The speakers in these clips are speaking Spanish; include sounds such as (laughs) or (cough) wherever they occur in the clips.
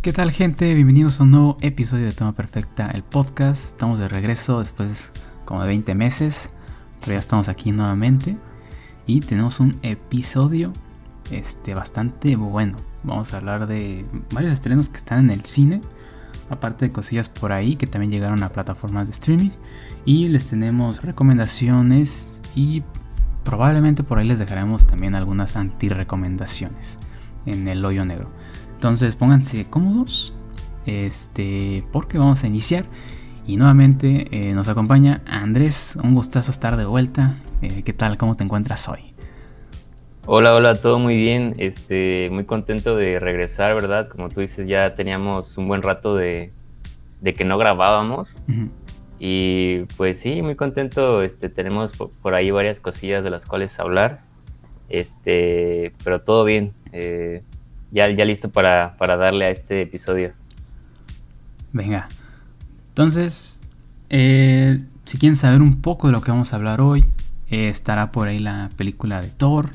¿Qué tal gente? Bienvenidos a un nuevo episodio de Toma Perfecta, el podcast. Estamos de regreso después como de 20 meses, pero ya estamos aquí nuevamente y tenemos un episodio este, bastante bueno. Vamos a hablar de varios estrenos que están en el cine, aparte de cosillas por ahí que también llegaron a plataformas de streaming y les tenemos recomendaciones y probablemente por ahí les dejaremos también algunas anti-recomendaciones en el hoyo negro. Entonces pónganse cómodos, este, porque vamos a iniciar. Y nuevamente eh, nos acompaña Andrés, un gustazo estar de vuelta. Eh, ¿Qué tal? ¿Cómo te encuentras hoy? Hola, hola, todo muy bien. Este, muy contento de regresar, ¿verdad? Como tú dices, ya teníamos un buen rato de, que no grabábamos. Y pues sí, muy contento. Este, tenemos por, ahí varias cosillas de las cuales hablar. Este, pero todo bien. Eh, ya, ya listo para, darle a este episodio. Venga. Entonces, eh, si quieren saber un poco de lo que vamos a hablar hoy, eh, estará por ahí la película de Thor,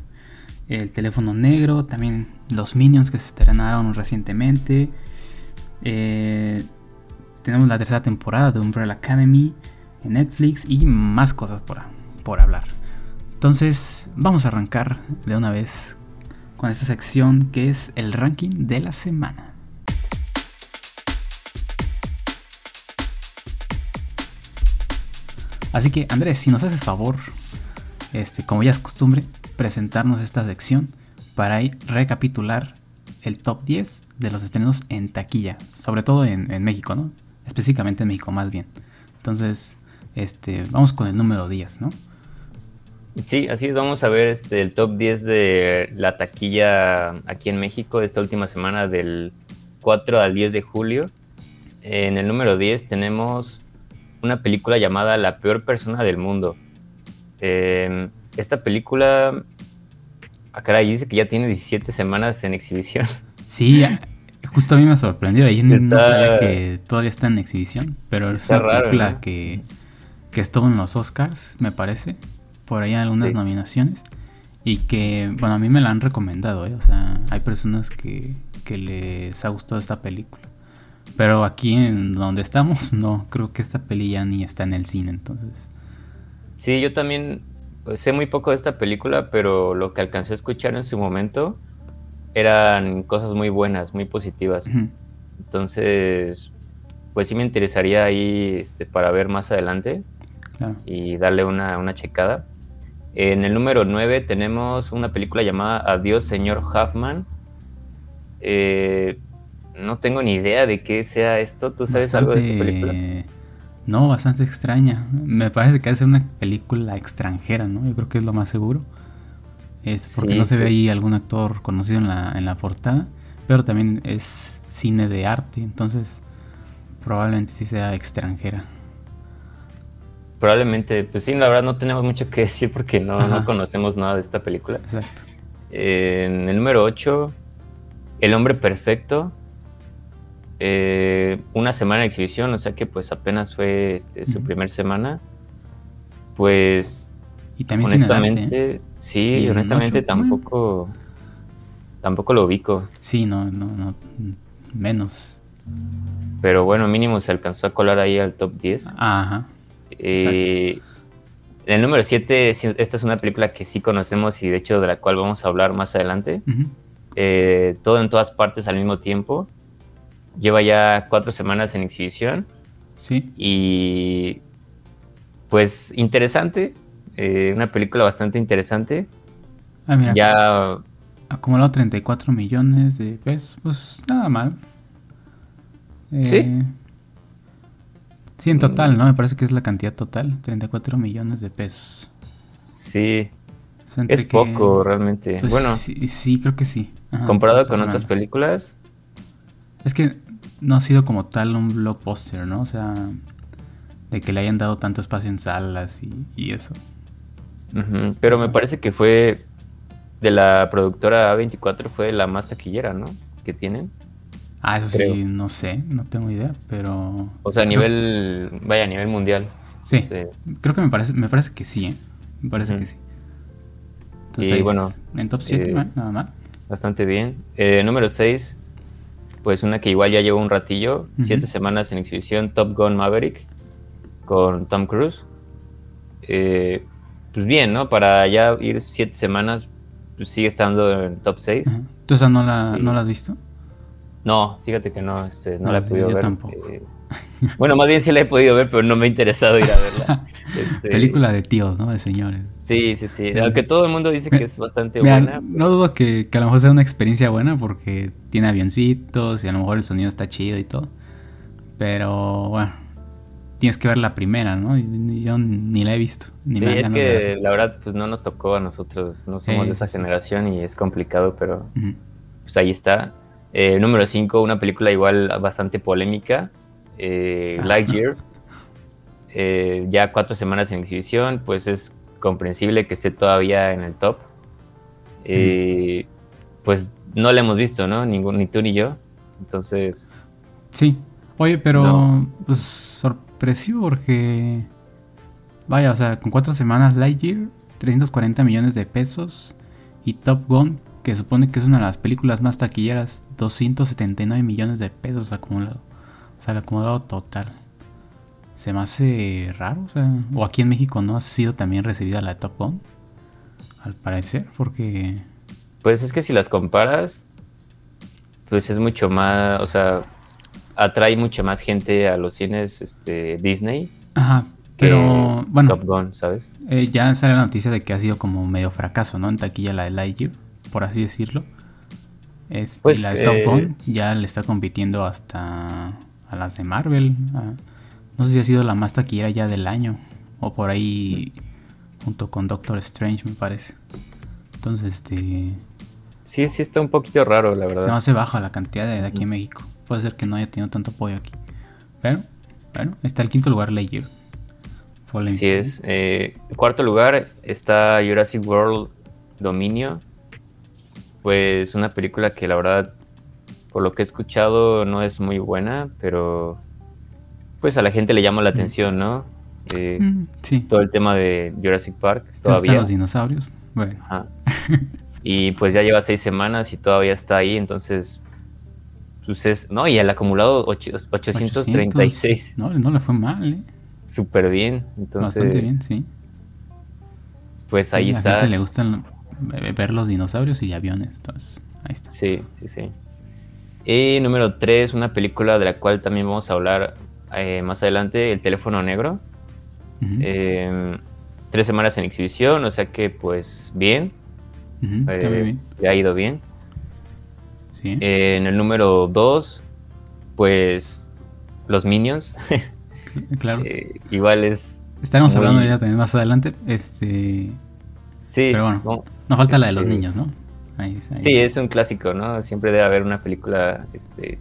el teléfono negro, también los Minions que se estrenaron recientemente. Eh, tenemos la tercera temporada de Umbrella Academy en Netflix y más cosas por, por hablar. Entonces, vamos a arrancar de una vez con esta sección que es el ranking de la semana. Así que Andrés, si nos haces favor, este, como ya es costumbre, presentarnos esta sección para recapitular el top 10 de los estrenos en taquilla, sobre todo en, en, México, ¿no? Específicamente en México más bien. Entonces, este, vamos con el número 10, ¿no? Sí, así es, vamos a ver este, el top 10 de la taquilla aquí en México de esta última semana del 4 al 10 de julio. En el número 10 tenemos una película llamada La peor persona del mundo. Em, esta película, acá ah, dice que ya tiene 17 semanas en exhibición. Sí, justo a mí me sorprendió, ahí no sabía que todavía está en exhibición, pero es una película que, que estuvo en los Oscars, me parece por ahí algunas nominaciones y que, bueno, a mí me la han recomendado, ¿eh? o sea, hay personas que, que les ha gustado esta película. Pero aquí en donde estamos, no, creo que esta peli ya ni está en el cine, entonces. Sí, yo también pues, sé muy poco de esta película, pero lo que alcancé a escuchar en su momento eran cosas muy buenas, muy positivas. Entonces, pues sí me interesaría ahí este, para ver más adelante y darle una, una checada. En el número 9 tenemos una película llamada Adiós, señor Huffman. Eh, no tengo ni idea de qué sea esto. ¿Tú sabes algo de esta película? No, bastante extraña. Me parece que es una película extranjera, ¿no? Yo creo que es lo más seguro. Es porque no se ve ahí algún actor conocido en la, en la portada. Pero también es cine de arte, entonces probablemente sí sea extranjera probablemente, pues sí, la verdad no tenemos mucho que (laughs) decir porque no, conocemos nada de esta película. Exacto. en el número 8, El hombre perfecto. Eh, una semana de exhibición, o sea que pues apenas fue este, su primer semana. Pues y también honestamente, ¿eh? sí, honestamente tampoco tampoco lo ubico. Sí, no, no, no, menos. Pero bueno, mínimo se alcanzó a colar ahí al top 10. Ajá. Eh, en el número 7, esta es una película que sí conocemos y de hecho de la cual vamos a hablar más adelante. Eh, todo en todas partes al mismo tiempo. Lleva ya cuatro semanas en exhibición. Sí. Y pues interesante. Eh, una película bastante interesante. Ah, mira. Ya. Acumulado 34 millones de pesos. Pues nada mal. sí. Sí, en total, ¿no? Me parece que es la cantidad total, 34 millones de pesos. Sí. es poco, realmente. Pues bueno, sí, creo que sí. comparado con otras películas. Es que no ha sido como tal un blockbuster, ¿no? O sea, de que le hayan dado tanto espacio en salas y, eso. Pero me parece que fue de la productora A24 fue la más taquillera, ¿no? Que tienen. Ah, eso sí, no sé, no tengo idea, pero... O sea, a (laughs) nivel, vaya, a nivel mundial. Sí, creo que me parece, me parece que sí, ¿eh? Me parece que sí. Entonces, y bueno... En top 7, eh, nada más. Bastante bien. Eh, número 6, pues una que igual ya llevo un ratillo, siete semanas en exhibición, Top Gun Maverick, con Tom Cruise. Eh, pues bien, ¿no? Para ya ir siete semanas, pues sigue estando en top 6. ¿Tú esa no la, no la has visto? No, fíjate que no, este, no, la he podido ver. Tampoco. Eh, bueno, más bien sí la he podido ver, pero no me ha interesado ir a verla. (laughs) Este, Película de tíos, ¿no? De señores. Sí, sí, sí. Aunque todo el mundo dice que es bastante buena. No dudo que, que, a lo mejor sea una experiencia buena porque tiene avioncitos y a lo mejor el sonido está chido y todo. Pero bueno, tienes que ver la primera, ¿no? Yo ni la he visto. Ni sí, es que la verdad pues no nos tocó a nosotros, no somos de esa generación y es complicado, pero pues ahí está. Eh, número 5, una película igual bastante polémica, eh, Lightyear. Eh, ya cuatro semanas en exhibición, pues es comprensible que esté todavía en el top. Pues no la hemos visto, ¿no? Ningún, ni tú ni yo. Entonces... Sí. Oye, pero pues sorpresivo porque... Vaya, o sea, con cuatro semanas Lightyear, 340 millones de pesos. Y Top Gun, que supone que es una de las películas más taquilleras, 279 millones de pesos acumulado. O sea, el acumulado total. Se me hace raro, o sea, o aquí en México no ha sido también recibida la Top Gun, al parecer, porque... Pues es que si las comparas, pues es mucho más, o sea, atrae mucha más gente a los cines este, Disney. Ajá, pero bueno, Top Gun, ¿sabes? Eh, ya sale la noticia de que ha sido como medio fracaso, ¿no? En taquilla la de Lightyear por así decirlo. Este, pues, la de Top Gun ya le está compitiendo hasta a las de Marvel. no sé si ha sido la más taquillera ya del año. O por ahí junto con Doctor Strange, me parece. Entonces, este... Sí, sí está un poquito raro, la verdad. Se me hace baja la cantidad de, aquí en México. Puede ser que no haya tenido tanto apoyo aquí. Pero, bueno, está el quinto lugar Lightyear. Así es. Eh, cuarto lugar está Jurassic World Dominio pues una película que la verdad, por lo que he escuchado, no es muy buena, pero pues a la gente le llama la mm. atención, ¿no? Eh, mm, sí. Todo el tema de Jurassic Park. Todavía. los dinosaurios. Bueno. Y pues ya lleva seis semanas y todavía está ahí, entonces. Pues no, y el acumulado 836. no, no le fue mal, ¿eh? Súper bien. Entonces, Bastante bien, sí. Pues ahí está. A la gente le gustan ver los dinosaurios y aviones. Entonces, ahí está. Sí, sí, sí. Y número 3, una película de la cual también vamos a hablar eh, más adelante, El teléfono negro. Em, tres semanas en exhibición, o sea que pues bien. Eh, le ha ido bien. ¿Sí? en el número 2, pues los Minions. claro. (laughs) Eh, igual es... Estaremos hablando ya también más adelante. Este... Sí. Pero bueno, no falta la de los este, niños, ¿no? Sí, es un clásico, ¿no? Siempre debe haber una película este,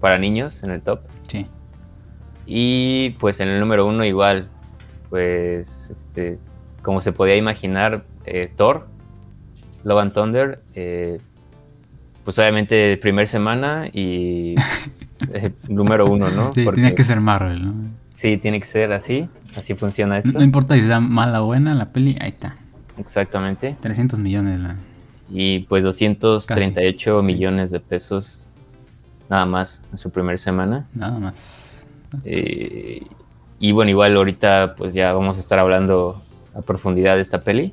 para niños en el top. Sí. Y pues en el número uno igual, pues, este, como se podía imaginar, eh, Thor, Love and Thunder, eh, pues obviamente primer semana y (laughs) eh, número uno, ¿no? Sí, tiene que ser Marvel, ¿no? Sí, tiene que ser así, así funciona esto. No, importa si sea mala o buena la peli, ahí está. Exactamente. 300 millones. Y pues 238 millones de pesos nada más en su primera semana. Nada más. Eh, y bueno, igual ahorita pues ya vamos a estar hablando a profundidad de esta peli.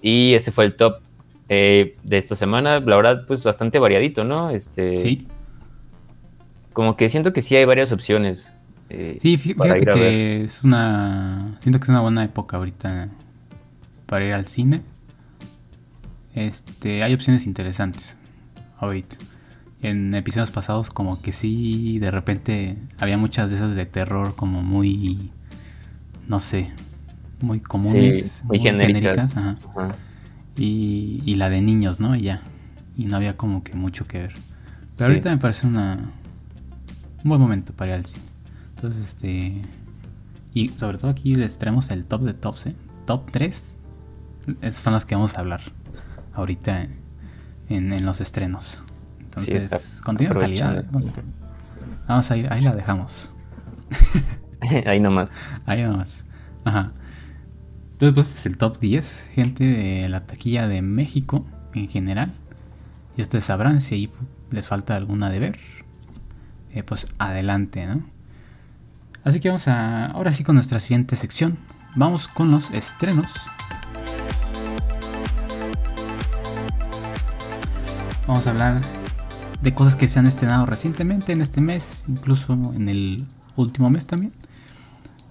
Y ese fue el top eh, de esta semana. La verdad, pues bastante variadito, ¿no? Este, sí. Como que siento que sí hay varias opciones. Eh, sí, fíjate que es una... Siento que es una buena época ahorita para ir al cine. Este, hay opciones interesantes ahorita. En episodios pasados como que sí, de repente había muchas de esas de terror como muy, no sé, muy comunes, muy, genéricas. Y, y, la de niños, ¿no? ya. Y no había como que mucho que ver. Pero ahorita me parece una, un buen momento para ir al cine. Entonces, este... Y sobre todo aquí les traemos el top de tops, ¿eh? Top 3 esas son las que vamos a hablar ahorita en, los estrenos. Entonces, contenido de calidad. Vamos a ir, ahí la dejamos. (laughs) ahí nomás. Ahí nomás. Ajá. Entonces, pues es el top 10, gente de la taquilla de México en general. Y ustedes sabrán si ahí les falta alguna de ver, eh, pues adelante, ¿no? Así que vamos a, ahora sí con nuestra siguiente sección, vamos con los estrenos. Vamos a hablar de cosas que se han estrenado recientemente en este mes, incluso en el último mes también.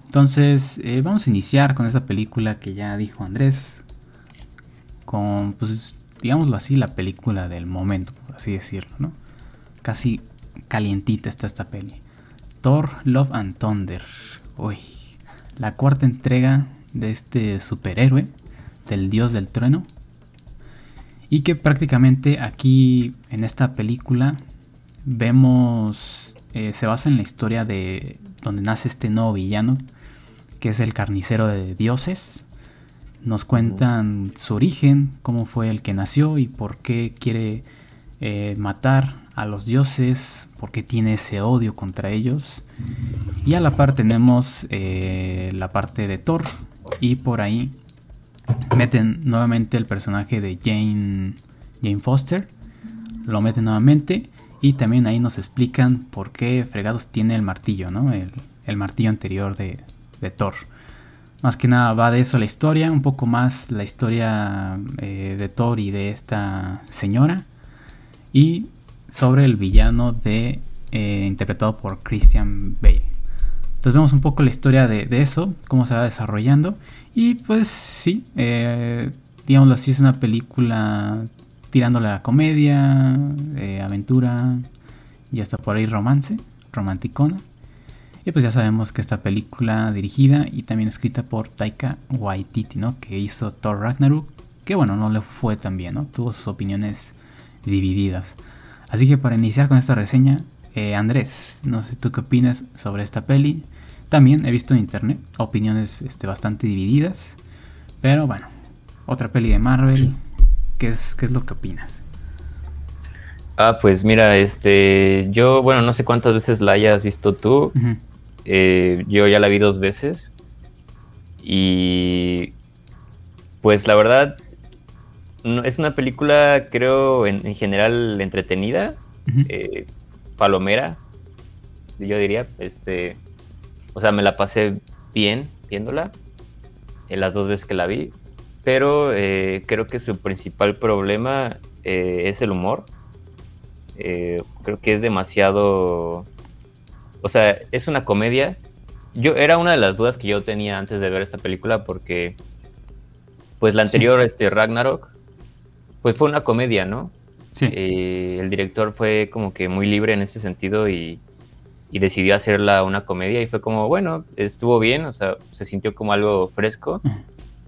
Entonces, eh, vamos a iniciar con esa película que ya dijo Andrés, con, pues, digámoslo así, la película del momento, por así decirlo, ¿no? Casi calientita está esta peli. Thor, Love and Thunder. Uy, la cuarta entrega de este superhéroe, del dios del trueno. Y que prácticamente aquí en esta película vemos, eh, se basa en la historia de donde nace este nuevo villano, que es el carnicero de dioses. Nos cuentan su origen, cómo fue el que nació y por qué quiere eh, matar a los dioses, por qué tiene ese odio contra ellos. Y a la par tenemos eh, la parte de Thor y por ahí meten nuevamente el personaje de Jane, Jane Foster. Lo meten nuevamente y también ahí nos explican por qué fregados tiene el martillo, ¿no? El, martillo anterior de, de Thor. Más que nada va de eso la historia, un poco más la historia eh, de Thor y de esta señora. Y sobre el villano de eh, interpretado por Christian Bale. Entonces vemos un poco la historia de, eso, cómo se va desarrollando. Y pues sí, eh, digámoslo así, es una película tirándole a la comedia, aventura y hasta por ahí romance, romanticona. Y pues ya sabemos que esta película dirigida y también escrita por Taika Waititi, ¿no? Que hizo Thor Ragnarok, que bueno, no le fue tan bien, ¿no? Tuvo sus opiniones divididas. Así que para iniciar con esta reseña, eh, Andrés, no sé tú qué opinas sobre esta peli. También he visto en internet opiniones este, bastante divididas. Pero bueno, otra peli de Marvel. ¿Qué es, qué es lo que opinas? Ah, pues mira, este, yo, bueno, no sé cuántas veces la hayas visto tú. Eh, yo ya la vi dos veces. Y pues la verdad, es una película, creo, en, general entretenida, eh, palomera, yo diría. Este, o sea, me la pasé bien viéndola en las dos veces que la vi. Pero eh, creo que su principal problema es el humor. creo que es demasiado o sea, es una comedia. Yo era una de las dudas que yo tenía antes de ver esta película porque pues la anterior, este Ragnarok, pues fue una comedia, ¿no? Sí. Eh, el director fue como que muy libre en ese sentido y, y, decidió hacerla una comedia y fue como, bueno, estuvo bien, o sea, se sintió como algo fresco,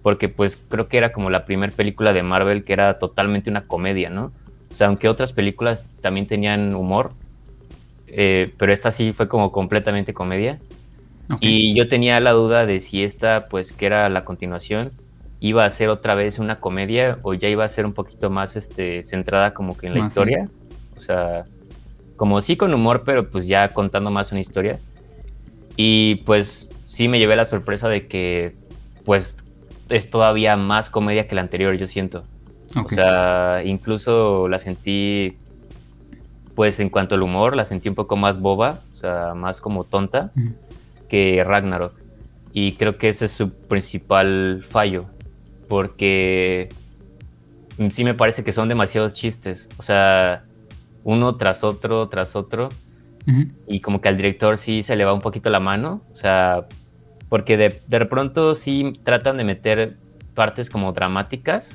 porque pues creo que era como la primera película de Marvel que era totalmente una comedia, ¿no? O sea, aunque otras películas también tenían humor, eh, pero esta sí fue como completamente comedia. Y yo tenía la duda de si esta, pues que era la continuación, iba a ser otra vez una comedia o ya iba a ser un poquito más este, centrada como que en la historia. O sea, como sí con humor, pero pues ya contando más una historia. Y pues sí me llevé la sorpresa de que pues es todavía más comedia que la anterior, yo siento. O sea, incluso la sentí pues en cuanto al humor, la sentí un poco más boba, o sea, más como tonta que Ragnarok. Y creo que ese es su principal fallo, porque sí me parece que son demasiados chistes, o sea, uno tras otro, tras otro. Y como que al director sí se le va un poquito la mano, o sea, porque de, de pronto sí tratan de meter partes como dramáticas,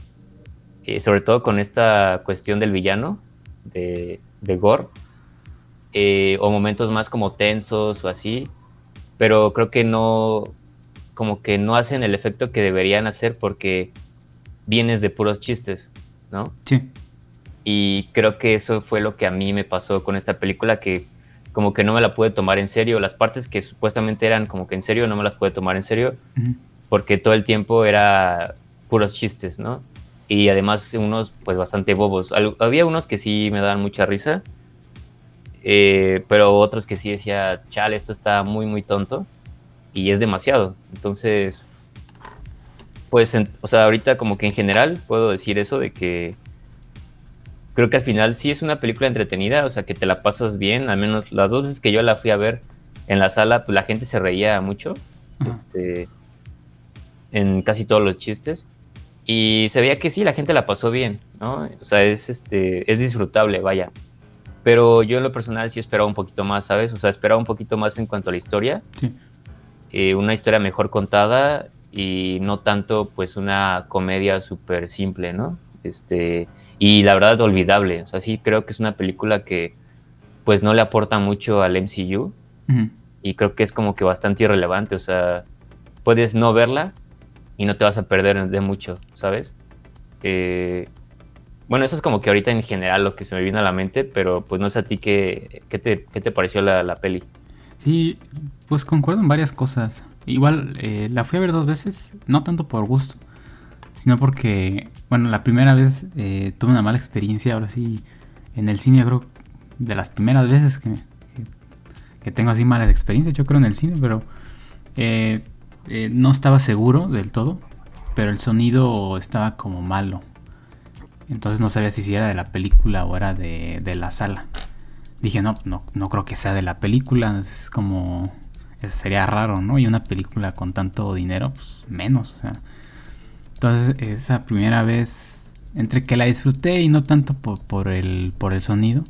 eh, sobre todo con esta cuestión del villano, de, de gore, eh, o momentos más como tensos o así, pero creo que no, como que no hacen el efecto que deberían hacer porque vienes de puros chistes, ¿no? Sí. Y creo que eso fue lo que a mí me pasó con esta película, que como que no me la pude tomar en serio. Las partes que supuestamente eran como que en serio, no me las pude tomar en serio, porque todo el tiempo era puros chistes, ¿no? y además unos pues bastante bobos. había unos que sí me daban mucha risa, eh, pero otros que sí decía, chale, esto está muy, muy tonto y es demasiado. Entonces, pues, o sea, ahorita como que en general puedo decir eso de que, creo que al final sí es una película entretenida, o sea, que te la pasas bien, al menos las dos veces que yo la fui a ver en la sala, pues la gente se reía mucho, este, en casi todos los chistes, y se veía que sí, la gente la pasó bien, ¿no? O sea, es, este, es disfrutable, vaya. Pero yo en lo personal sí esperaba un poquito más, ¿sabes? O sea, esperaba un poquito más en cuanto a la historia. Sí. Eh, una historia mejor contada y no tanto pues una comedia súper simple, ¿no? Este, y la verdad olvidable, o sea, sí creo que es una película que pues no le aporta mucho al MCU y creo que es como que bastante irrelevante, o sea, puedes no verla y no te vas a perder de mucho, ¿sabes? Eh, bueno, eso es como que ahorita en general lo que se me viene a la mente, pero pues no sé a ti qué, qué, te, qué te pareció la, la peli. Sí, pues concuerdo en varias cosas. Igual eh, la fui a ver dos veces, no tanto por gusto, sino porque, bueno, la primera vez eh, tuve una mala experiencia, ahora sí, en el cine, creo, de las primeras veces que, que tengo así malas experiencias, yo creo en el cine, pero eh, no estaba seguro del todo, pero el sonido estaba como malo. Entonces no sabía si era de la película o era de, de la sala dije, no, no, no creo que sea de la película, es como, sería raro, ¿no? Y una película con tanto dinero, pues menos, o sea. Entonces, esa primera vez, entre que la disfruté y no tanto por, el, por el sonido,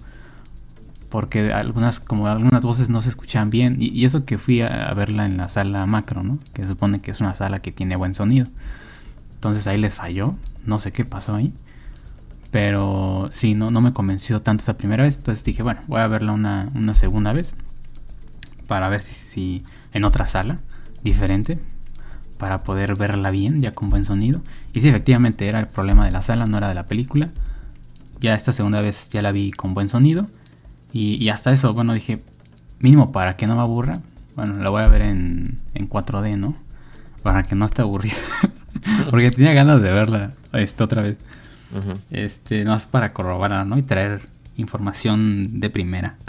porque algunas, como algunas voces no se escuchaban bien, y, eso que fui a, verla en la sala macro, ¿no? Que se supone que es una sala que tiene buen sonido. Entonces ahí les falló, no sé qué pasó ahí. Pero sí, no, no me convenció tanto esa primera vez. Entonces dije, bueno, voy a verla una, segunda vez. Para ver si, en otra sala diferente. Para poder verla bien, ya con buen sonido. Y sí, efectivamente era el problema de la sala, no era de la película. Ya esta segunda vez ya la vi con buen sonido. Y, hasta eso, bueno, dije, mínimo para que no me aburra. Bueno, la voy a ver en, en 4D, ¿no? Para que no esté aburrida. (laughs) Porque tenía ganas de verla esta otra vez. Este, no es para corroborar, ¿no? Y traer información de primera. (laughs)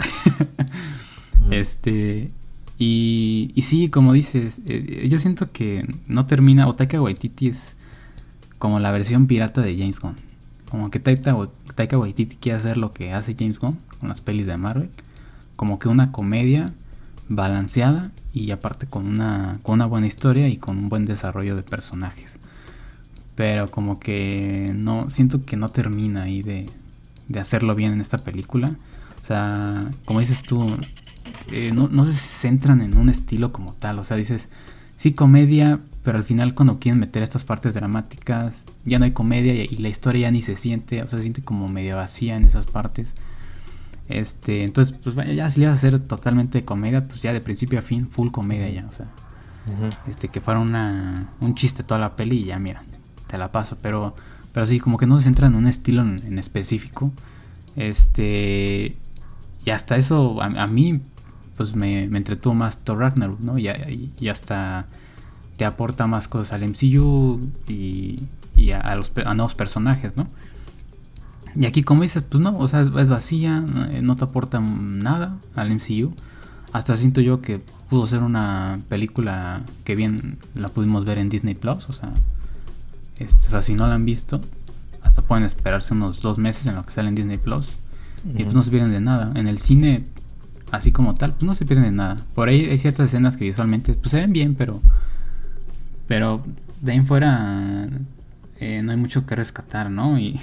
Este, y, y sí, como dices, eh, yo siento que no termina, o Taika Waititi es como la versión pirata de James Gunn. Como que Taika, Taika Waititi quiere hacer lo que hace James Gunn con las pelis de Marvel. Como que una comedia balanceada y aparte con una, con una buena historia y con un buen desarrollo de personajes. Pero como que no, siento que no termina ahí de, de hacerlo bien en esta película. O sea, como dices tú, eh, no, no se centran en un estilo como tal. O sea, dices, sí comedia, pero al final cuando quieren meter estas partes dramáticas, ya no hay comedia y, la historia ya ni se siente, o sea, se siente como medio vacía en esas partes. Este, entonces, pues ya si le vas a hacer totalmente comedia, pues ya de principio a fin, full comedia ya, o sea. Este, que fuera una, un chiste toda la peli y ya, mira, te la paso, pero, pero sí, como que no se centra en un estilo en, específico. Este, y hasta eso, a, mí, pues me, me, entretuvo más Thor Ragnarok, ¿no? Y, hasta te aporta más cosas al MCU y, y a, los, a nuevos personajes, ¿no? Y aquí, como dices, pues no, o sea, es vacía, no te aporta nada al MCU. Hasta siento yo que pudo ser una película que bien la pudimos ver en Disney Plus, o sea, este, o sea, si no la han visto, hasta pueden esperarse unos dos meses en lo que sale en Disney Plus. Y pues no se pierden de nada. En el cine, así como tal, pues no se pierden de nada. Por ahí hay ciertas escenas que visualmente pues, se ven bien, pero. Pero de ahí en fuera eh, no hay mucho que rescatar, ¿no? Y,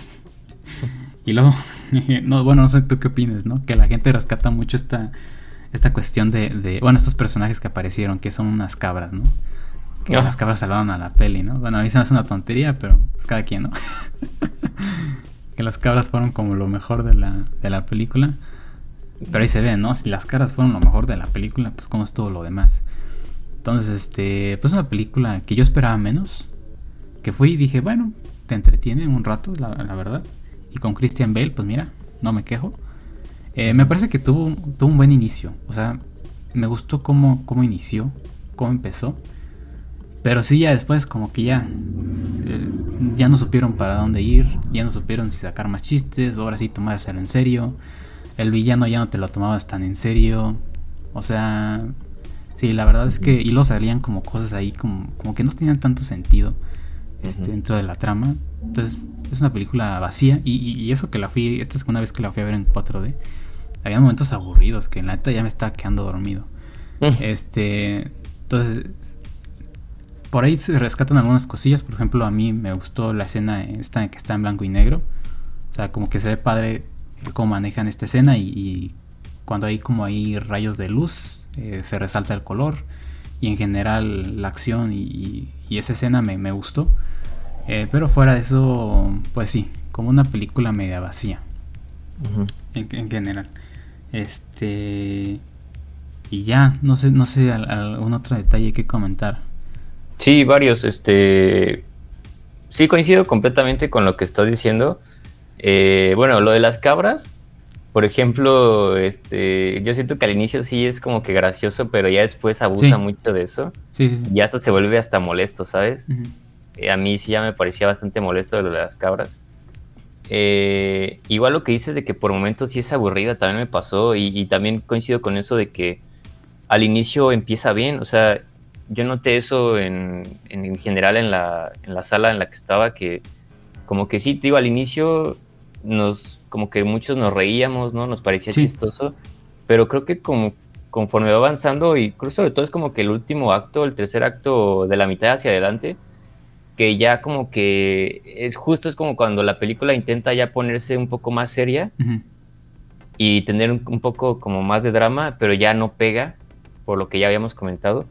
(laughs) y luego, (laughs) no, bueno, no sé tú qué opinas, ¿no? Que la gente rescata mucho esta, esta cuestión de, de, bueno, estos personajes que aparecieron, que son unas cabras, ¿no? Que las cabras salvaron a la peli, ¿no? Bueno, a mí se me hace una tontería, pero pues cada quien, ¿no? (laughs) que las cabras fueron como lo mejor de la, de la película. Pero ahí se ve, ¿no? Si las cabras fueron lo mejor de la película, pues como es todo lo demás. Entonces, este, pues una película que yo esperaba menos. Que fui y dije, bueno, te entretiene un rato, la, verdad. Y con Christian Bale, pues mira, no me quejo. Eh, me parece que tuvo, tuvo un buen inicio. O sea, me gustó cómo, cómo inició, cómo empezó. Pero sí, ya después como que ya, eh, ya no supieron para dónde ir, ya no supieron si sacar más chistes, ahora sí tomárselo en serio. El villano ya no te lo tomabas tan en serio. O sea, sí, la verdad es que, y lo salían como cosas ahí como, como que no tenían tanto sentido. este, dentro de la trama. Entonces, es una película vacía. Y, eso que la fui, esta es una vez que la fui a ver en 4D. Había momentos aburridos que en la neta ya me estaba quedando dormido. este, entonces, por ahí se rescatan algunas cosillas. Por ejemplo, a mí me gustó la escena esta que está en blanco y negro. O sea, como que se ve padre cómo manejan esta escena y, cuando hay como hay rayos de luz, eh, se resalta el color y en general la acción y, esa escena me, gustó. Eh, pero fuera de eso, pues sí, como una película media vacía. en, general. Este. Y ya, no sé, no sé, algún otro detalle que comentar. Sí, varios. Este. Sí, coincido completamente con lo que estás diciendo. Eh, bueno, lo de las cabras, por ejemplo, este, yo siento que al inicio sí es como que gracioso, pero ya después abusa mucho de eso. Sí, sí, Y hasta se vuelve hasta molesto, ¿sabes? Eh, a mí sí ya me parecía bastante molesto lo de las cabras. Eh, igual lo que dices de que por momentos sí es aburrida, también me pasó. Y, también coincido con eso de que al inicio empieza bien. O sea, yo noté eso en, en general en la, en la sala en la que estaba, que como que sí, digo, al inicio nos como que muchos nos reíamos, ¿no? Nos parecía chistoso, pero creo que como conforme va avanzando y creo sobre todo es como que el último acto, el tercer acto de la mitad hacia adelante, que ya como que es justo es como cuando la película intenta ya ponerse un poco más seria y tener un, poco como más de drama, pero ya no pega, por lo que ya habíamos comentado,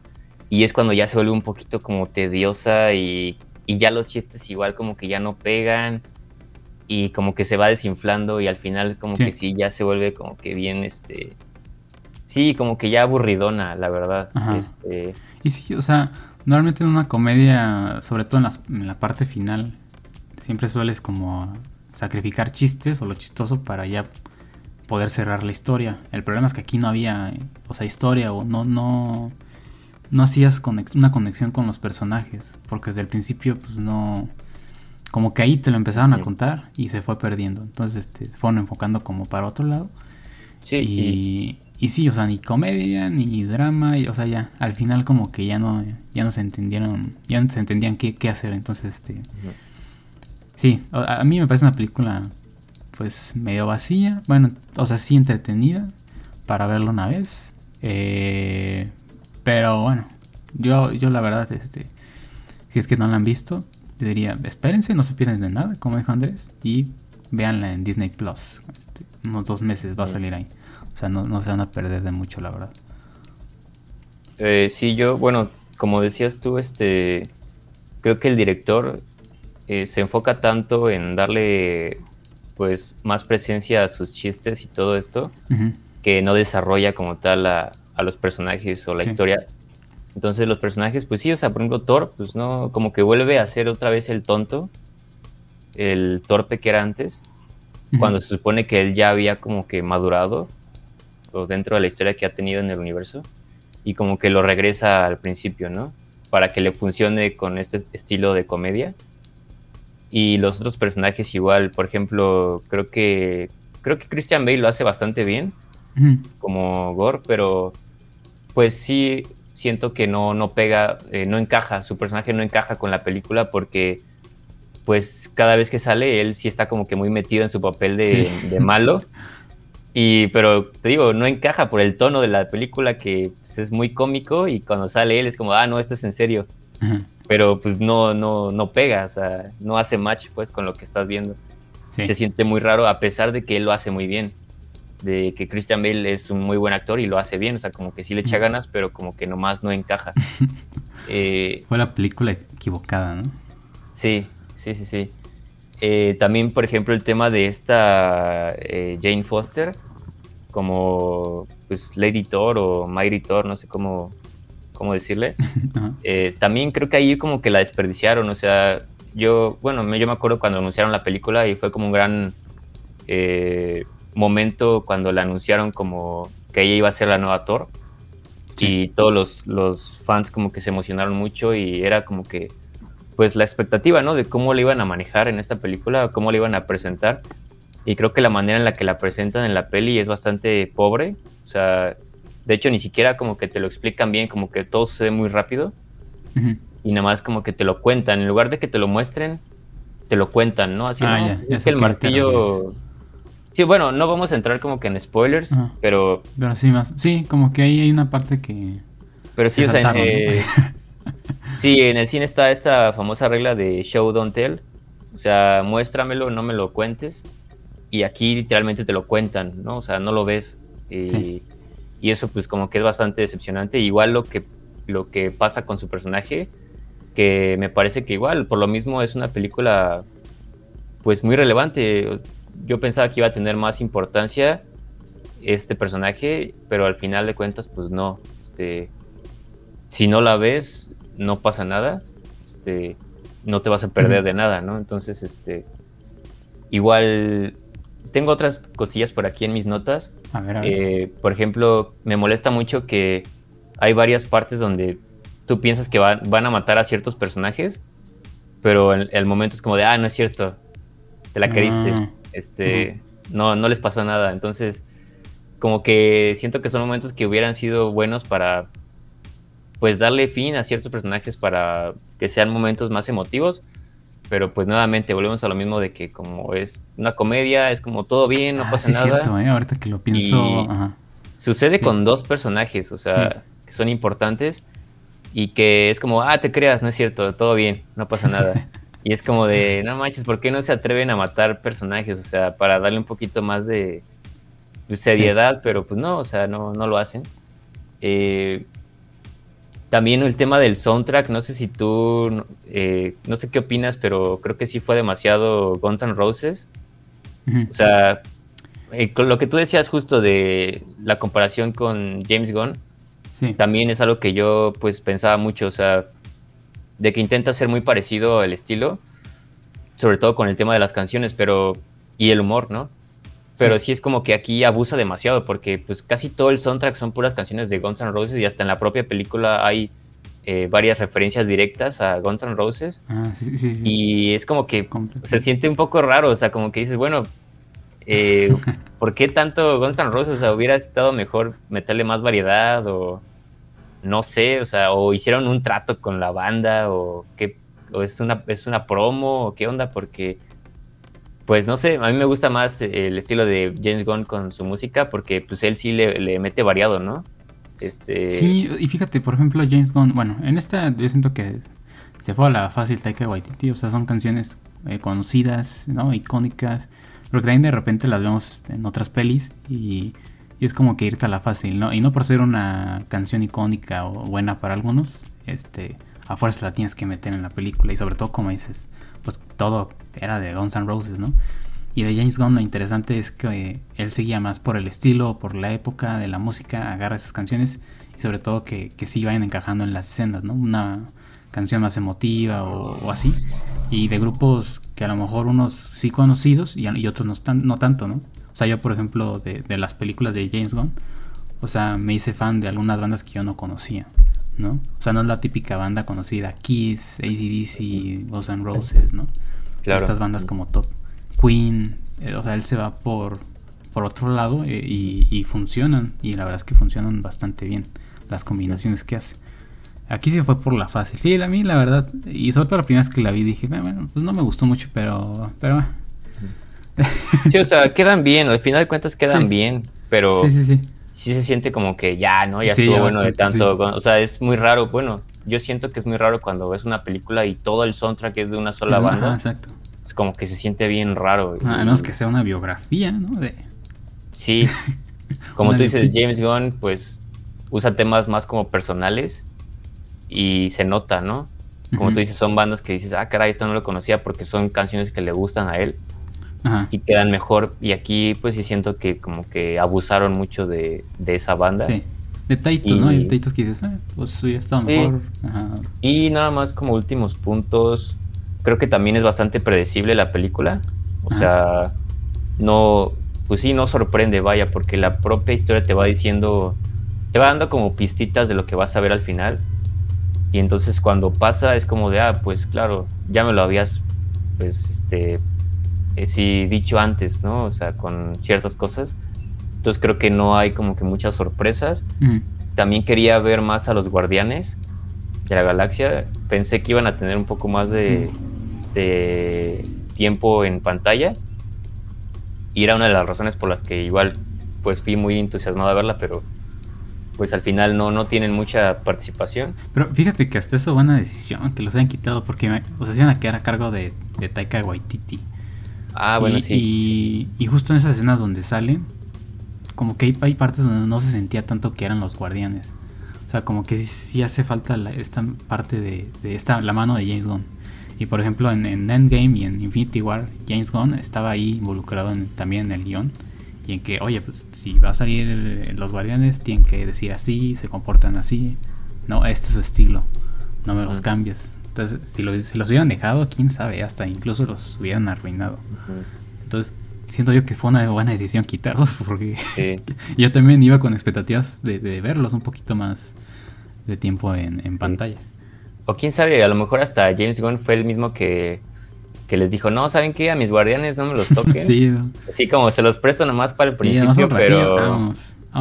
y es cuando ya se vuelve un poquito como tediosa y, y ya los chistes igual como que ya no pegan y como que se va desinflando y al final como que sí ya se vuelve como que bien este sí como que ya aburridona la verdad este... y sí o sea normalmente en una comedia sobre todo en, la parte final siempre sueles como sacrificar chistes o lo chistoso para ya poder cerrar la historia. El problema es que aquí no había o sea historia o no no no hacías una conexión con los personajes porque desde el principio pues no como que ahí te lo empezaron a contar y se fue perdiendo. Entonces este, se fueron enfocando como para otro lado. Sí. Y, y sí, o sea, ni comedia, ni drama, y, o sea, ya, al final como que ya no, ya no se entendieron, ya no se entendían qué, qué hacer. Entonces, este... Sí, a, mí me parece una película pues medio vacía, bueno, o sea, sí entretenida para verlo una vez. Eh, pero bueno, yo, yo la verdad, este, si es que no la han visto, yo diría, espérense, no se pierden de nada, como dijo Andrés, y véanla en Disney Plus. Este, unos dos meses va a salir ahí. O sea, no, se van a perder de mucho, la verdad. Eh, sí, yo, bueno, como decías tú, este, creo que el director eh, se enfoca tanto en darle, pues, más presencia a sus chistes y todo esto, que no desarrolla como tal a, a los personajes o la historia entonces los personajes, pues sí, o sea, por ejemplo Thor, pues no, como que vuelve a ser otra vez el tonto, el torpe que era antes, cuando se supone que él ya había como que madurado o dentro de la historia que ha tenido en el universo y como que lo regresa al principio, ¿no? Para que le funcione con este estilo de comedia. Y los otros personajes igual, por ejemplo, creo que creo que Christian Bale lo hace bastante bien como Gore, pero pues sí siento que no, no pega, eh, no encaja, su personaje no encaja con la película porque pues cada vez que sale él sí está como que muy metido en su papel de, malo. Y, pero te digo, no encaja por el tono de la película que pues, es muy cómico y cuando sale él es como, ah, no, esto es en serio. Pero pues no, no, no pega, o sea, no hace match pues con lo que estás viendo. Se siente muy raro a pesar de que él lo hace muy bien de que Christian Bale es un muy buen actor y lo hace bien, o sea, como que sí le echa ganas, pero como que nomás no encaja. (laughs) Eh, Fue la película equivocada, ¿no? Sí, sí, sí, sí. Eh, también, por ejemplo, el tema de esta eh, Jane Foster, como pues Lady Thor o Mighty Thor, no sé cómo, cómo decirle. (laughs) también creo que ahí como que la desperdiciaron, o sea, yo, bueno, yo me acuerdo cuando anunciaron la película y fue como un gran momento cuando la anunciaron como que ella iba a ser la nueva Thor. Y todos los, los, fans como que se emocionaron mucho y era como que, pues la expectativa, ¿no? De cómo la iban a manejar en esta película, cómo la iban a presentar. Y creo que la manera en la que la presentan en la peli es bastante pobre. O sea, de hecho ni siquiera como que te lo explican bien, como que todo sucede muy rápido. y nada más como que te lo cuentan. En lugar de que te lo muestren, te lo cuentan, ¿no? Así, Ah, ¿no? es que el martillo... Sí, bueno, no vamos a entrar como que en spoilers, Ajá. pero, Pero sí, más. Sí, como que ahí hay una parte que. pero sí, que o sea, ¿no? eh, (laughs) sí, en el cine está esta famosa regla de show, don't tell. O sea, muéstramelo, no me lo cuentes. Y aquí literalmente te lo cuentan, ¿no? O sea, no lo ves. Y, Sí. y eso pues como que es bastante decepcionante. Igual lo que, lo que pasa con su personaje, que me parece que igual, por lo mismo es una película pues muy relevante. Yo pensaba que iba a tener más importancia este personaje, pero al final de cuentas pues no. Este, si no la ves, no pasa nada. Este, no te vas a perder de nada, ¿no? Entonces, este, igual tengo otras cosillas por aquí en mis notas. A ver, a ver. Eh, por ejemplo, me molesta mucho que hay varias partes donde tú piensas que va- van a matar a ciertos personajes, pero el, el momento es como de, ah, no es cierto, te la creíste, Ah, este, no, no les pasó nada. Entonces, como que siento que son momentos que hubieran sido buenos para, pues, darle fin a ciertos personajes para que sean momentos más emotivos. Pero pues nuevamente volvemos a lo mismo de que como es una comedia, es como todo bien, no Ah, pasa sí, es nada. cierto, ¿eh? Ahorita que lo pienso. Ajá. Sucede Sí. con dos personajes, o sea, Sí. que son importantes y que es como, ah, te creas, no es cierto, todo bien, no pasa nada. (laughs) y es como de, no manches, ¿por qué no se atreven a matar personajes? O sea, para darle un poquito más de pues, seriedad, pero pues no, o sea, no, no lo hacen. Eh, también el tema del soundtrack, no sé si tú, eh, no sé qué opinas, pero creo que sí fue demasiado Guns N' Roses. O sea, eh, lo que tú decías justo de la comparación con James Gunn, Sí. también es algo que yo pues pensaba mucho, o sea, de que intenta ser muy parecido al estilo, sobre todo con el tema de las canciones, pero y el humor, ¿no? Pero sí. es como que aquí abusa demasiado porque pues casi todo el soundtrack son puras canciones de Guns N' Roses y hasta en la propia película hay eh, varias referencias directas a Guns N' Roses Ah, sí, sí, sí. y es como que se siente un poco raro, o sea, como que dices, bueno, eh, (laughs) ¿por qué tanto Guns N' Roses? O sea, hubiera estado mejor meterle más variedad o no sé, o sea, o hicieron un trato con la banda o qué, o es una, es una promo o qué onda, porque pues no sé, a mí me gusta más el estilo de James Gunn con su música porque pues él sí le, le mete variado, ¿no? Este, Sí, y fíjate, por ejemplo, James Gunn, bueno, en esta yo siento que se fue a la fácil Taika Waititi, o sea, son canciones eh, conocidas, ¿no? Icónicas, pero que también de repente las vemos en otras pelis y, es como que irte a la fácil, ¿no? Y no por ser una canción icónica o buena para algunos, este, a fuerza la tienes que meter en la película y sobre todo como dices, pues todo era de Guns N' Roses, ¿no? Y de James Gunn lo interesante es que él seguía más por el estilo, por la época de la música, agarra esas canciones y sobre todo que, que sí vayan encajando en las escenas, ¿no? Una canción más emotiva o, o así. Y de grupos que a lo mejor unos sí conocidos y, y otros no, tan, no tanto, ¿no? O sea, yo por ejemplo de, de las películas de James Gunn, o sea, me hice fan de algunas bandas que yo no conocía, ¿no? O sea, no es la típica banda conocida, Kiss, ACDC, Guns N' Roses, ¿no? Claro. Estas bandas como Top Queen, eh, o sea, él se va por, por otro lado eh, y, y funcionan, y la verdad es que funcionan bastante bien las combinaciones que hace. Aquí se fue por la fácil. Sí, a mí la verdad, y sobre todo la primera vez que la vi dije, "Eh, bueno, pues no me gustó mucho, pero, pero bueno". (laughs) Sí, o sea, quedan bien, al final de cuentas quedan Sí. bien, pero Sí, sí, sí. sí se siente como que ya, ¿no? Ya Sí, estuvo bueno de tanto. O sea, es muy raro. Bueno, yo siento que es muy raro cuando ves una película y todo el soundtrack es de una sola Ajá, banda. exacto. Es como que se siente bien raro. A y- menos que sea una biografía, ¿no? De, Sí. (laughs) Como tú dices. James Gunn, pues usa temas más como personales y se nota, ¿no? Como tú dices, son bandas que dices, ah, caray, esto no lo conocía porque son canciones que le gustan a él Ajá. y quedan mejor. Y aquí, pues sí siento que como que abusaron mucho de, de esa banda. Sí. Detallitos, ¿no? Hay Y- detallitos que dices, "Eh, pues hubiera estado Sí. mejor. Ajá. Y nada más como últimos puntos, creo que también es bastante predecible la película. O Ajá. sea, no, pues sí, no sorprende, vaya, porque la propia historia te va diciendo, te va dando como pistitas de lo que vas a ver al final. Y entonces cuando pasa es como de, ah, pues claro, ya me lo habías, pues, este, eh, sí, dicho antes, ¿no? O sea, con ciertas cosas. Entonces creo que no hay como que muchas sorpresas. Ujú. También quería ver más a los guardianes. de la galaxia, pensé que iban a tener un poco más de, de tiempo en pantalla. Y era una de las razones por las que igual pues fui muy entusiasmado a verla, pero pues al final no, no tienen mucha participación. Pero fíjate que hasta eso buena decisión, que los hayan quitado, porque o sea, se iban a quedar a cargo de, de Taika Waititi. Ah, bueno, sí. Y, justo en esas escenas donde salen, como que hay, partes donde no se sentía tanto que eran los guardianes. O sea, como que sí, hace falta esta parte de, esta, la mano de James Gunn. Y por ejemplo, en, Endgame y en Infinity War, James Gunn estaba ahí involucrado también en el guion y en que, oye, pues si va a salir los guardianes, tienen que decir así, se comportan así. No, este es su estilo, no me los cambies. Entonces, si, si, los hubieran dejado, quién sabe, hasta incluso los hubieran arruinado. Entonces, siento yo que fue una buena decisión quitarlos, (laughs) porque (laughs) yo también iba con expectativas de, verlos un poquito más de tiempo en, pantalla. O quién sabe, a lo mejor hasta James Gunn fue el mismo que que les dijo, no, ¿saben qué? A mis guardianes no me los (laughs) toquen. sí, Así como se los presto nomás para el principio, pero,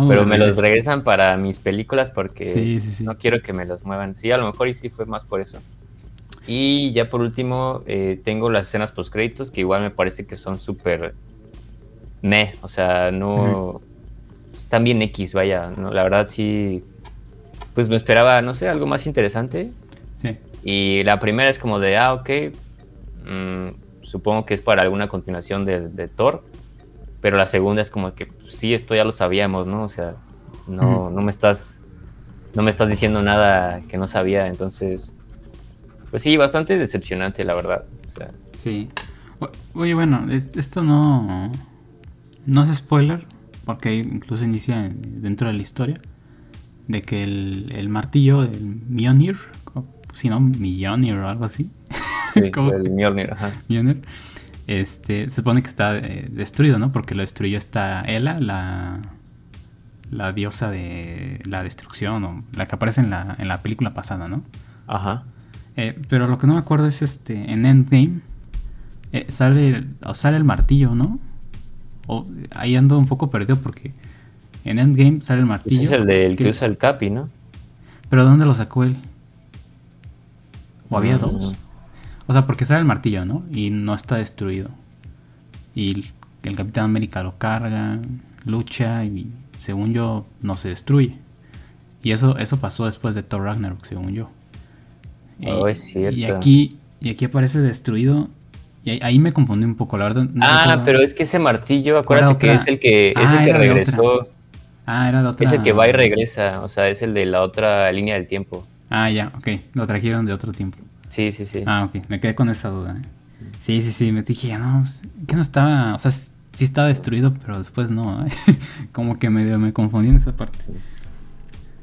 pero me los regresan para mis películas porque no quiero que me los muevan. Sí, a lo mejor y sí fue más por eso. Y ya por último, eh, tengo las escenas post créditos que igual me parece que son súper meh, o sea, no... Están bien X, vaya, ¿no? la verdad sí... Pues me esperaba, no sé, algo más interesante. Sí. Y la primera es como de, ah, ok, Mm, supongo que es para alguna continuación de, Thor. Pero la segunda es como que pues, sí, esto ya lo sabíamos, ¿no? O sea, no, no me estás. No me estás diciendo nada que no sabía. Entonces. Pues sí, bastante decepcionante, la verdad. Sí. Oye, bueno, esto no. No es spoiler. Porque incluso inicia dentro de la historia. De que el, el martillo, el Mjolnir, si no, Mjolnir o algo así. (laughs) el Mjolnir, Este, se supone que está eh, destruido, ¿no? Porque lo destruyó esta Ela, la, la diosa de la destrucción, o la que aparece en la, en la película pasada, ¿no? Ajá. Eh, pero lo que no me acuerdo es este, en Endgame, eh, sale, o sale el martillo, ¿no? O ahí ando un poco perdido porque en Endgame sale el martillo. Ese es el del que, usa el Capi, ¿no? Pero ¿dónde lo sacó él? ¿O había mm. dos? O sea, porque sale el martillo, ¿no? Y no está destruido. Y el Capitán América lo carga, lucha y según yo no se destruye. Y eso, eso pasó después de Thor Ragnarok, según yo. Oh, es cierto. Y aquí, y aquí aparece destruido. Y ahí, me confundí un poco, la verdad. ah, pero es que ese martillo, acuérdate que es el que, es el ah, que regresó. Ah, era de otra. Es el que va y regresa, o sea, es el de la otra línea del tiempo. Ah, ya, ok. Lo trajeron de otro tiempo. Sí, sí, sí. Ah, ok, me quedé con esa duda. ¿eh? Sí, sí, sí, me dije, no, pues, que no estaba, o sea, sí estaba destruido, pero después no. ¿eh? (laughs) Como que medio me confundí en esa parte.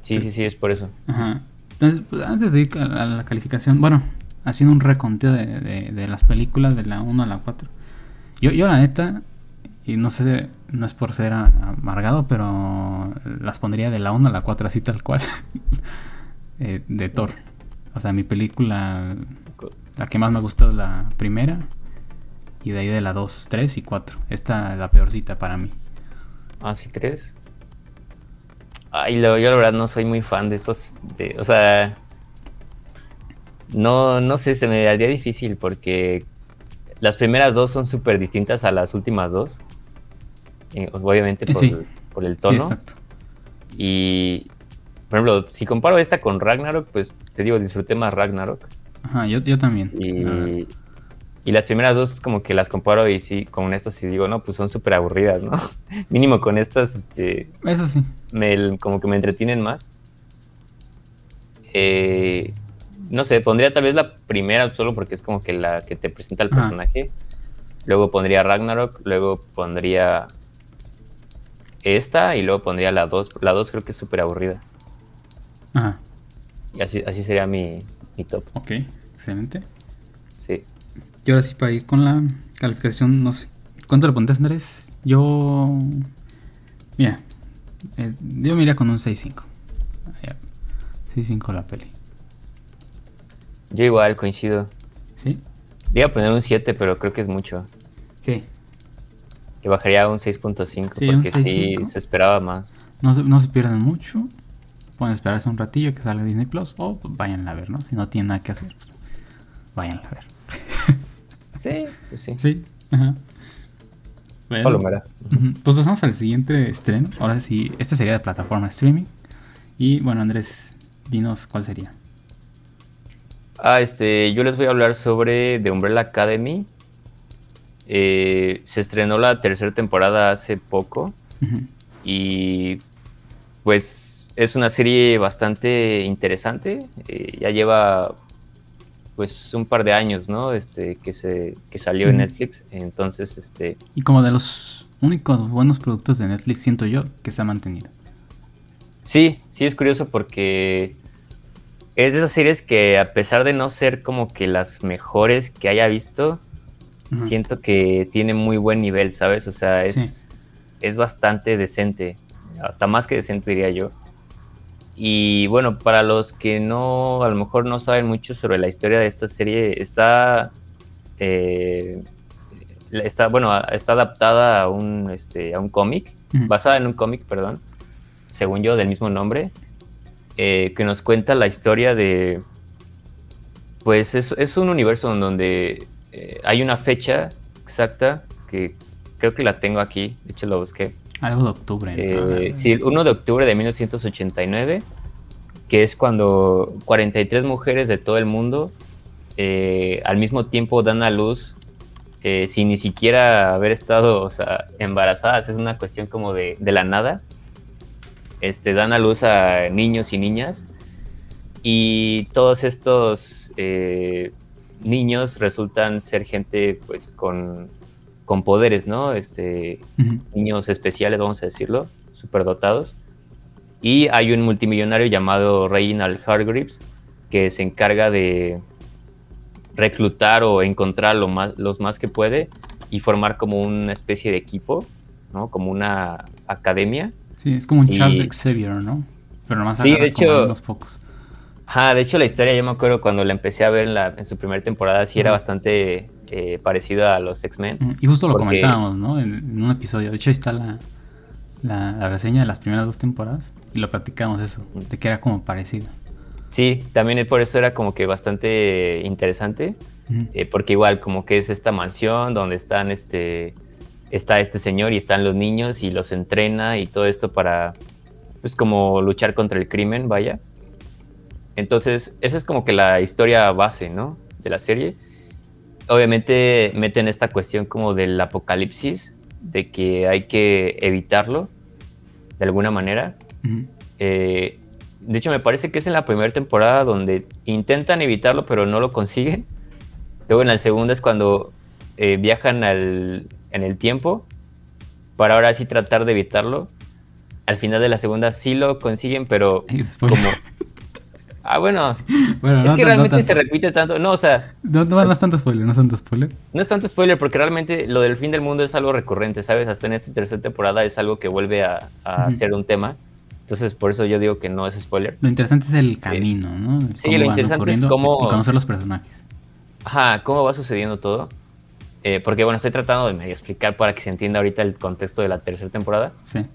Sí, sí, sí, es por eso. Ajá. Entonces, pues, antes de ir a la calificación, bueno, haciendo un reconteo de, de, las películas de la 1 a la 4. Yo, yo la neta, y no sé, no es por ser amargado, pero las pondría de la 1 a la 4, así tal cual. (laughs) eh, de Thor. O sea, mi película, la que más me gustó es la primera. Y de ahí de la 2, 3 y 4. Esta es la peorcita para mí. Ah, ¿sí crees? Ay, yo la verdad no soy muy fan de estos. o sea, no, no sé, se me haría difícil porque las primeras dos son súper distintas a las últimas dos. Eh, obviamente por, por el tono. Sí, exacto. Y, por ejemplo, si comparo esta con Ragnarok, pues te digo, disfruté más Ragnarok. Ajá, yo, yo también. Y, y, las primeras dos como que las comparo y sí, con estas y digo, no, pues son súper aburridas, ¿no? (laughs) Mínimo con estas, este... Eso sí. Me, como que me entretienen más. Eh, no sé, pondría tal vez la primera solo porque es como que la que te presenta el personaje. Luego pondría Ragnarok, luego pondría esta y luego pondría la 2. La 2 creo que es súper aburrida. Ajá. Y así, así sería mi, top. Ok, excelente. Sí. Y ahora sí, para ir con la calificación, no sé. ¿Cuánto le pondrías, Andrés? Yo. Mira, eh, yo me iría con un 6-5. 6-5 la peli. Yo igual, coincido. ¿Sí? Iba a poner un 7, pero creo que es mucho. Sí. Que bajaría a un 6.5 porque sí se esperaba más. No se, no se pierden mucho pueden esperarse un ratillo que salga Disney Plus o vayan a ver, ¿no? Si no tienen nada que hacer, pues vayan a ver. Sí, pues sí. Sí, ajá. Bueno, pues pasamos al siguiente estreno. Ahora sí, este sería de plataforma streaming. Y bueno, Andrés, dinos cuál sería. Ah, este, yo les voy a hablar sobre The Umbrella Academy. Eh, se estrenó la tercera temporada hace poco. Y pues es una serie bastante interesante. Eh, ya lleva pues un par de años, ¿no? Este, que se que salió en Netflix. Entonces, este. Y como de los únicos buenos productos de Netflix, siento yo, que se ha mantenido. Sí, sí es curioso porque es de esas series que a pesar de no ser como que las mejores que haya visto, siento que tiene muy buen nivel, ¿sabes? O sea, es, es bastante decente, hasta más que decente diría yo. Y bueno, para los que no, a lo mejor no saben mucho sobre la historia de esta serie, está, eh, está bueno, está adaptada a un, este, a un cómic, basada en un cómic, perdón, según yo, del mismo nombre, eh, que nos cuenta la historia de, pues es, es un universo en donde eh, hay una fecha exacta que creo que la tengo aquí, de hecho lo busqué, algo de octubre. Eh, sí, el 1 de octubre de 1989, que es cuando 43 mujeres de todo el mundo eh, al mismo tiempo dan a luz eh, sin ni siquiera haber estado o sea, embarazadas. Es una cuestión como de, de, la nada. Este, dan a luz a niños y niñas. Y todos estos niños resultan ser gente pues con con poderes, ¿no? Este, Niños especiales, vamos a decirlo, superdotados. Y hay un multimillonario llamado Reginald Hargreaves que se encarga de reclutar o encontrar lo más, los más que puede y formar como una especie de equipo, ¿no? Como una academia. Sí, es como un Charles Xavier, ¿no? Pero más sí, de hecho, unos pocos. Ajá, de hecho la historia yo me acuerdo cuando la empecé a ver en, la, en su primera temporada, sí era bastante eh, parecido a los X-Men. Y justo lo comentábamos, ¿no? En, un episodio. De hecho, ahí está la, la, reseña de las primeras dos temporadas. Y lo platicamos eso, de que era como parecido. Sí, también por eso era como que bastante interesante. Eh, porque igual como que es esta mansión donde están este está este señor y están los niños y los entrena y todo esto para pues como luchar contra el crimen, vaya. Entonces, esa es como que la historia base, ¿no? De la serie obviamente meten esta cuestión como del apocalipsis, de que hay que evitarlo de alguna manera. Eh, de hecho, me parece que es en la primera temporada donde intentan evitarlo, pero no lo consiguen. Luego en la segunda es cuando eh, viajan al, en el tiempo para ahora sí tratar de evitarlo. Al final de la segunda sí lo consiguen, pero como (laughs) Ah, bueno. es que realmente se repite tanto. No, o sea. No, no, es tanto spoiler, no es tanto spoiler. No es tanto spoiler, porque realmente lo del fin del mundo es algo recurrente, ¿sabes? Hasta en esta tercera temporada es algo que vuelve a, ser un tema. Entonces, por eso yo digo que no es spoiler. Lo interesante es el camino, ¿no? Sí, lo interesante es cómo. conocer los personajes. Ajá, cómo va sucediendo todo. Eh, porque, bueno, estoy tratando de medio explicar para que se entienda ahorita el contexto de la tercera temporada. Sí.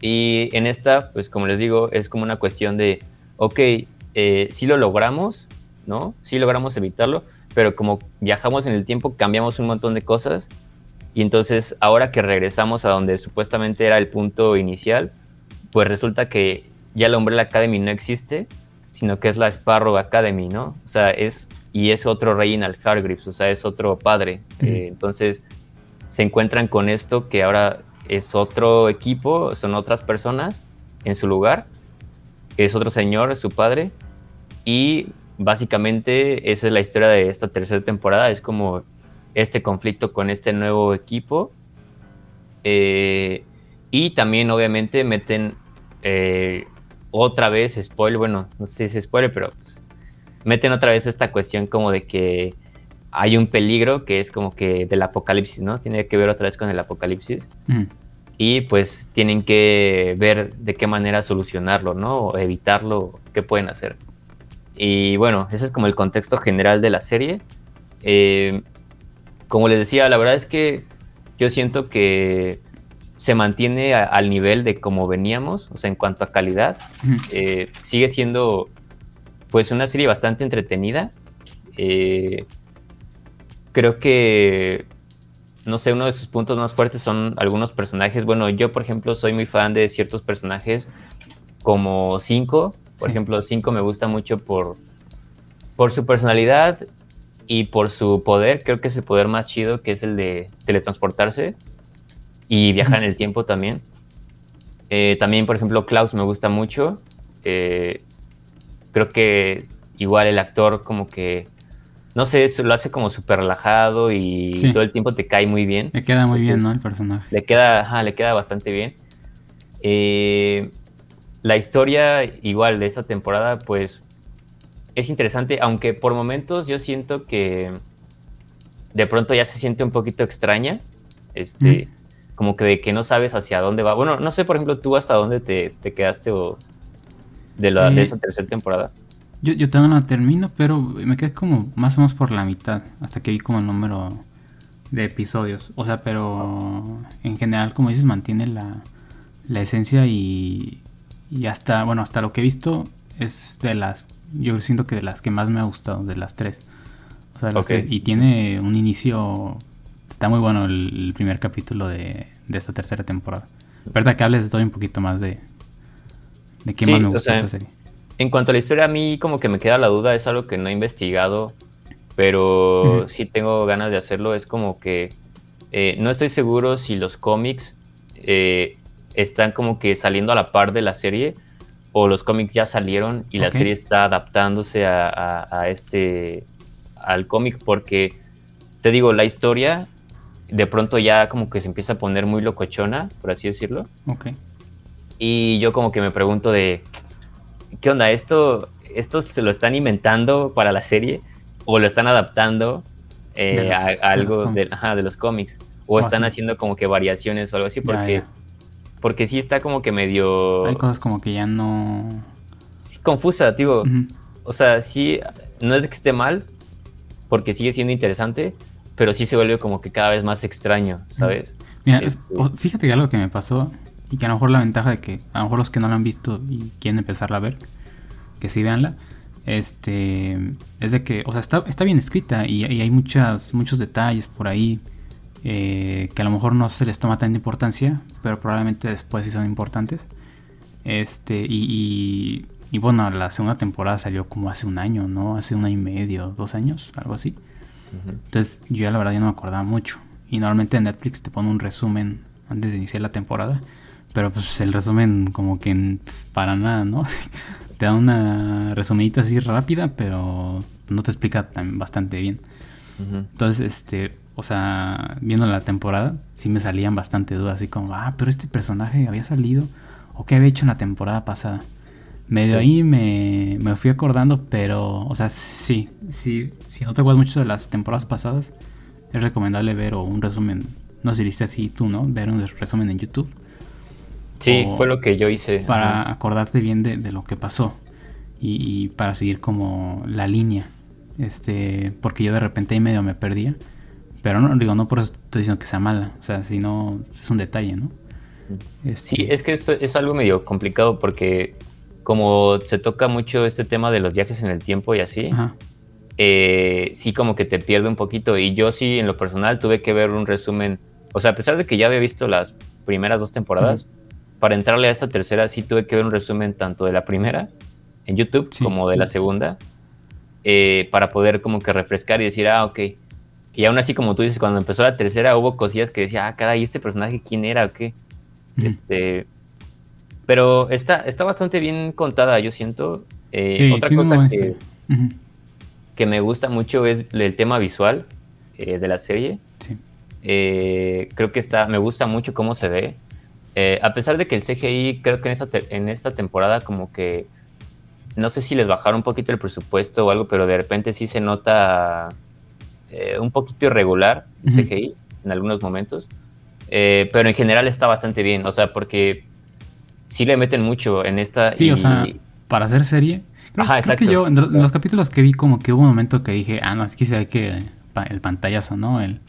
Y en esta, pues, como les digo, es como una cuestión de, ok, eh, sí lo logramos, ¿no? Sí logramos evitarlo, pero como viajamos en el tiempo, cambiamos un montón de cosas. Y entonces, ahora que regresamos a donde supuestamente era el punto inicial, pues resulta que ya la Umbrella Academy no existe, sino que es la Sparrow Academy, ¿no? O sea, es. Y es otro Reginald Hargreaves, o sea, es otro padre. Eh, entonces, se encuentran con esto que ahora es otro equipo, son otras personas en su lugar es otro señor, su padre. Y básicamente esa es la historia de esta tercera temporada. Es como este conflicto con este nuevo equipo. Eh, y también obviamente meten eh, otra vez, spoiler, bueno, no sé si es spoiler, pero pues, meten otra vez esta cuestión como de que hay un peligro que es como que del apocalipsis, ¿no? Tiene que ver otra vez con el apocalipsis y pues tienen que ver de qué manera solucionarlo, ¿no? O evitarlo, qué pueden hacer. Y bueno, ese es como el contexto general de la serie. Eh, como les decía, la verdad es que yo siento que se mantiene al nivel de como veníamos, o sea, en cuanto a calidad. Eh, sigue siendo, pues, una serie bastante entretenida. Eh, creo que, no sé, uno de sus puntos más fuertes son algunos personajes. Bueno, yo, por ejemplo, soy muy fan de ciertos personajes como Cinco. Por ejemplo, Cinco me gusta mucho por, por su personalidad y por su poder. Creo que es el poder más chido, que es el de teletransportarse y viajar en el tiempo también. Eh, también, por ejemplo, Klaus me gusta mucho. Eh, creo que igual el actor como que, no sé, lo hace como súper relajado y todo el tiempo te cae muy bien. Le queda muy bien, ¿no? El personaje. Le queda, le queda bastante bien. Eh, la historia igual de esta temporada, pues, es interesante, aunque por momentos yo siento que de pronto ya se siente un poquito extraña. Este como que de que no sabes hacia dónde va. Bueno, no sé, por ejemplo, tú hasta dónde te, quedaste o de, la, de eh, esa tercera temporada. Yo, yo todavía no termino, pero me quedé como más o menos por la mitad, hasta que vi como el número de episodios. O sea, pero en general, como dices, mantiene la, la esencia y, y hasta, bueno, hasta lo que he visto es de las, yo siento que de las que más me ha gustado, de las tres. O sea, de las tres, y tiene un inicio Está muy bueno el, primer capítulo de, esta tercera temporada. ¿Verdad que hables de un poquito más de, de qué más me gusta esta serie? En cuanto a la historia, a mí como que me queda la duda, es algo que no he investigado, pero sí tengo ganas de hacerlo. Es como que eh, no estoy seguro si los cómics eh, están como que saliendo a la par de la serie o los cómics ya salieron y la serie está adaptándose a, a este al cómic porque te digo la historia de pronto ya como que se empieza a poner muy locochona, por así decirlo. Ok. Y yo como que me pregunto de, ¿qué onda? ¿Esto, esto se lo están inventando para la serie? ¿O lo están adaptando eh, a, algo de los, cómics? ¿O están haciendo como que variaciones o algo así? Porque, porque sí está como que medio... Hay cosas como que ya no... Sí, confusa, digo. O sea, sí, no es que esté mal, porque sigue siendo interesante, pero sí se vuelve como que cada vez más extraño, ¿sabes? Mira, este, fíjate que algo que me pasó y que a lo mejor la ventaja de que a lo mejor los que no la han visto y quieren empezarla a ver, que sí veanla, este, es de que, o sea, está, está bien escrita y, hay muchas, muchos detalles por ahí eh, que a lo mejor no se les toma tanta importancia, pero probablemente después sí son importantes. Este, y, y, bueno, la segunda temporada salió como hace un año, ¿no? Hace un año y medio, dos años, algo así. Entonces yo ya la verdad ya no me acordaba mucho. Y normalmente Netflix te pone un resumen antes de iniciar la temporada. Pero pues el resumen como que pues, para nada, ¿no? (laughs) te da una resumidita así rápida, pero no te explica tan, bastante bien. Entonces, este, o sea, viendo la temporada, sí me salían bastante dudas, así como, ah, pero este personaje había salido, o qué había hecho en la temporada pasada medio ahí me, me, fui acordando, pero, o sea, sí, sí, si no te acuerdas mucho de las temporadas pasadas, es recomendable ver o un resumen, no sé si viste así tú, ¿no? Ver un resumen en YouTube. Sí, fue lo que yo hice. Para acordarte bien de, lo que pasó y, para seguir como la línea. Este, porque yo de repente ahí medio me perdía. Pero no, digo, no por eso estoy diciendo que sea mala. O sea, si no, es un detalle, ¿no? Sí, este es que esto es algo medio complicado porque como se toca mucho este tema de los viajes en el tiempo y así, eh, sí como que te pierde un poquito. Y yo sí, en lo personal, tuve que ver un resumen. O sea, a pesar de que ya había visto las primeras dos temporadas, para entrarle a esta tercera sí tuve que ver un resumen tanto de la primera en YouTube como de la segunda, eh, para poder como que refrescar y decir, ah, ok. Y aún así, como tú dices, cuando empezó la tercera hubo cosillas que decía, ah, caray, ¿este personaje quién era o qué? Este pero está, está bastante bien contada, yo siento. Eh, otra cosa que, que, me gusta mucho es el tema visual eh, de la serie. Eh, creo que está, me gusta mucho cómo se ve. A pesar de que el CGI, creo que en esta, en esta temporada como que, no sé si les bajaron un poquito el presupuesto o algo, pero de repente sí se nota un poquito irregular el CGI en algunos momentos. pero en general está bastante bien, o sea, porque sí le meten mucho en esta. Sí, o sea, para hacer serie. Ajá, exacto. que yo, en los capítulos que vi, como que hubo un momento que dije, ah, no, es que se ve que el pantallazo, ¿no? El,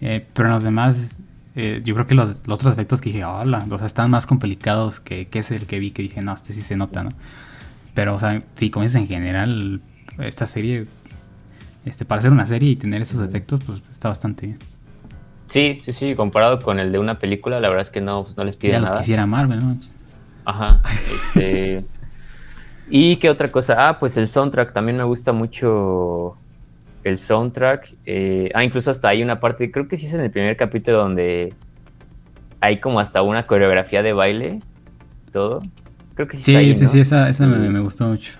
eh, pero en los demás, eh, yo creo que los, otros efectos que dije, hola, o sea, están más complicados que, que es el que vi, que dije, no, este sí se nota, ¿no? Pero, o sea, sí, como dices en general, esta serie, este, para hacer una serie y tener esos efectos, pues está bastante bien. Sí, sí, sí, comparado con el de una película, la verdad es que no, pues, no les pide ya los quisiera Marvel, ¿no? Ajá. Este, (laughs) ¿Y qué otra cosa? Ah, pues el soundtrack, también me gusta mucho el soundtrack. Eh, ah, incluso hasta hay una parte, creo que sí es en el primer capítulo donde hay como hasta una coreografía de baile, todo. Creo que sí. Sí, sí, sí, esa, esa me, gustó mucho.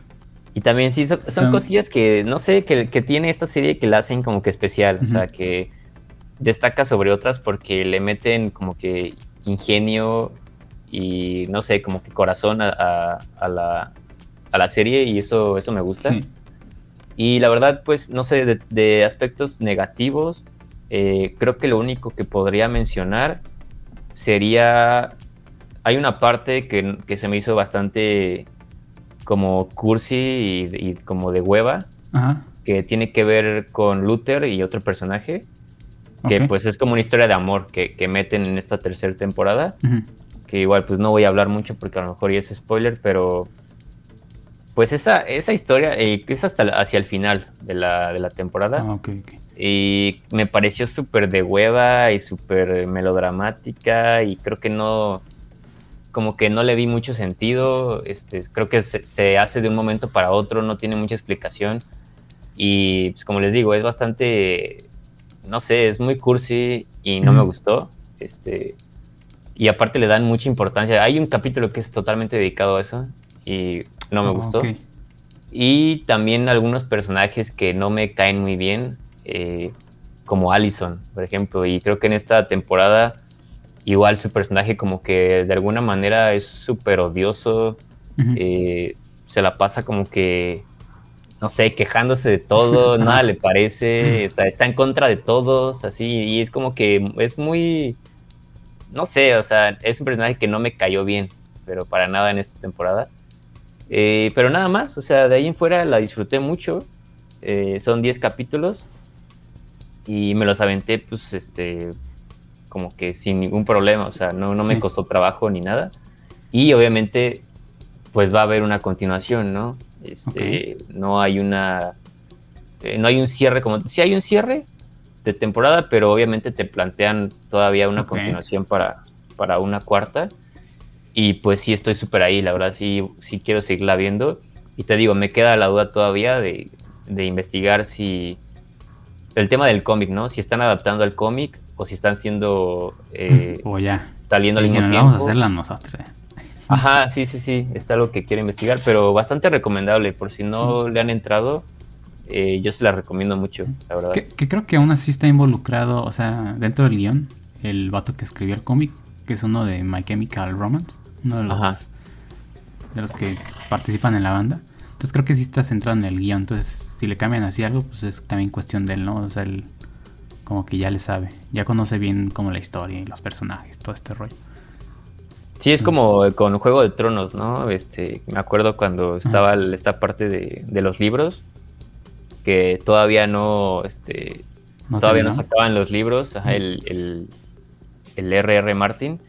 Y también sí, son, cosillas que, no sé, que, que, tiene esta serie que la hacen como que especial, o sea, que destaca sobre otras porque le meten como que ingenio y, no sé, como que corazón a, la, a la serie y eso, eso me gusta. Sí. Y la verdad, pues, no sé, de, aspectos negativos, eh, creo que lo único que podría mencionar sería, hay una parte que, se me hizo bastante como cursi y, como de hueva, que tiene que ver con Luther y otro personaje, que pues es como una historia de amor que, meten en esta tercera temporada, que igual pues no voy a hablar mucho porque a lo mejor ya es spoiler, pero pues esa, esa historia eh, es hasta hacia el final de la, de la temporada. Ah, y me pareció súper de hueva y súper melodramática y creo que no, como que no le vi mucho sentido. Este, creo que se, hace de un momento para otro, no tiene mucha explicación. Y pues como les digo, es bastante, no sé, es muy cursi y no me gustó. Este, y aparte le dan mucha importancia. Hay un capítulo que es totalmente dedicado a eso y no me ah, gustó. Y también algunos personajes que no me caen muy bien, eh, como Allison, por ejemplo. Y creo que en esta temporada igual su personaje como que de alguna manera es súper odioso. Eh, se la pasa como que, no sé, quejándose de todo, (laughs) nada le parece, o sea, está en contra de todos, así, y es como que es muy, no sé, o sea, es un personaje que no me cayó bien, pero para nada en esta temporada. Eh, pero nada más, o sea, de ahí en fuera la disfruté mucho. Eh, son 10 capítulos y me los aventé, pues, este, como que sin ningún problema, o sea, no, no me costó trabajo ni nada. Y obviamente, pues va a haber una continuación, ¿no? Este, no hay una, eh, no hay un cierre como, sí hay un cierre de temporada, pero obviamente te plantean todavía una continuación para, para una cuarta. Y pues sí estoy súper ahí, la verdad sí, sí quiero seguirla viendo. Y te digo, me queda la duda todavía de, investigar si el tema del cómic, ¿no? Si están adaptando al cómic o si están siendo... Eh, (laughs) o ya. Saliendo al mismo tiempo. Vamos a hacerla nosotros. Ajá, sí, sí, sí, es algo que quiero investigar, pero bastante recomendable, por si no le han entrado, eh, yo se la recomiendo mucho, la verdad. Que, que, creo que aún así está involucrado, o sea, dentro del guion, el vato que escribió el cómic, que es uno de My Chemical Romance uno de los, de los que participan en la banda. Entonces creo que sí está centrado en el guion. Entonces, si le cambian así algo, pues es también cuestión de él, ¿no? O sea, él como que ya le sabe. Ya conoce bien como la historia y los personajes, todo este rollo. Sí, es como con Juego de Tronos, ¿no? Este, me acuerdo cuando estaba esta parte de, de, los libros, que todavía no, este, todavía no sacaban los libros, el, el, el R.R. Martin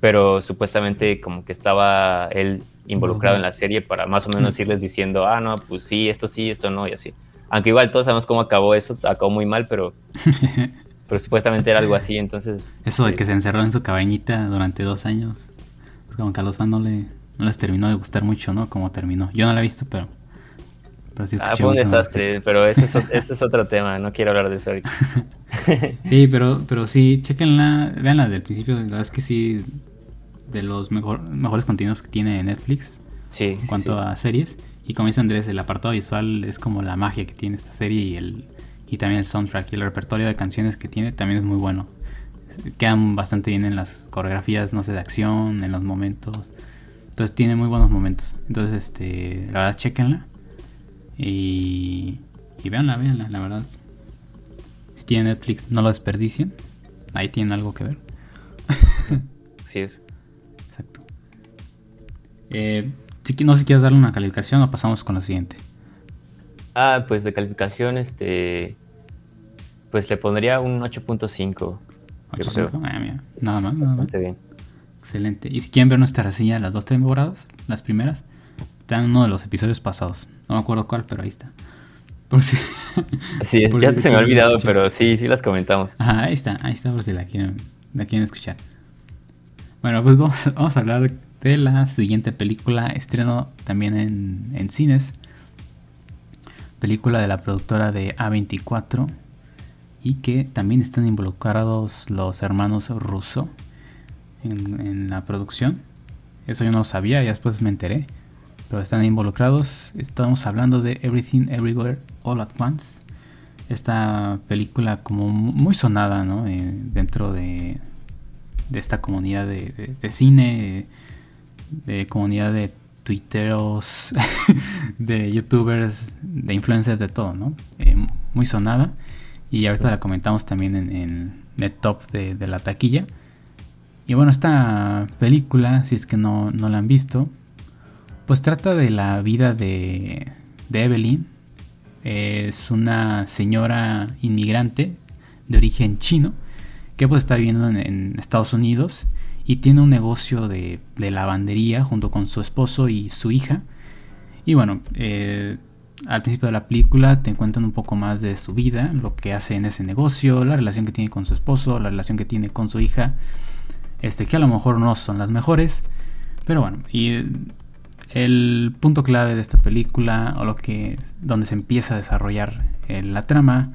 pero supuestamente como que estaba él involucrado en la serie para más o menos irles diciendo, ah, no, pues sí, esto sí, esto no, y así. Aunque igual todos sabemos cómo acabó eso, acabó muy mal, pero, (laughs) pero supuestamente era algo así, entonces... Eso de que se encerró en su cabañita durante dos años, pues como que a los fans no, le, no les terminó de gustar mucho, ¿no? Como terminó. Yo no la he visto, pero... pero sí ah, fue un desastre, pero ese es, ese es otro tema, no quiero hablar de eso ahorita. (laughs) sí, pero, pero sí, chequenla, veanla del principio, la verdad es que sí, de los mejor, mejores contenidos que tiene Netflix sí, en cuanto a series. Y como dice Andrés, el apartado visual es como la magia que tiene esta serie y, el, y también el soundtrack y el repertorio de canciones que tiene también es muy bueno. Quedan bastante bien en las coreografías, no sé, de acción, en los momentos. Entonces tiene muy buenos momentos. Entonces, este, la verdad, chequenla. Y, y véanla, véanla, la verdad. Si tienen Netflix, no lo desperdicien. Ahí tienen algo que ver. (laughs) Sí es. Eh, si, no sé si quieres darle una calificación o pasamos con lo siguiente. Ah, pues de calificación, este. Pues le pondría un 8.5. 8.5, ah. Nada más, nada más. bien. Excelente. Y si quieren ver nuestra reseña de las dos temporadas, las primeras, están en uno de los episodios pasados. No me acuerdo cuál, pero ahí está. Por si... (laughs) Sí, ya se me ha olvidado, pero sí, sí las comentamos. Ajá, ahí está, ahí está por si la quieren, la quieren escuchar. Bueno, pues vamos, (laughs) vamos a hablar de la siguiente película, estreno también en, en cines. Película de la productora de A24 y que también están involucrados los hermanos Russo en, la producción. Eso yo no lo sabía, ya después me enteré. Pero están involucrados. Estamos hablando de Everything Everywhere All at Once. Esta película como muy sonada ¿no? Eh, dentro de, de, esta comunidad de, cine, de comunidad de twitteros, (laughs) de youtubers, de influencers, de todo, ¿no? Eh, muy sonada. Y ahorita la comentamos también en, el top de, la taquilla. Y bueno, esta película, si es que no, la han visto, pues trata de la vida de, Evelyn. Es una señora inmigrante de origen chino que pues está viviendo en, Estados Unidos y tiene un negocio de, de, lavandería junto con su esposo y su hija. Y bueno, eh, al principio de la película te cuentan un poco más de su vida, lo que hace en ese negocio, la relación que tiene con su esposo, la relación que tiene con su hija, este que a lo mejor no son las mejores, pero bueno, y el punto clave de esta película o lo que donde se empieza a desarrollar eh, la trama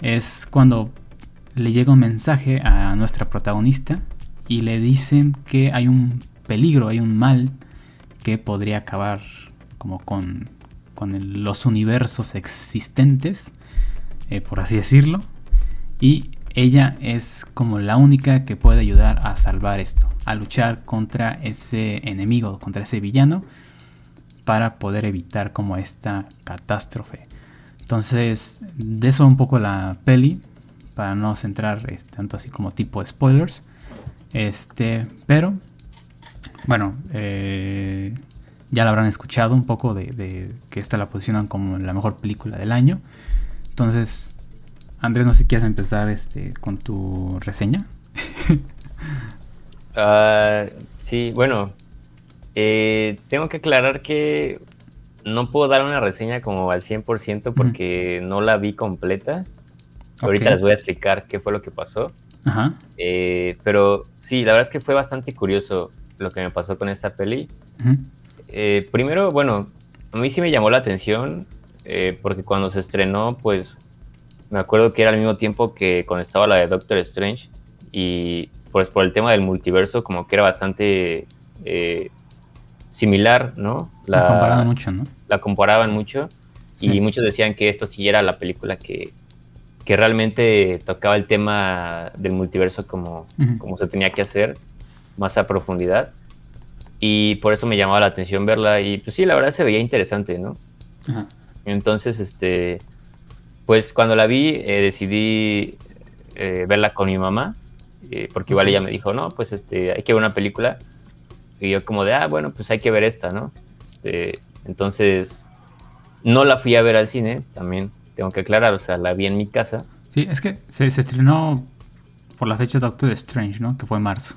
es cuando le llega un mensaje a nuestra protagonista y le dicen que hay un peligro, hay un mal que podría acabar como con los universos existentes, eh, por así decirlo, y ella es como la única que puede ayudar a salvar esto, a luchar contra ese enemigo, contra ese villano, para poder evitar como esta catástrofe. Entonces, de eso un poco la peli, para no centrar este, tanto así como tipo spoilers. Este, pero, bueno, eh, ya la habrán escuchado un poco de, que esta la posicionan como la mejor película del año. Entonces, Andrés, no sé si quieres empezar este, con tu reseña. (laughs) Ah, sí, bueno, eh, tengo que aclarar que no puedo dar una reseña como al 100% porque no la vi completa. Ahorita les voy a explicar qué fue lo que pasó. Ajá. Eh, pero sí, la verdad es que fue bastante curioso lo que me pasó con esta peli. Eh, primero, bueno, a mí sí me llamó la atención eh, porque cuando se estrenó, pues me acuerdo que era al mismo tiempo que cuando estaba la de Doctor Strange y pues por el tema del multiverso como que era bastante eh, similar, ¿no? La, comparaban mucho, ¿no? La comparaban mucho y muchos decían que esta sí era la película que, que realmente tocaba el tema del multiverso como, como se tenía que hacer, más a profundidad. Y por eso me llamaba la atención verla. Y pues sí, la verdad se veía interesante, ¿no? Entonces, este, pues cuando la vi, eh, decidí eh, verla con mi mamá. Eh, porque igual ella me dijo, no, pues este, hay que ver una película. Y yo como de, ah, bueno, pues hay que ver esta, ¿no? Este, entonces, no la fui a ver al cine, también tengo que aclarar, o sea, la vi en mi casa. Sí, es que se, se estrenó por la fecha de Doctor Strange, ¿no? Que fue en marzo.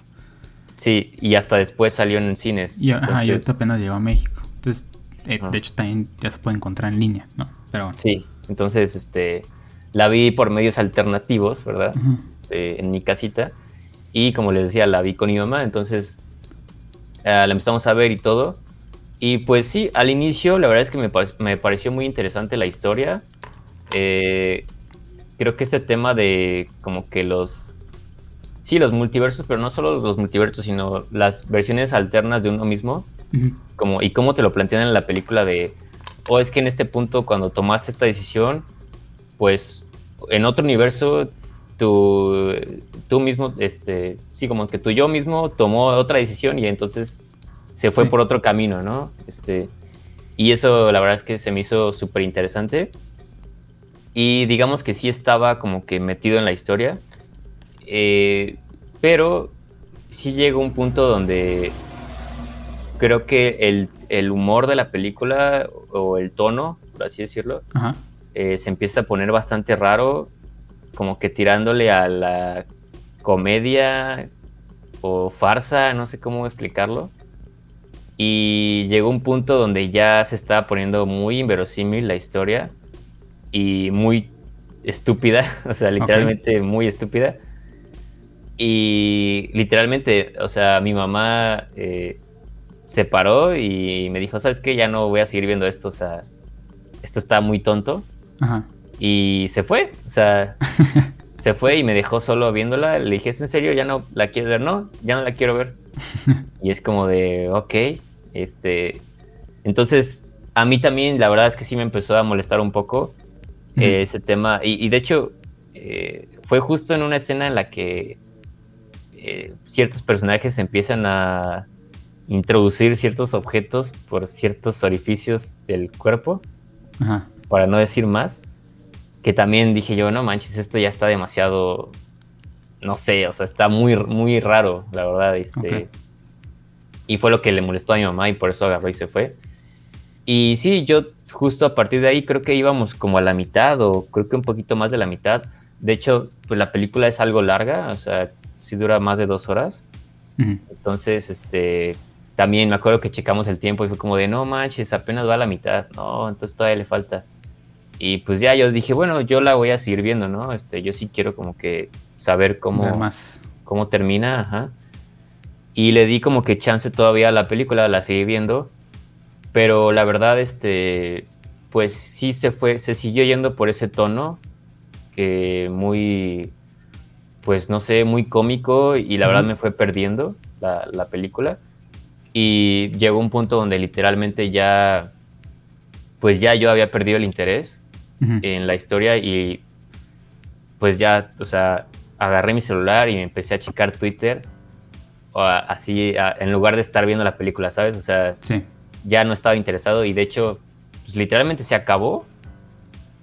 Sí, y hasta después salió en cines. Y, ajá, y ahorita apenas llegó a México. Entonces, eh, de hecho, también ya se puede encontrar en línea, ¿no? Pero Sí, entonces, este, la vi por medios alternativos, ¿verdad? este, en mi casita. Y como les decía, la vi con mi mamá, entonces eh, la empezamos a ver y todo. Y pues sí, al inicio la verdad es que me, me pareció muy interesante la historia. Eh, creo que este tema de como que los Sí, los multiversos, pero no solo los multiversos, sino las versiones alternas de uno mismo. como, y cómo te lo plantean en la película de, o oh, es que en este punto cuando tomaste esta decisión, pues en otro universo tú, tú mismo, este, sí, como que tú yo mismo tomó otra decisión y entonces se fue por otro camino, ¿no? Este, y eso la verdad es que se me hizo súper interesante. Y digamos que sí estaba como que metido en la historia. Eh, pero sí llega un punto donde creo que el, humor de la película o el tono, por así decirlo, eh, se empieza a poner bastante raro, como que tirándole a la comedia o farsa, no sé cómo explicarlo. Y llegó un punto donde ya se estaba poniendo muy inverosímil la historia y muy estúpida, (laughs) o sea, literalmente muy estúpida. Y literalmente, o sea, mi mamá eh, se paró y me dijo, ¿sabes qué? Ya no voy a seguir viendo esto, o sea, esto está muy tonto. Y se fue, o sea, (laughs) se fue y me dejó solo viéndola. Le dije, ¿es en serio? ¿Ya no la quieres ver? No, ya no la quiero ver. (laughs) y es como de, ok, este... Entonces, a mí también la verdad es que sí me empezó a molestar un poco eh, ese tema. Y, de hecho, eh, fue justo en una escena en la que eh, ciertos personajes empiezan a introducir ciertos objetos por ciertos orificios del cuerpo, para no decir más, que también dije yo, no manches, esto ya está demasiado, no sé, o sea, está muy, muy raro, la verdad. Este, Y fue lo que le molestó a mi mamá y por eso agarró y se fue. Y sí, yo justo a partir de ahí creo que íbamos como a la mitad o creo que un poquito más de la mitad. De hecho, pues la película es algo larga, o sea, sí dura más de dos horas. Entonces, este, también me acuerdo que checamos el tiempo y fue como de, no manches, apenas va a la mitad. No, entonces todavía le falta. Y pues ya yo dije, bueno, yo la voy a seguir viendo, ¿no? Este, yo sí quiero como que saber cómo, más. cómo termina, ajá. Y le di como que chance todavía a la película, la seguí viendo. Pero la verdad, este, pues sí se fue, se siguió yendo por ese tono que muy, pues no sé, muy cómico y la verdad me fue perdiendo la, película. Y llegó un punto donde literalmente ya, pues ya yo había perdido el interés en la historia y pues ya, o sea, agarré mi celular y me empecé a checar Twitter así en lugar de estar viendo la película, ¿sabes? O sea, sí ya no estaba interesado y de hecho, pues, literalmente se acabó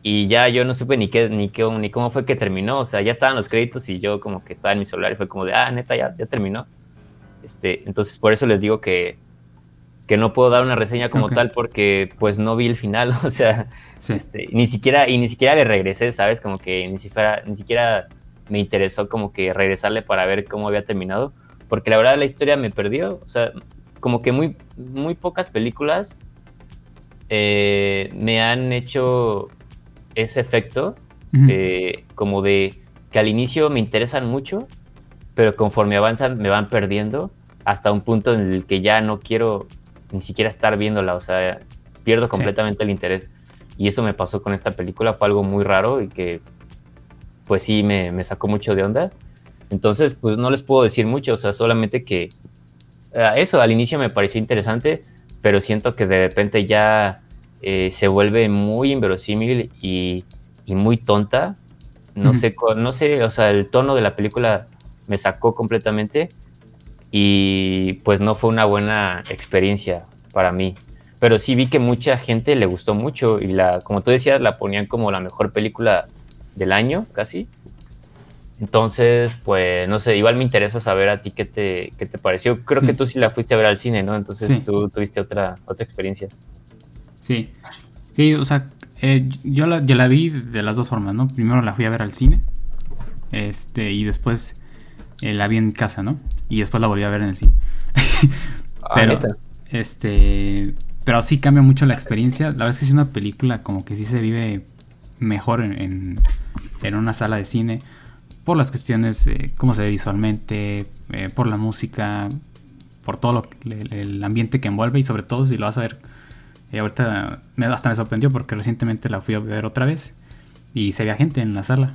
y ya yo no supe ni qué, ni qué, ni cómo fue que terminó. O sea, ya estaban los créditos y yo como que estaba en mi celular y fue como de, ah, neta, ya, ya terminó. Este, entonces por eso les digo que, que no puedo dar una reseña como tal porque pues no vi el final. (laughs) O sea, este, ni siquiera, y ni siquiera le regresé, ¿sabes? Como que ni siquiera, ni siquiera me interesó como que regresarle para ver cómo había terminado. Porque la verdad la historia me perdió. O sea, como que muy, muy pocas películas eh, me han hecho ese efecto como de que al inicio me interesan mucho, pero conforme avanzan me van perdiendo hasta un punto en el que ya no quiero ni siquiera estar viéndola, o sea, pierdo completamente el interés. Y eso me pasó con esta película, fue algo muy raro y que pues sí me, me sacó mucho de onda. Entonces, pues no les puedo decir mucho, o sea, solamente que eh, eso al inicio me pareció interesante, pero siento que de repente ya eh, se vuelve muy inverosímil y, muy tonta. No, sé, no sé, o sea, el tono de la película me sacó completamente y pues no fue una buena experiencia para mí. Pero sí vi que mucha gente le gustó mucho y la, como tú decías, la ponían como la mejor película del año, casi. Entonces, pues, no sé, igual me interesa saber a ti qué te, qué te pareció. Creo que tú sí la fuiste a ver al cine, ¿no? Entonces tú tuviste otra, otra experiencia. Sí, sí, o sea, eh, yo, la, la vi de las dos formas, ¿no? Primero la fui a ver al cine, este, y después eh, la vi en casa, ¿no? Y después la volví a ver en el cine. (laughs) Ah, pero, este, pero sí cambia mucho la experiencia. La verdad es que es una película como que sí se vive mejor en, en una sala de cine por las cuestiones, eh, cómo se ve visualmente, eh, por la música, por todo lo, el, ambiente que envuelve y sobre todo si lo vas a ver. Eh, ahorita me, hasta me sorprendió porque recientemente la fui a ver otra vez y se veía gente en la sala.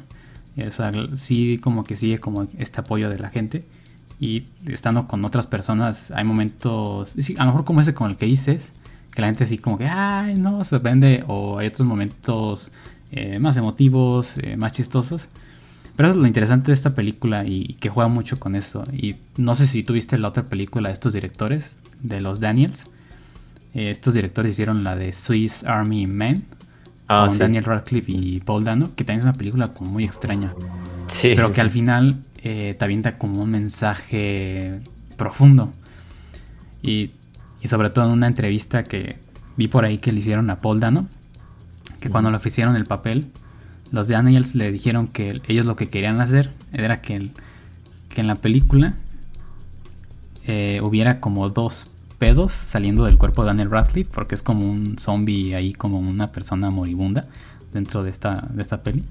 O sea, sí, como que sigue como este apoyo de la gente. Y estando con otras personas, hay momentos, sí, a lo mejor como ese con el que dices, que la gente sí como que, ay, no, se vende. O hay otros momentos más emotivos, más chistosos. Pero eso es lo interesante de esta película y que juega mucho con eso. Y no sé si tuviste la otra película de estos directores, de los Daniels. Eh, estos directores hicieron la de Swiss Army Men ah, con Daniel Radcliffe y Paul Dano, que también es una película como muy extraña. Sí, pero que al final eh, te avienta como un mensaje profundo. Y, y, sobre todo en una entrevista que vi por ahí que le hicieron a Paul Dano, que cuando le ofrecieron el papel, los de Daniels le dijeron que ellos lo que querían hacer era que que en la película eh, hubiera como dos pedos saliendo del cuerpo de Daniel Radcliffe, porque es como un zombie ahí, como una persona moribunda dentro de esta, de esta peli.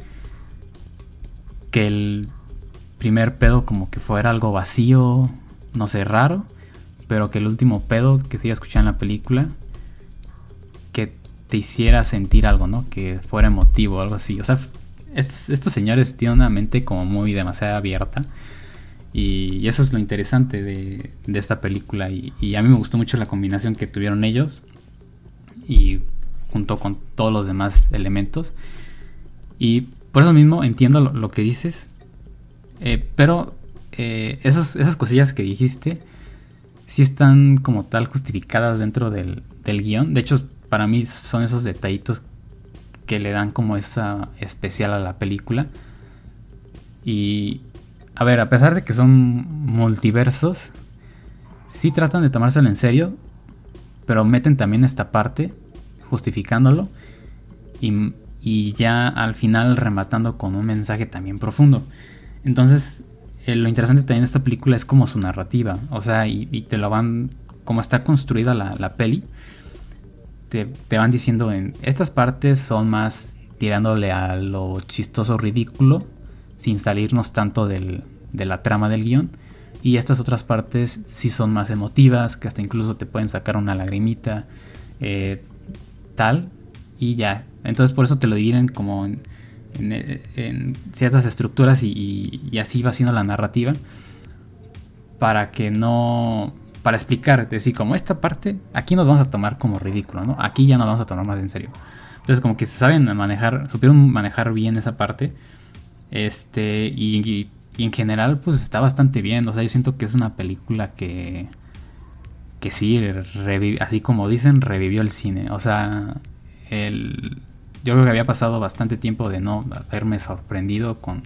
Que el primer pedo como que fuera algo vacío, no sé, raro, pero que el último pedo que se iba a escuchar en la película, que te hiciera sentir algo, ¿no? Que fuera emotivo, algo así. O sea, estos, estos señores tienen una mente como muy demasiado abierta y, eso es lo interesante de, esta película. Y, a mí me gustó mucho la combinación que tuvieron ellos. Y junto con todos los demás elementos. Y por eso mismo entiendo lo, que dices. Eh, pero eh, esas, esas cosillas que dijiste sí están como tal justificadas dentro del, del guion. De hecho, para mí son esos detallitos que le dan como esa especial a la película. Y, a ver, a pesar de que son multiversos, sí tratan de tomárselo en serio, pero meten también esta parte, justificándolo, y, ya al final rematando con un mensaje también profundo. Entonces, eh, lo interesante también de esta película es como su narrativa, o sea, y, te lo van, como está construida la, peli, te, te, van diciendo en estas partes son más tirándole a lo chistoso ridículo sin salirnos tanto de la trama del guion. Y estas otras partes sí son más emotivas, que hasta incluso te pueden sacar una lagrimita, eh, tal, y ya. Entonces por eso te lo dividen como en, ciertas estructuras y, así va siendo la narrativa. Para que no... Para explicar, decir, como esta parte, aquí nos vamos a tomar como ridículo, ¿no? Aquí ya nos vamos a tomar más en serio. Entonces como que saben manejar, supieron manejar bien esa parte este, y, en general, pues está bastante bien. O sea, yo siento que es una película que, que sí, así como dicen, revivió el cine. O sea, el, yo creo que había pasado bastante tiempo de no haberme sorprendido con,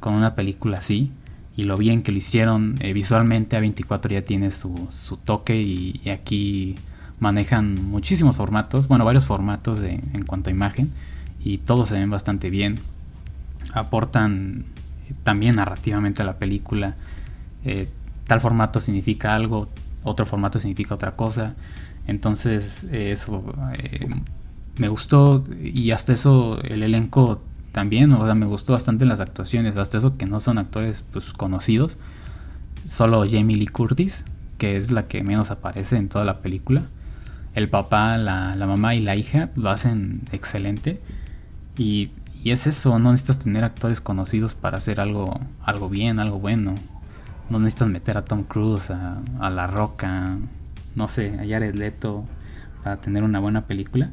con una película así. Y lo bien que lo hicieron eh, visualmente, A24 ya tiene su, su toque y, aquí manejan muchísimos formatos, bueno, varios formatos en cuanto a imagen y todos se ven bastante bien aportan también narrativamente a la película. Eh, tal formato significa algo, otro formato significa otra cosa. Entonces eso eh, me gustó y hasta eso el elenco también, o sea, me gustó bastante las actuaciones, hasta eso que no son actores pues, conocidos. Solo Jamie Lee Curtis, que es la que menos aparece en toda la película. El papá, la, la mamá y la hija lo hacen excelente. Y y es eso, no necesitas tener actores conocidos para hacer algo, algo bien, algo bueno. No necesitas meter a Tom Cruise, a, La Roca, no sé, a Jared Leto para tener una buena película.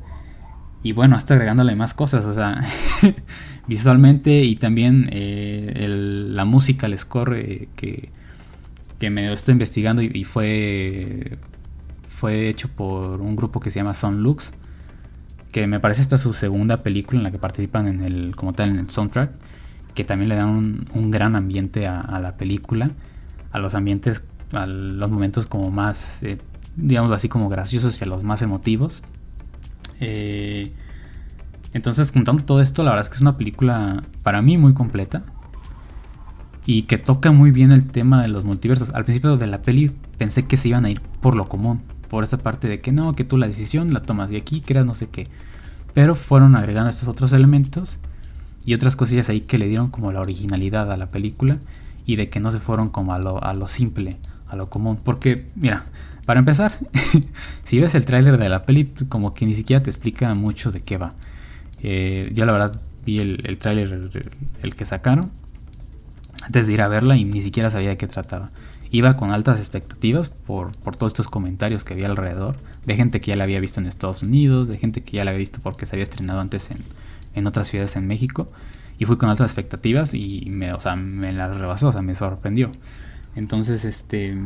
Y bueno, hasta agregándole más cosas, o sea, (laughs) visualmente y también eh, la música, el score que, que me estoy investigando y, fue, fue hecho por un grupo que se llama Son Lux que me parece esta su segunda película en la que participan en el, como tal en el soundtrack, que también le dan un, gran ambiente a, la película, a los ambientes, a los momentos como más, eh, digamos así como graciosos y a los más emotivos. Eh, entonces, juntando todo esto, la verdad es que es una película para mí muy completa y que toca muy bien el tema de los multiversos. Al principio de la peli pensé que se iban a ir por lo común, por esa parte de que no, que tú la decisión la tomas de aquí, creas no sé qué. Pero fueron agregando estos otros elementos y otras cosillas ahí que le dieron como la originalidad a la película y de que no se fueron como a lo, a lo simple, a lo común. Porque, mira, para empezar, (laughs) si ves el tráiler de la peli, como que ni siquiera te explica mucho de qué va. Eh, yo la verdad vi el, el tráiler, el que sacaron, antes de ir a verla y ni siquiera sabía de qué trataba iba con altas expectativas por, todos estos comentarios que había alrededor, de gente que ya la había visto en Estados Unidos, de gente que ya la había visto porque se había estrenado antes en, otras ciudades en México, y fui con altas expectativas y me, o sea, me las rebasó, o sea, me sorprendió. Entonces, este,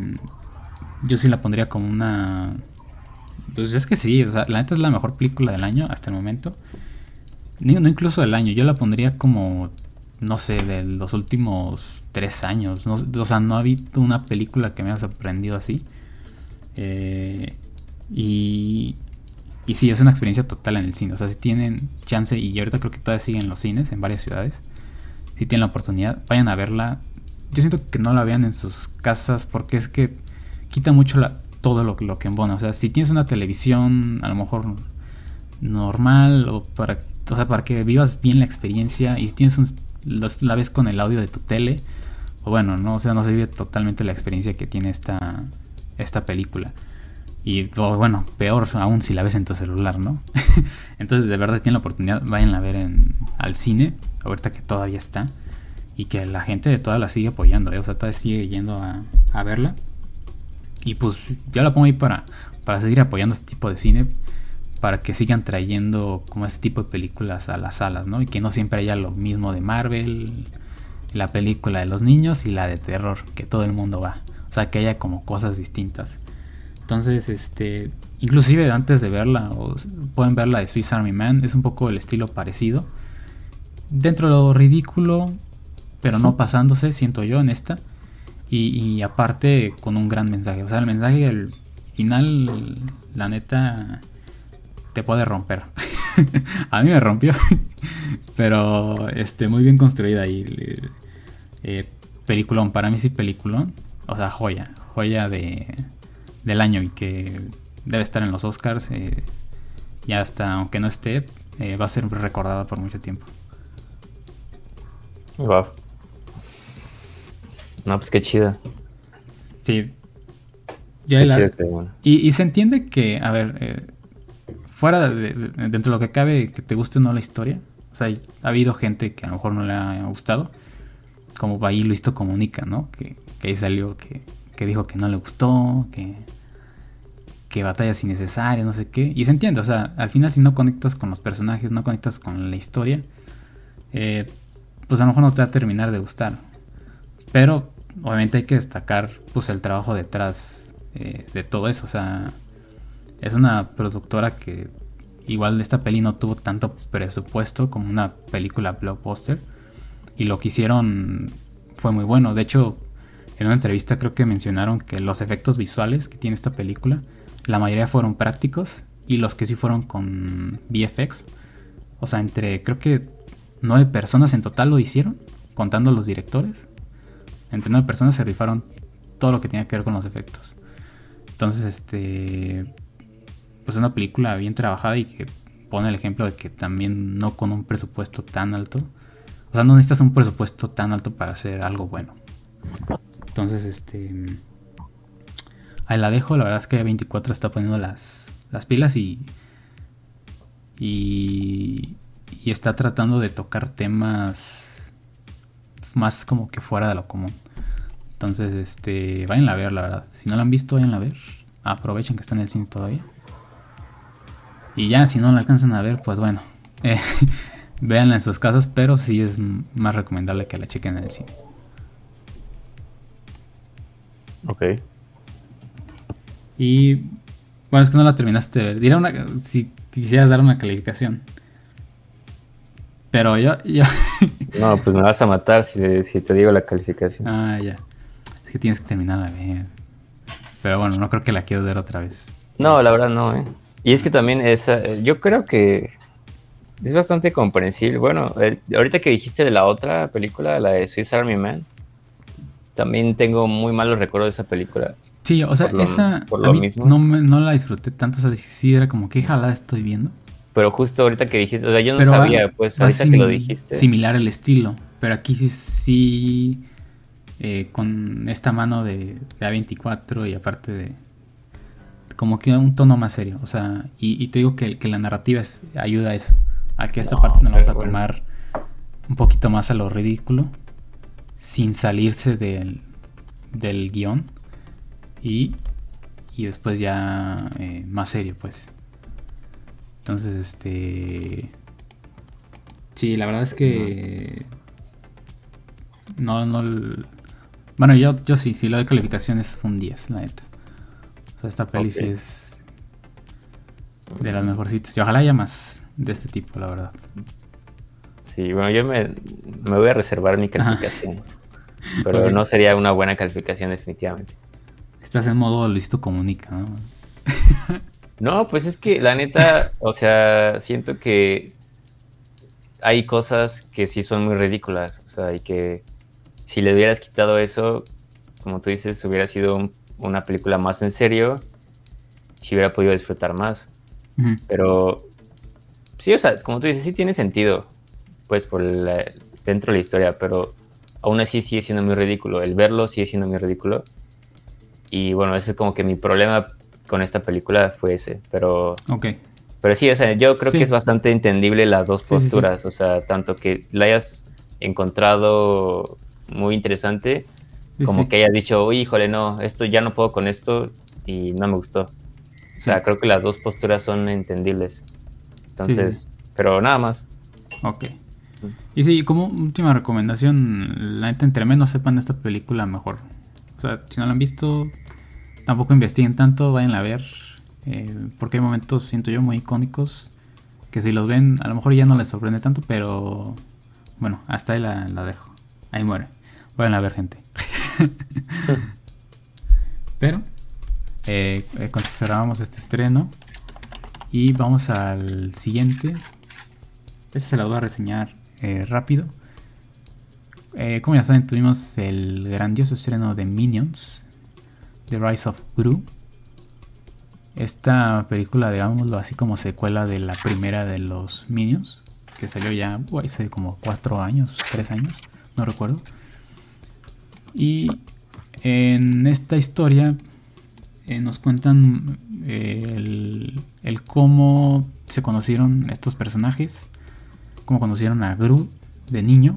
yo sí la pondría como una... Pues es que sí, o sea, la neta es la mejor película del año hasta el momento. No, no incluso del año, yo la pondría como, no sé, de los últimos tres años. o sea, no ha habido una película que me haya sorprendido así. Eh, y, y sí, es una experiencia total en el cine. O sea, si tienen chance, y ahorita creo que todavía siguen los cines en varias ciudades, si tienen la oportunidad, vayan a verla. yo siento que no la vean en sus casas porque es que quita mucho la, todo lo, lo que embona. O sea, si tienes una televisión a lo mejor normal o para, o sea, para que vivas bien la experiencia y si tienes un, la ves con el audio de tu tele, o bueno, no, o sea, no se vive totalmente la experiencia que tiene esta, esta película. Y bueno, peor aún si la ves en tu celular, ¿no? (laughs) Entonces, de verdad, si tienen la oportunidad, vayan a ver en, al cine, ahorita que todavía está. Y que la gente de toda la sigue apoyando, ¿eh? o sea, todavía sigue yendo a verla. Y pues yo la pongo ahí para, para seguir apoyando este tipo de cine, para que sigan trayendo como este tipo de películas a las salas, ¿no? Y que no siempre haya lo mismo de Marvel, la película de los niños y la de terror, que todo el mundo va. O sea, que haya como cosas distintas. Entonces, este, inclusive antes de verla, o pueden ver la de Swiss Army Man, es un poco el estilo parecido. Dentro de lo ridículo, pero no pasándose, siento yo, en esta. Y, aparte con un gran mensaje. O sea, el mensaje al final, la neta, te puede romper. (laughs) a mí me rompió. (laughs) Pero este, muy bien construida ahí. Eh, peliculón, para mí sí peliculón. O sea, joya. Joya de, del año y que debe estar en los Oscars. Eh, y hasta, aunque no esté, eh, va a ser recordada por mucho tiempo. Wow. No, pues qué chida. Sí. y, se entiende que, a ver, eh, fuera de, dentro de lo que cabe, que te guste o no la historia. O sea, ha habido gente que a lo mejor no le ha gustado. Como ahí Luisito Comunica, ¿no? Que, ahí salió que, que, dijo que no le gustó, que, que batallas innecesarias, no sé qué. Y se entiende, o sea, al final si no conectas con los personajes, no conectas con la historia, eh, pues a lo mejor no te va a terminar de gustar. Pero obviamente hay que destacar pues el trabajo detrás eh, de todo eso. O sea, es una productora que igual esta peli no tuvo tanto presupuesto como una película blockbuster. Y lo que hicieron fue muy bueno. De hecho, en una entrevista creo que mencionaron que los efectos visuales que tiene esta película, la mayoría fueron prácticos y los que sí fueron con VFX. O sea, entre creo que nueve personas en total lo hicieron, contando los directores entre nueve personas se rifaron todo lo que tenía que ver con los efectos. Entonces, este. Pues es una película bien trabajada y que pone el ejemplo de que también no con un presupuesto tan alto. O sea, no necesitas un presupuesto tan alto para hacer algo bueno. Entonces, este. Ahí la dejo. La verdad es que 24 está poniendo las, las pilas y. Y. Y está tratando de tocar temas más como que fuera de lo común. Entonces, este, vayan a ver, la verdad. Si no la han visto, vayan a ver. Aprovechen que está en el cine todavía. Y ya, si no la alcanzan a ver, pues bueno, (laughs) eh, véanla en sus casas, pero sí es más recomendable que la chequen en el cine. Ok. Y bueno, es que no la terminaste de ver. Diré una, si quisieras dar una calificación. Pero yo, yo... (laughs) no, pues me vas a matar si, te digo la calificación. Ah, ya. Es que tienes que terminar a ver. Pero bueno, no creo que la quieras ver otra vez. No, la verdad no, ¿eh? Y es que también es, eh, yo creo que es bastante comprensible. Bueno, eh, ahorita que dijiste de la otra película, la de Swiss Army Man, también tengo muy malos recuerdos de esa película. Sí, o sea, esa por lo mismo. No, no la disfruté tanto, o sea, sí era como que jalada estoy viendo. Pero justo ahorita que dijiste, o sea, yo no sabía, pues ahorita que lo dijiste. Similar el estilo, pero aquí sí, sí eh, con esta mano de, A24 y aparte de como que un tono más serio, o sea, y, te digo que, que, la narrativa es, ayuda a eso, a que esta parte no la vas a tomar un poquito más a lo ridículo, sin salirse del, del guion y, y después ya eh, más serio, pues. Entonces, este... Sí, la verdad es que... No, no... Bueno, yo, yo sí, sí, la de calificación es un 10, la neta. O sea, esta peli sí es de las mejorcitas. Y ojalá haya más de este tipo, la verdad. Sí, bueno, yo me, voy a reservar mi calificación. (laughs) Pero no sería una buena calificación definitivamente. Estás en modo listo comunica, ¿no? (laughs) No, pues es que la neta, o sea, siento que hay cosas que sí son muy ridículas, o sea, y que si le hubieras quitado eso, como tú dices, hubiera sido una película más en serio, si hubiera podido disfrutar más. Pero sí, o sea, como tú dices, sí tiene sentido, pues por dentro de la historia, pero aún así sigue siendo muy ridículo. El verlo sigue siendo muy ridículo. Y bueno, ese es como que mi problema con esta película fue ese, pero... Ok. Pero sí, o sea, yo creo que es bastante entendible las dos posturas, o sea, tanto que la hayas encontrado muy interesante, como que hayas dicho, uy, híjole, no, esto ya no puedo con esto y no me gustó. O sea, creo que las dos posturas son entendibles. Entonces, pero nada más. Ok. Y sí, como última recomendación, la neta, entre menos sepan esta película, mejor. O sea, si no la han visto, tampoco investiguen tanto, vayan a ver. Eh, porque hay momentos, siento yo, muy icónicos. Que si los ven, a lo mejor ya no les sorprende tanto, pero bueno, hasta ahí la, dejo. Ahí muere. Vayan a ver, gente. (laughs) pero, eh, eh cerramos este estreno. Y vamos al siguiente. Este se lo voy a reseñar eh, rápido. Como ya saben, tuvimos el grandioso estreno de Minions, The Rise of Gru. Esta película, digámoslo así como secuela de la primera de los Minions, que salió ya hace como 4 años, 3 años, no recuerdo. Y en esta historia eh, nos cuentan el, el, cómo se conocieron estos personajes, cómo conocieron a Gru de niño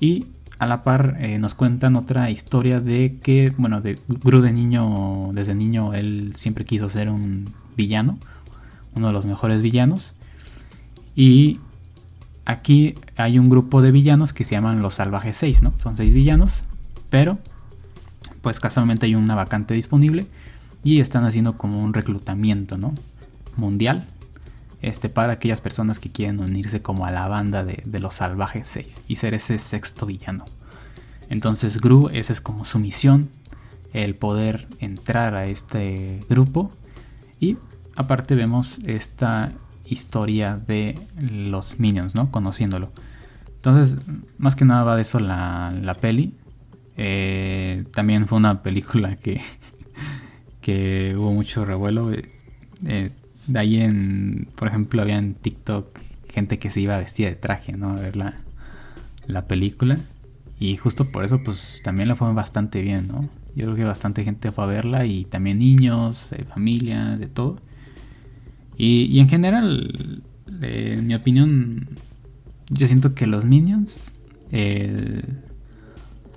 y a la par eh, nos cuentan otra historia de que, bueno, de Gru de niño, desde niño él siempre quiso ser un villano, uno de los mejores villanos. Y aquí hay un grupo de villanos que se llaman los Salvajes 6, ¿no? Son seis villanos, pero pues casualmente hay una vacante disponible y están haciendo como un reclutamiento, ¿no? Mundial este, para aquellas personas que quieren unirse como a la banda de, los salvajes 6 y ser ese sexto villano. Entonces Gru, esa es como su misión, el poder entrar a este grupo y aparte vemos esta historia de los minions, ¿no? Conociéndolo. Entonces, más que nada va de eso la, peli. Eh, también fue una película que, (laughs) que hubo mucho revuelo. Eh, de ahí en, por ejemplo, había en TikTok gente que se iba vestida de traje, ¿no? A ver la, la película. Y justo por eso, pues también la fue bastante bien, ¿no? Yo creo que bastante gente fue a verla y también niños, eh, familia, de todo. Y, en general, eh, en mi opinión, yo siento que los Minions eh,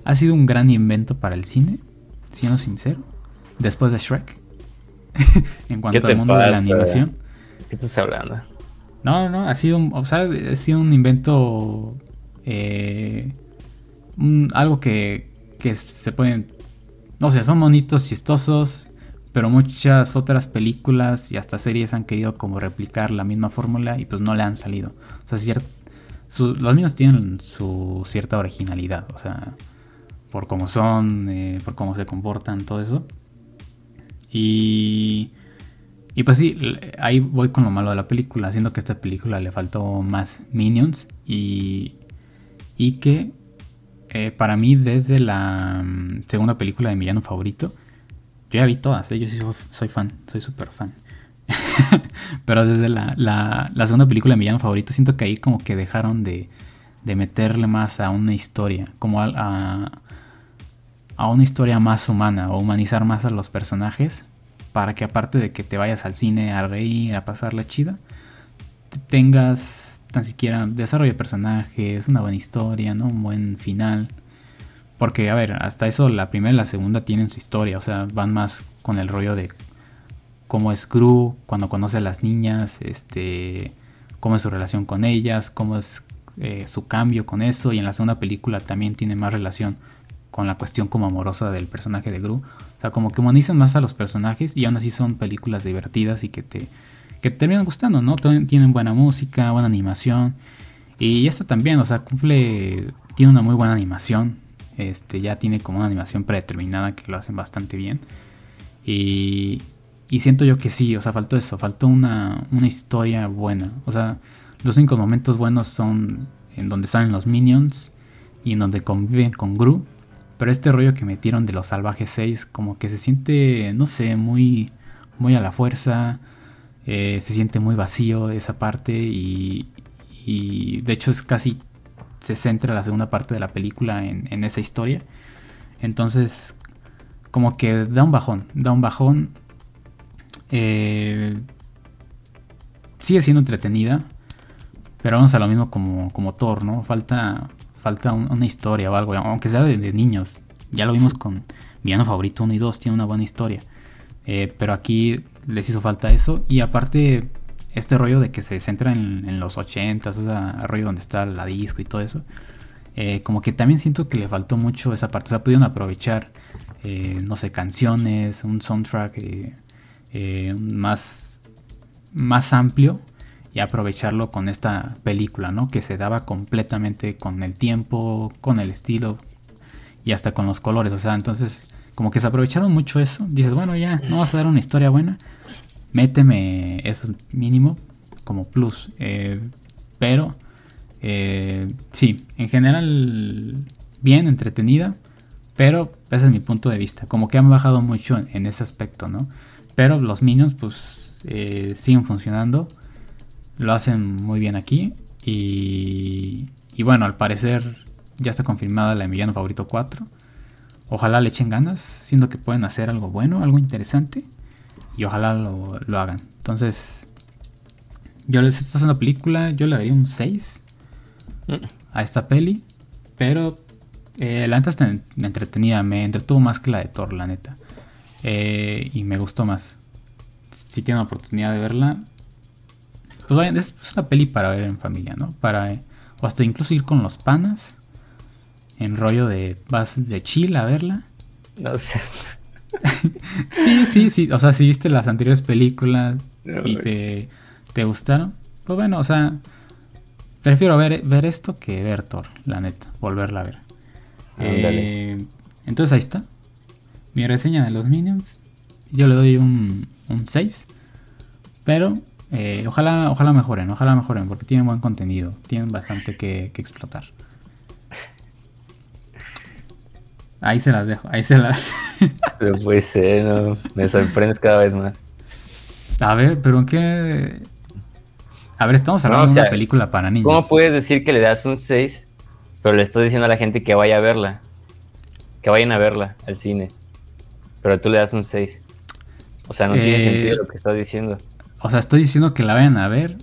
ha sido un gran invento para el cine, siendo sincero, después de Shrek. (laughs) en cuanto al mundo de la animación. ¿Qué estás hablando? No, no, ha sido un, o sea, ha sido un invento, eh, algo que, que se pueden, no sé, son bonitos, chistosos, pero muchas otras películas y hasta series han querido como replicar la misma fórmula y pues no le han salido. O sea, los mismos tienen su cierta originalidad, o sea, por cómo son, eh, por cómo se comportan, todo eso. Y, y pues sí, ahí voy con lo malo de la película, haciendo que a esta película le faltó más minions y, y que eh, para mí desde la mm, segunda película de mi llano favorito, yo ya vi todas, ¿eh? yo sí soy, fan, soy súper fan. (laughs) Pero desde la, la, segunda película de mi llano favorito siento que ahí como que dejaron de, de meterle más a una historia, como a a una historia más humana o humanizar más a los personajes para que aparte de que te vayas al cine a reír, a pasarla chida, tengas tan siquiera desarrollo de personajes, una buena historia, ¿no? Un buen final. Porque, a ver, hasta eso la primera y la segunda tienen su historia, o sea, van más con el rollo de cómo es Gru cuando conoce a las niñas, este, cómo es su relación con ellas, cómo es eh, su cambio con eso, y en la segunda película también tiene más relación con la cuestión como amorosa del personaje de Gru. O sea, como que humanizan más a los personajes y aún así son películas divertidas y que te, que terminan gustando, ¿no? Tienen buena música, buena animación. Y esta también, o sea, cumple, tiene una muy buena animación. Este, ya tiene como una animación predeterminada que lo hacen bastante bien. Y, y siento yo que sí, o sea, faltó eso, faltó una, una historia buena. O sea, los únicos momentos buenos son en donde salen los minions y en donde conviven con Gru. Pero este rollo que metieron de los salvajes 6 como que se siente, no sé, muy, muy a la fuerza. Eh, se siente muy vacío esa parte y, y de hecho es casi se centra la segunda parte de la película en, esa historia. Entonces, como que da un bajón, da un bajón. Eh, sigue siendo entretenida, pero vamos a lo mismo como, como Thor, ¿no? Falta, falta una historia o algo, aunque sea de, niños. Ya lo vimos con Villano Favorito 1 y 2, tiene una buena historia. Eh, pero aquí les hizo falta eso. Y aparte, este rollo de que se centra en, los 80s, o sea, rollo donde está la disco y todo eso. Eh, como que también siento que le faltó mucho esa parte. O sea, pudieron aprovechar, eh, no sé, canciones, un soundtrack más, más amplio y aprovecharlo con esta película, ¿no? Que se daba completamente con el tiempo, con el estilo y hasta con los colores. O sea, entonces, como que se aprovecharon mucho eso. Dices, bueno, ya, no vas a dar una historia buena méteme eso mínimo como plus. Eh, pero eh, sí, en general bien, entretenida. Pero ese es mi punto de vista. Como que han bajado mucho en, ese aspecto, ¿no? Pero los Minions pues eh, siguen funcionando. Lo hacen muy bien aquí. Y, y bueno, al parecer ya está confirmada la Emiliano Favorito 4. Ojalá le echen ganas, siendo que pueden hacer algo bueno, algo interesante y ojalá lo, hagan. Entonces, yo les esta es una película, yo le daría un 6 mm. a esta peli, pero eh, la neta está entretenida, me entretuvo más que la de Thor, la neta. Eh, y me gustó más. Si tienen la oportunidad de verla, pues vayan, es una peli para ver en familia, ¿no? Para, o hasta incluso ir con los panas, en rollo de vas de chill a verla. No sé. (laughs) sí, sí, sí. O sea, si viste las anteriores películas y te, te gustaron, pues bueno, o sea, prefiero ver, ver esto que ver Thor, la neta, volverla a ver. Eh, entonces ahí está. Mi reseña de los Minions. Yo le doy un, un 6. Pero eh, ojalá, ojalá mejoren, ojalá mejoren, porque tienen buen contenido, tienen bastante que, que explotar. Ahí se las dejo, ahí se las. (laughs) Pero puede ser, no. Me sorprendes cada vez más. A ver, pero en qué. A ver, estamos hablando de una película para niños. ¿Cómo puedes decir que le das un 6, pero le estás diciendo a la gente que vaya a verla? Que vayan a verla al cine. Pero tú le das un 6. O sea, no tiene eh, sentido lo que estás diciendo. O sea, estoy diciendo que la vayan a ver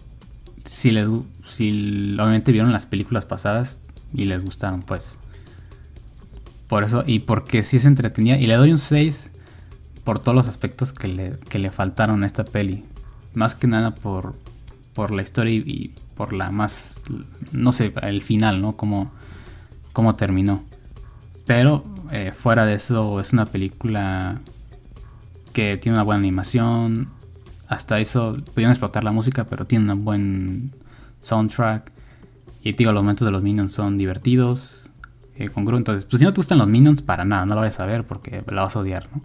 si les si obviamente vieron las películas pasadas y les gustaron, pues. Por eso, y porque sí se entretenía. Y le doy un 6 por todos los aspectos que le, que le faltaron a esta peli. Más que nada por, por la historia y, por la más, no sé, el final, ¿no? Cómo, cómo terminó. Pero eh, fuera de eso es una película que tiene una buena animación. Hasta eso pudieron explotar la música, pero tiene un buen soundtrack. Y digo, los momentos de los minions son divertidos eh, Entonces, pues si no te gustan los Minions, para nada, no lo vas a ver porque la vas a odiar, ¿no?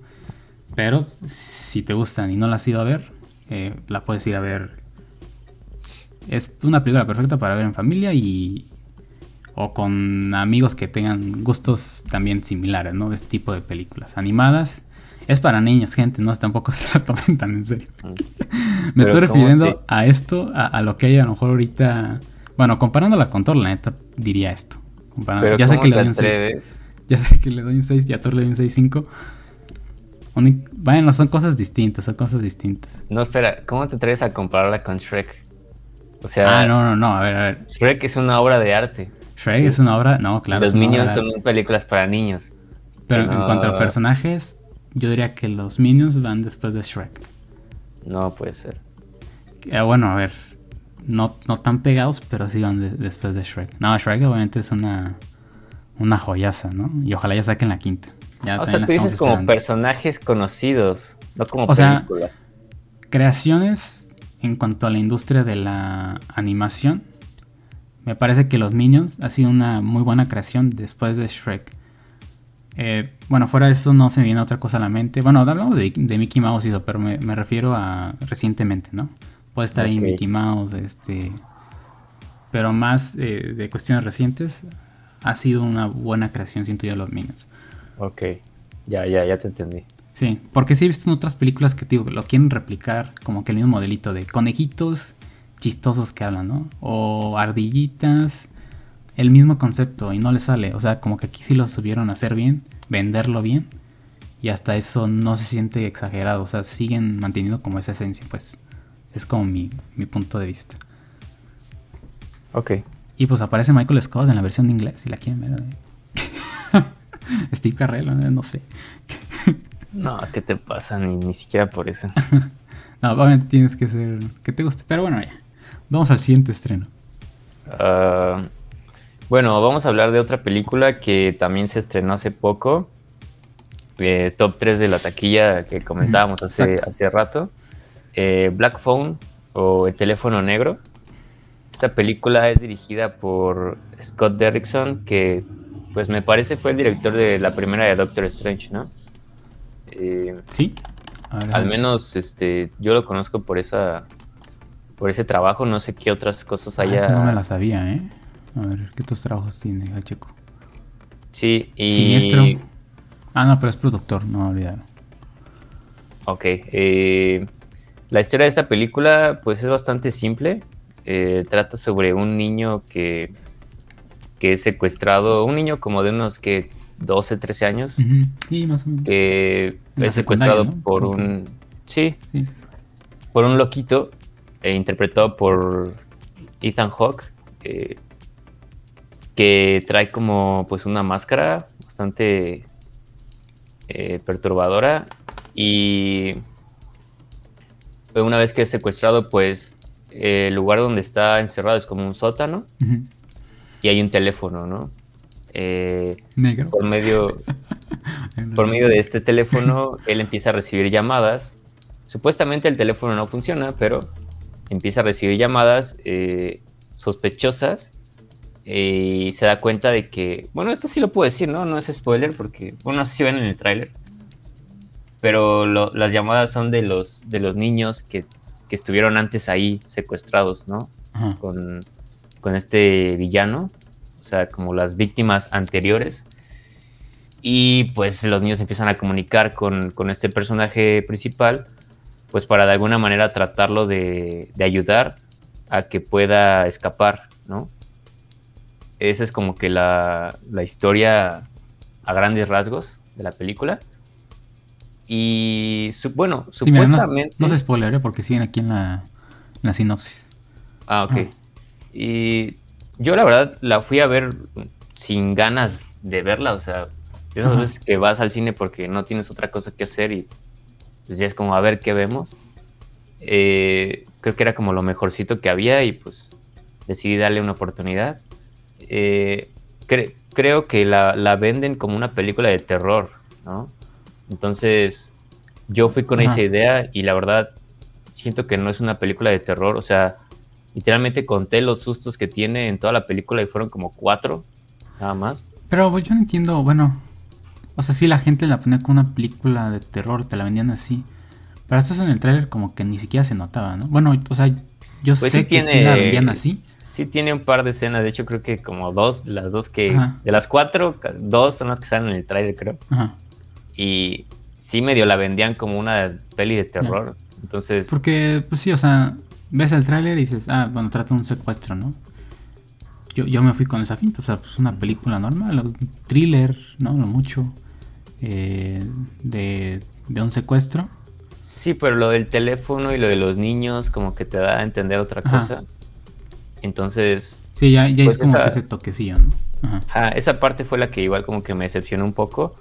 Pero si te gustan y no la has ido a ver, eh, la puedes ir a ver. Es una película perfecta para ver en familia y. o con amigos que tengan gustos también similares, ¿no? De este tipo de películas. Animadas. Es para niños, gente, no tampoco (laughs) se la tomen tan en serio. Mm. (laughs) Me estoy refiriendo a esto, a, lo que hay a lo mejor ahorita. Bueno, comparándola con Thor, la neta, diría esto ya sé que le doy un 6. Ya sé que le doy un 6 y a Thor le doy un 6-5. Bueno, son cosas distintas, son cosas distintas. No, espera, ¿cómo te atreves a compararla con Shrek? O sea. Ah, no, no, no, a ver, a ver. Shrek es una obra de arte. Shrek es una obra, no, claro. Los Minions son películas para niños. Pero en cuanto a personajes, yo diría que los Minions van después de Shrek. No puede ser. Eh, bueno, a ver no, no tan pegados, pero sí van después de Shrek. No, Shrek obviamente es una, una joyaza, ¿no? Y ojalá ya saquen la quinta. o sea, tú dices como personajes conocidos, no como o Sea, creaciones en cuanto a la industria de la animación. Me parece que los Minions ha sido una muy buena creación después de Shrek. Eh, bueno, fuera de eso no se me viene otra cosa a la mente. Bueno, hablamos de, Mickey Mouse y pero me, me, refiero a recientemente, ¿no? Puede estar ahí Mickey Mouse, este. Pero más eh, de cuestiones recientes. ha sido una buena creación, siento yo, los Minions. Ok, ya, ya, ya te entendí. Sí, porque sí he visto en otras películas que tío, lo quieren replicar como que el mismo modelito de conejitos chistosos que hablan, ¿no? O ardillitas, el mismo concepto y no le sale. O sea, como que aquí sí lo subieron a hacer bien, venderlo bien. Y hasta eso no se siente exagerado. O sea, siguen manteniendo como esa esencia, pues. Es como mi, mi punto de vista. Ok. Y pues aparece Michael Scott en la versión de inglés, si la quieren ver. (laughs) Steve Carrell, no sé. (laughs) no, ¿qué te pasa? Ni, ni siquiera por eso. (laughs) no, obviamente tienes que ser que te guste. Pero bueno, ya. Vamos al siguiente estreno. Ah, bueno, vamos a hablar de otra película que también se estrenó hace poco. Eh, top 3 de la taquilla que comentábamos hace, hace rato. Eh, Black Phone o El teléfono negro. Esta película es dirigida por Scott Derrickson, que pues me parece fue el director de la primera de Doctor Strange, ¿no? Eh, sí. al menos este, yo lo conozco por esa por ese trabajo, no sé qué otras cosas ah, haya. no me la sabía, ¿eh? A ver, ¿qué otros trabajos tiene Checo? Sí, y. Siniestro. Ah, no, pero es productor, no olvidaron. Ok. Eh, la historia de esta película, pues es bastante simple. Eh, trata sobre un niño que, que es secuestrado, un niño como de unos que 12, 13 años. Sí, más o menos. Que es secuestrado por un. Sí, sí, Por un loquito, eh, interpretado por Ethan Hawke. Que trae como pues una máscara bastante eh, perturbadora y una vez que es secuestrado pues el lugar donde está encerrado es como un sótano y hay un teléfono, ¿no? Eh, Negro. Por medio, (laughs) por medio de este teléfono, él empieza a recibir llamadas. Supuestamente el teléfono no funciona, pero empieza a recibir llamadas eh, sospechosas y se da cuenta de que, bueno, esto sí lo puedo decir, ¿no? No es spoiler porque, bueno, no sé si ven en el tráiler, pero las llamadas son de los, de los niños que que estuvieron antes ahí secuestrados, ¿no? Con, este villano, o sea, como las víctimas anteriores. Y pues los niños empiezan a comunicar con, este personaje principal, pues para de alguna manera tratarlo de, ayudar a que pueda escapar, ¿no? Esa es como que la, la historia a grandes rasgos de la película. Y bueno, supuestamente. no, se spoileré porque siguen aquí en la, sinopsis. Ah, ok. Y yo la verdad la fui a ver sin ganas de verla, o sea, esas veces que vas al cine porque no tienes otra cosa que hacer y pues ya es como a ver qué vemos. Eh, creo que era como lo mejorcito que había y pues decidí darle una oportunidad. Eh, creo que la, la, venden como una película de terror, ¿no? Entonces, yo fui con esa idea y la verdad siento que no es una película de terror. O sea, literalmente conté los sustos que tiene en toda la película y fueron como cuatro, nada más. Pero yo no entiendo, bueno, o sea, sí la gente la ponía como una película de terror, te la vendían así. Pero esto es en el tráiler como que ni siquiera se notaba, ¿no? Bueno, o sea, yo pues sé que sí la vendían así. Sí tiene un par de escenas, de hecho creo que como dos, las dos que... De las cuatro, dos son las que salen en el tráiler, creo. Ajá. Y sí medio la vendían como una peli de terror. Entonces. Porque, pues sí, o sea, ves el tráiler y dices, ah, bueno, trata un secuestro, ¿no? Yo, yo me fui con esa finta, o sea, pues una película normal, un thriller, ¿no? Lo mucho. Eh, de, de un secuestro. Sí, pero lo del teléfono y lo de los niños, como que te da a entender otra cosa. Entonces. Sí, ya, ya es pues como que ese toquecillo, ¿no? Ajá. esa parte fue la que igual como que me decepcionó un poco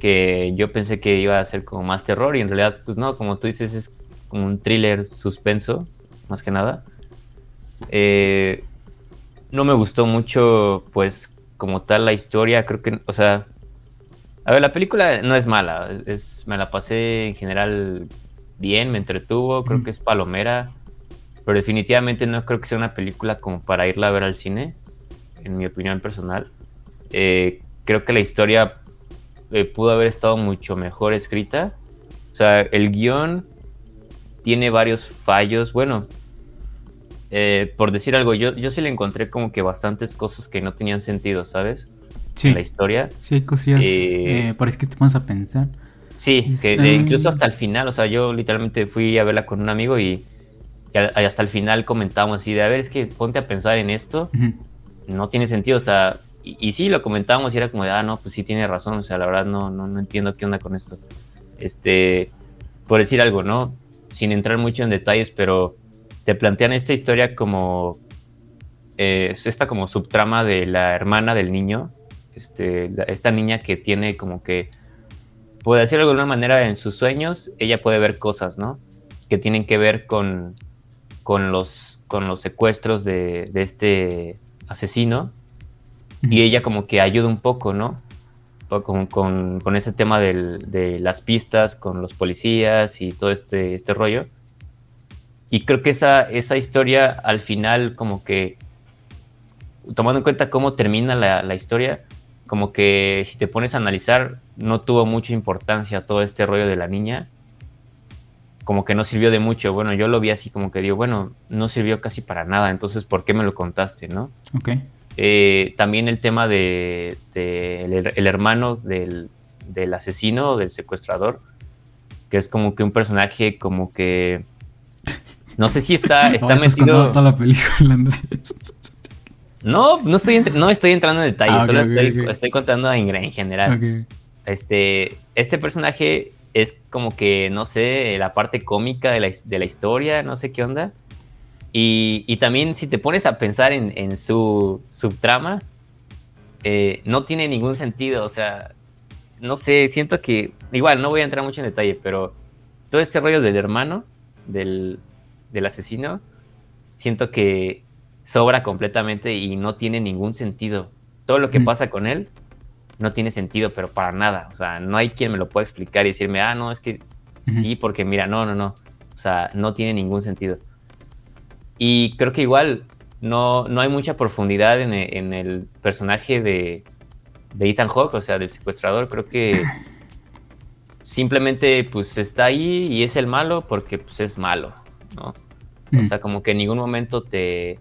que yo pensé que iba a ser como más terror y en realidad, pues no, como tú dices, es como un thriller suspenso, más que nada. Eh, no me gustó mucho, pues, como tal la historia, creo que, o sea, a ver, la película no es mala, es, me la pasé en general bien, me entretuvo, creo que es palomera, pero definitivamente no creo que sea una película como para irla a ver al cine, en mi opinión personal. Eh, creo que la historia eh, pudo haber estado mucho mejor escrita. O sea, el guion tiene varios fallos. Bueno, eh, por decir algo, yo, yo sí le encontré como que bastantes cosas que no tenían sentido, ¿sabes? Sí. En la historia. Sí, hay cosillas. Eh, eh por que te pones a pensar. Sí, que incluso hasta el final, o sea, yo literalmente fui a verla con un amigo y, hasta el final comentábamos así de, a ver, es que ponte a pensar en esto, no tiene sentido, o sea, y, sí, lo comentábamos y era como de, ah, no, pues sí tiene razón, o sea, la verdad no, no, no entiendo qué onda con esto. Este, por decir algo, ¿no? Sin entrar mucho en detalles, pero te plantean esta historia como eh, esta como subtrama de la hermana del niño, este, esta niña que tiene como que, puede decirlo de alguna manera, en sus sueños, ella puede ver cosas, ¿no? Que tienen que ver con, con, los, con los secuestros de, de este asesino. Y ella como que ayuda un poco, ¿no? Con, con, con ese tema del, de las pistas, con los policías y todo este, este rollo. Y creo que esa, esa historia al final como que, tomando en cuenta cómo termina la, la historia, como que si te pones a analizar, no tuvo mucha importancia todo este rollo de la niña. Como que no sirvió de mucho. Bueno, yo lo vi así como que digo, bueno, no sirvió casi para nada, entonces ¿por qué me lo contaste, no? Ok. Eh, también el tema de, el, hermano del, del asesino, del secuestrador, que es como que un personaje como que no sé si está, (laughs) está metido. Toda la película, (laughs) No, no estoy, no estoy entrando en detalles, ah, solo estoy, contando en, general. Este, este personaje es como que, no sé, la parte cómica de la, de la historia, no sé qué onda. Y, y, también si te pones a pensar en, en su subtrama, eh, no tiene ningún sentido. O sea, no sé, siento que, igual, no voy a entrar mucho en detalle, pero todo este rollo del hermano, del, del asesino, siento que sobra completamente y no tiene ningún sentido. Todo lo que pasa con él no tiene sentido, pero para nada. O sea, no hay quien me lo pueda explicar y decirme, ah, no, es que sí, porque mira, no, no, no. O sea, no tiene ningún sentido. Y creo que igual no, no hay mucha profundidad en, en el personaje de, de Ethan Hawke, o sea, del secuestrador. Creo que (laughs) simplemente pues está ahí y es el malo porque pues es malo. ¿no? O sea, como que en ningún momento te,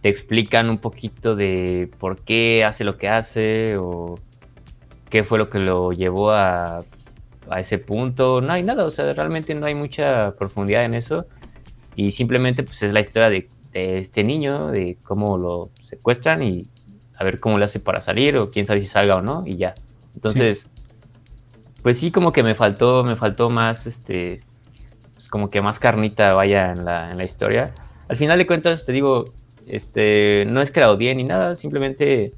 te explican un poquito de por qué hace lo que hace o qué fue lo que lo llevó a, a ese punto. No hay nada, o sea, realmente no hay mucha profundidad en eso. Y simplemente pues es la historia de, este niño, de cómo lo secuestran y a ver cómo le hace para salir o quién sabe si salga o no y ya. Entonces, pues sí como que me faltó, me faltó más este pues, como que más carnita vaya en la, en la historia. Al final de cuentas, te digo, este, no es que la odie ni nada, simplemente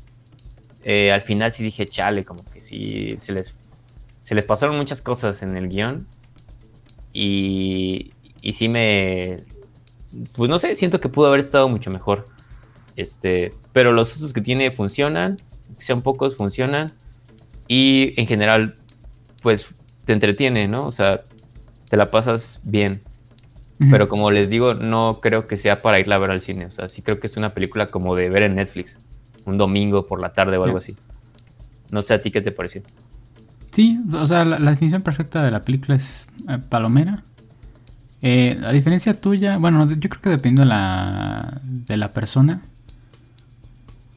eh, al final sí dije, chale, como que sí se les, se les pasaron muchas cosas en el guion. Y, y sí me, pues no sé, siento que pudo haber estado mucho mejor. Este, pero los usos que tiene funcionan, sean pocos, funcionan. Y en general, pues te entretiene, ¿no? O sea, te la pasas bien. Pero como les digo, no creo que sea para irla a ver al cine. O sea, sí creo que es una película como de ver en Netflix. Un domingo por la tarde o algo así. No sé a ti qué te pareció. Sí, o sea, la, definición perfecta de la película es eh, palomera. Eh, a diferencia tuya, bueno, yo creo que depende de la, de la persona.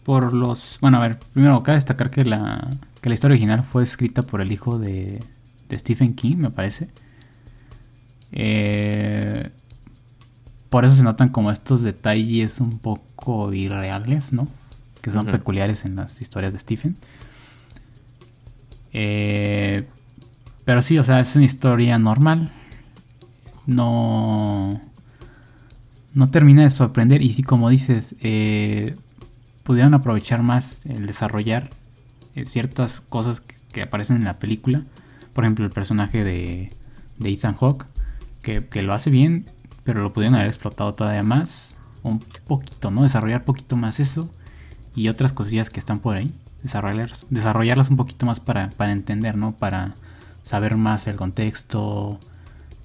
Por los. Bueno, a ver, primero, cabe destacar que la, que la historia original fue escrita por el hijo de, de Stephen King, me parece. Eh, por eso se notan como estos detalles un poco irreales, ¿no? Que son peculiares en las historias de Stephen. Eh, pero sí, o sea, es una historia normal. No. No termina de sorprender. Y sí, como dices, eh, pudieron aprovechar más el desarrollar ciertas cosas que, aparecen en la película. Por ejemplo, el personaje de, de Ethan Hawke que, lo hace bien, pero lo pudieron haber explotado todavía más. Un poquito, ¿no? Desarrollar poquito más eso. Y otras cosillas que están por ahí. Desarrollarlas, desarrollarlas un poquito más para, para entender, ¿no? Para saber más el contexto.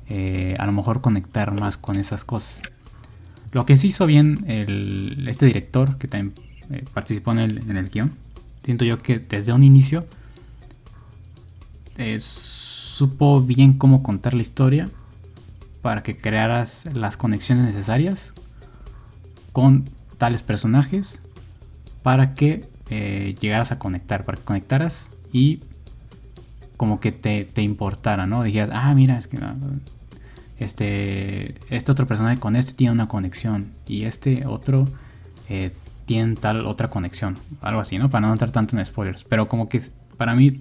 Eh, a lo mejor conectar más con esas cosas. Lo que sí hizo bien el, este director que también eh, participó en el, en el guion. Siento yo que desde un inicio eh, supo bien cómo contar la historia para que crearas las conexiones necesarias con tales personajes para que eh, llegaras a conectar, para que conectaras y como que te, importara, ¿no? Dijeras, ah, mira, es que este, este otro personaje con este tiene una conexión y este otro eh, tiene tal otra conexión, algo así, ¿no? Para no entrar tanto en spoilers, pero como que para mí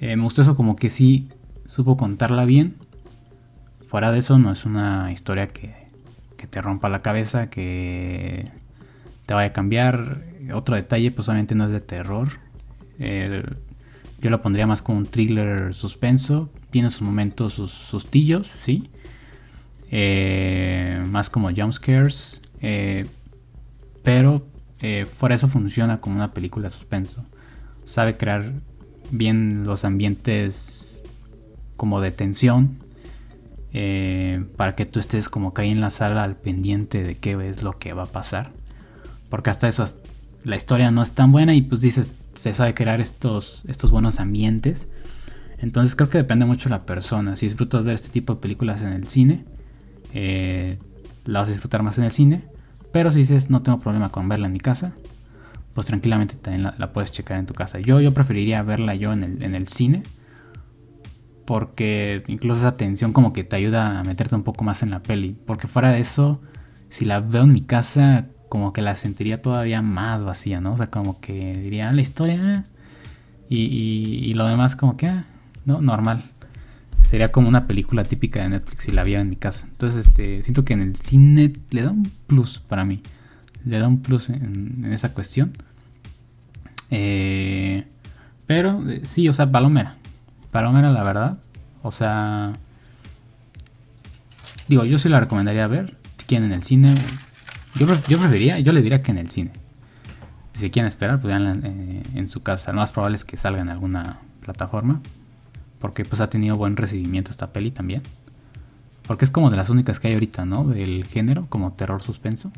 eh, me gustó eso, como que sí supo contarla bien. Fuera de eso, no es una historia que, que te rompa la cabeza, que te vaya a cambiar. Otro detalle, pues obviamente no es de terror. yo lo pondría más como un thriller suspenso. Tiene sus momentos, sus sustillos, ¿sí? Eh, más como jumpscares. Eh, pero eh, fuera eso funciona como una película suspenso. Sabe crear bien los ambientes como de tensión. para que tú estés como que ahí en la sala al pendiente de qué es lo que va a pasar. Porque hasta eso la historia no es tan buena y pues dices, se sabe crear estos, estos buenos ambientes. Entonces creo que depende mucho de la persona. Si disfrutas ver este tipo de películas en el cine, eh, la vas a disfrutar más en el cine. Pero si dices, no tengo problema con verla en mi casa, pues tranquilamente también la, puedes checar en tu casa. Yo, yo preferiría verla yo en el, en el cine. Porque incluso esa tensión como que te ayuda a meterte un poco más en la peli. Porque fuera de eso, si la veo en mi casa, como que la sentiría todavía más vacía, ¿no? O sea, como que diría, ah, la historia... Y, y, lo demás como que, ah, no, normal. Sería como una película típica de Netflix si la viera en mi casa. Entonces, este, siento que en el cine le da un plus para mí. Le da un plus en, esa cuestión. Eh, pero, eh, sí, o sea, Palomera. Palomera, la verdad. O sea... Digo, yo sí la recomendaría ver. Si quieren en el cine, yo, yo preferiría, yo le diría que en el cine. Si quieren esperar, pues eh, en su casa. Lo más probable es que salga en alguna plataforma. Porque pues ha tenido buen recibimiento esta peli también. Porque es como de las únicas que hay ahorita, ¿no? Del género, como terror suspenso.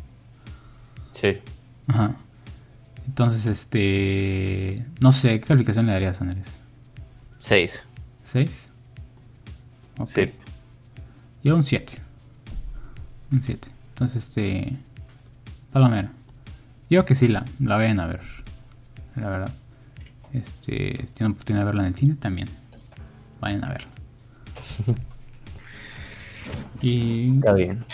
Sí. Ajá. Entonces, este. No sé, ¿qué calificación le darías, Andrés? Seis. ¿Seis? Sí. Yo un 7. Un 7. Entonces, este. Palomera. Yo que sí la, la ven a ver. La verdad. Este. Si tienen oportunidad de verla en el cine, también. Vayan a verla. (laughs) y. Está bien.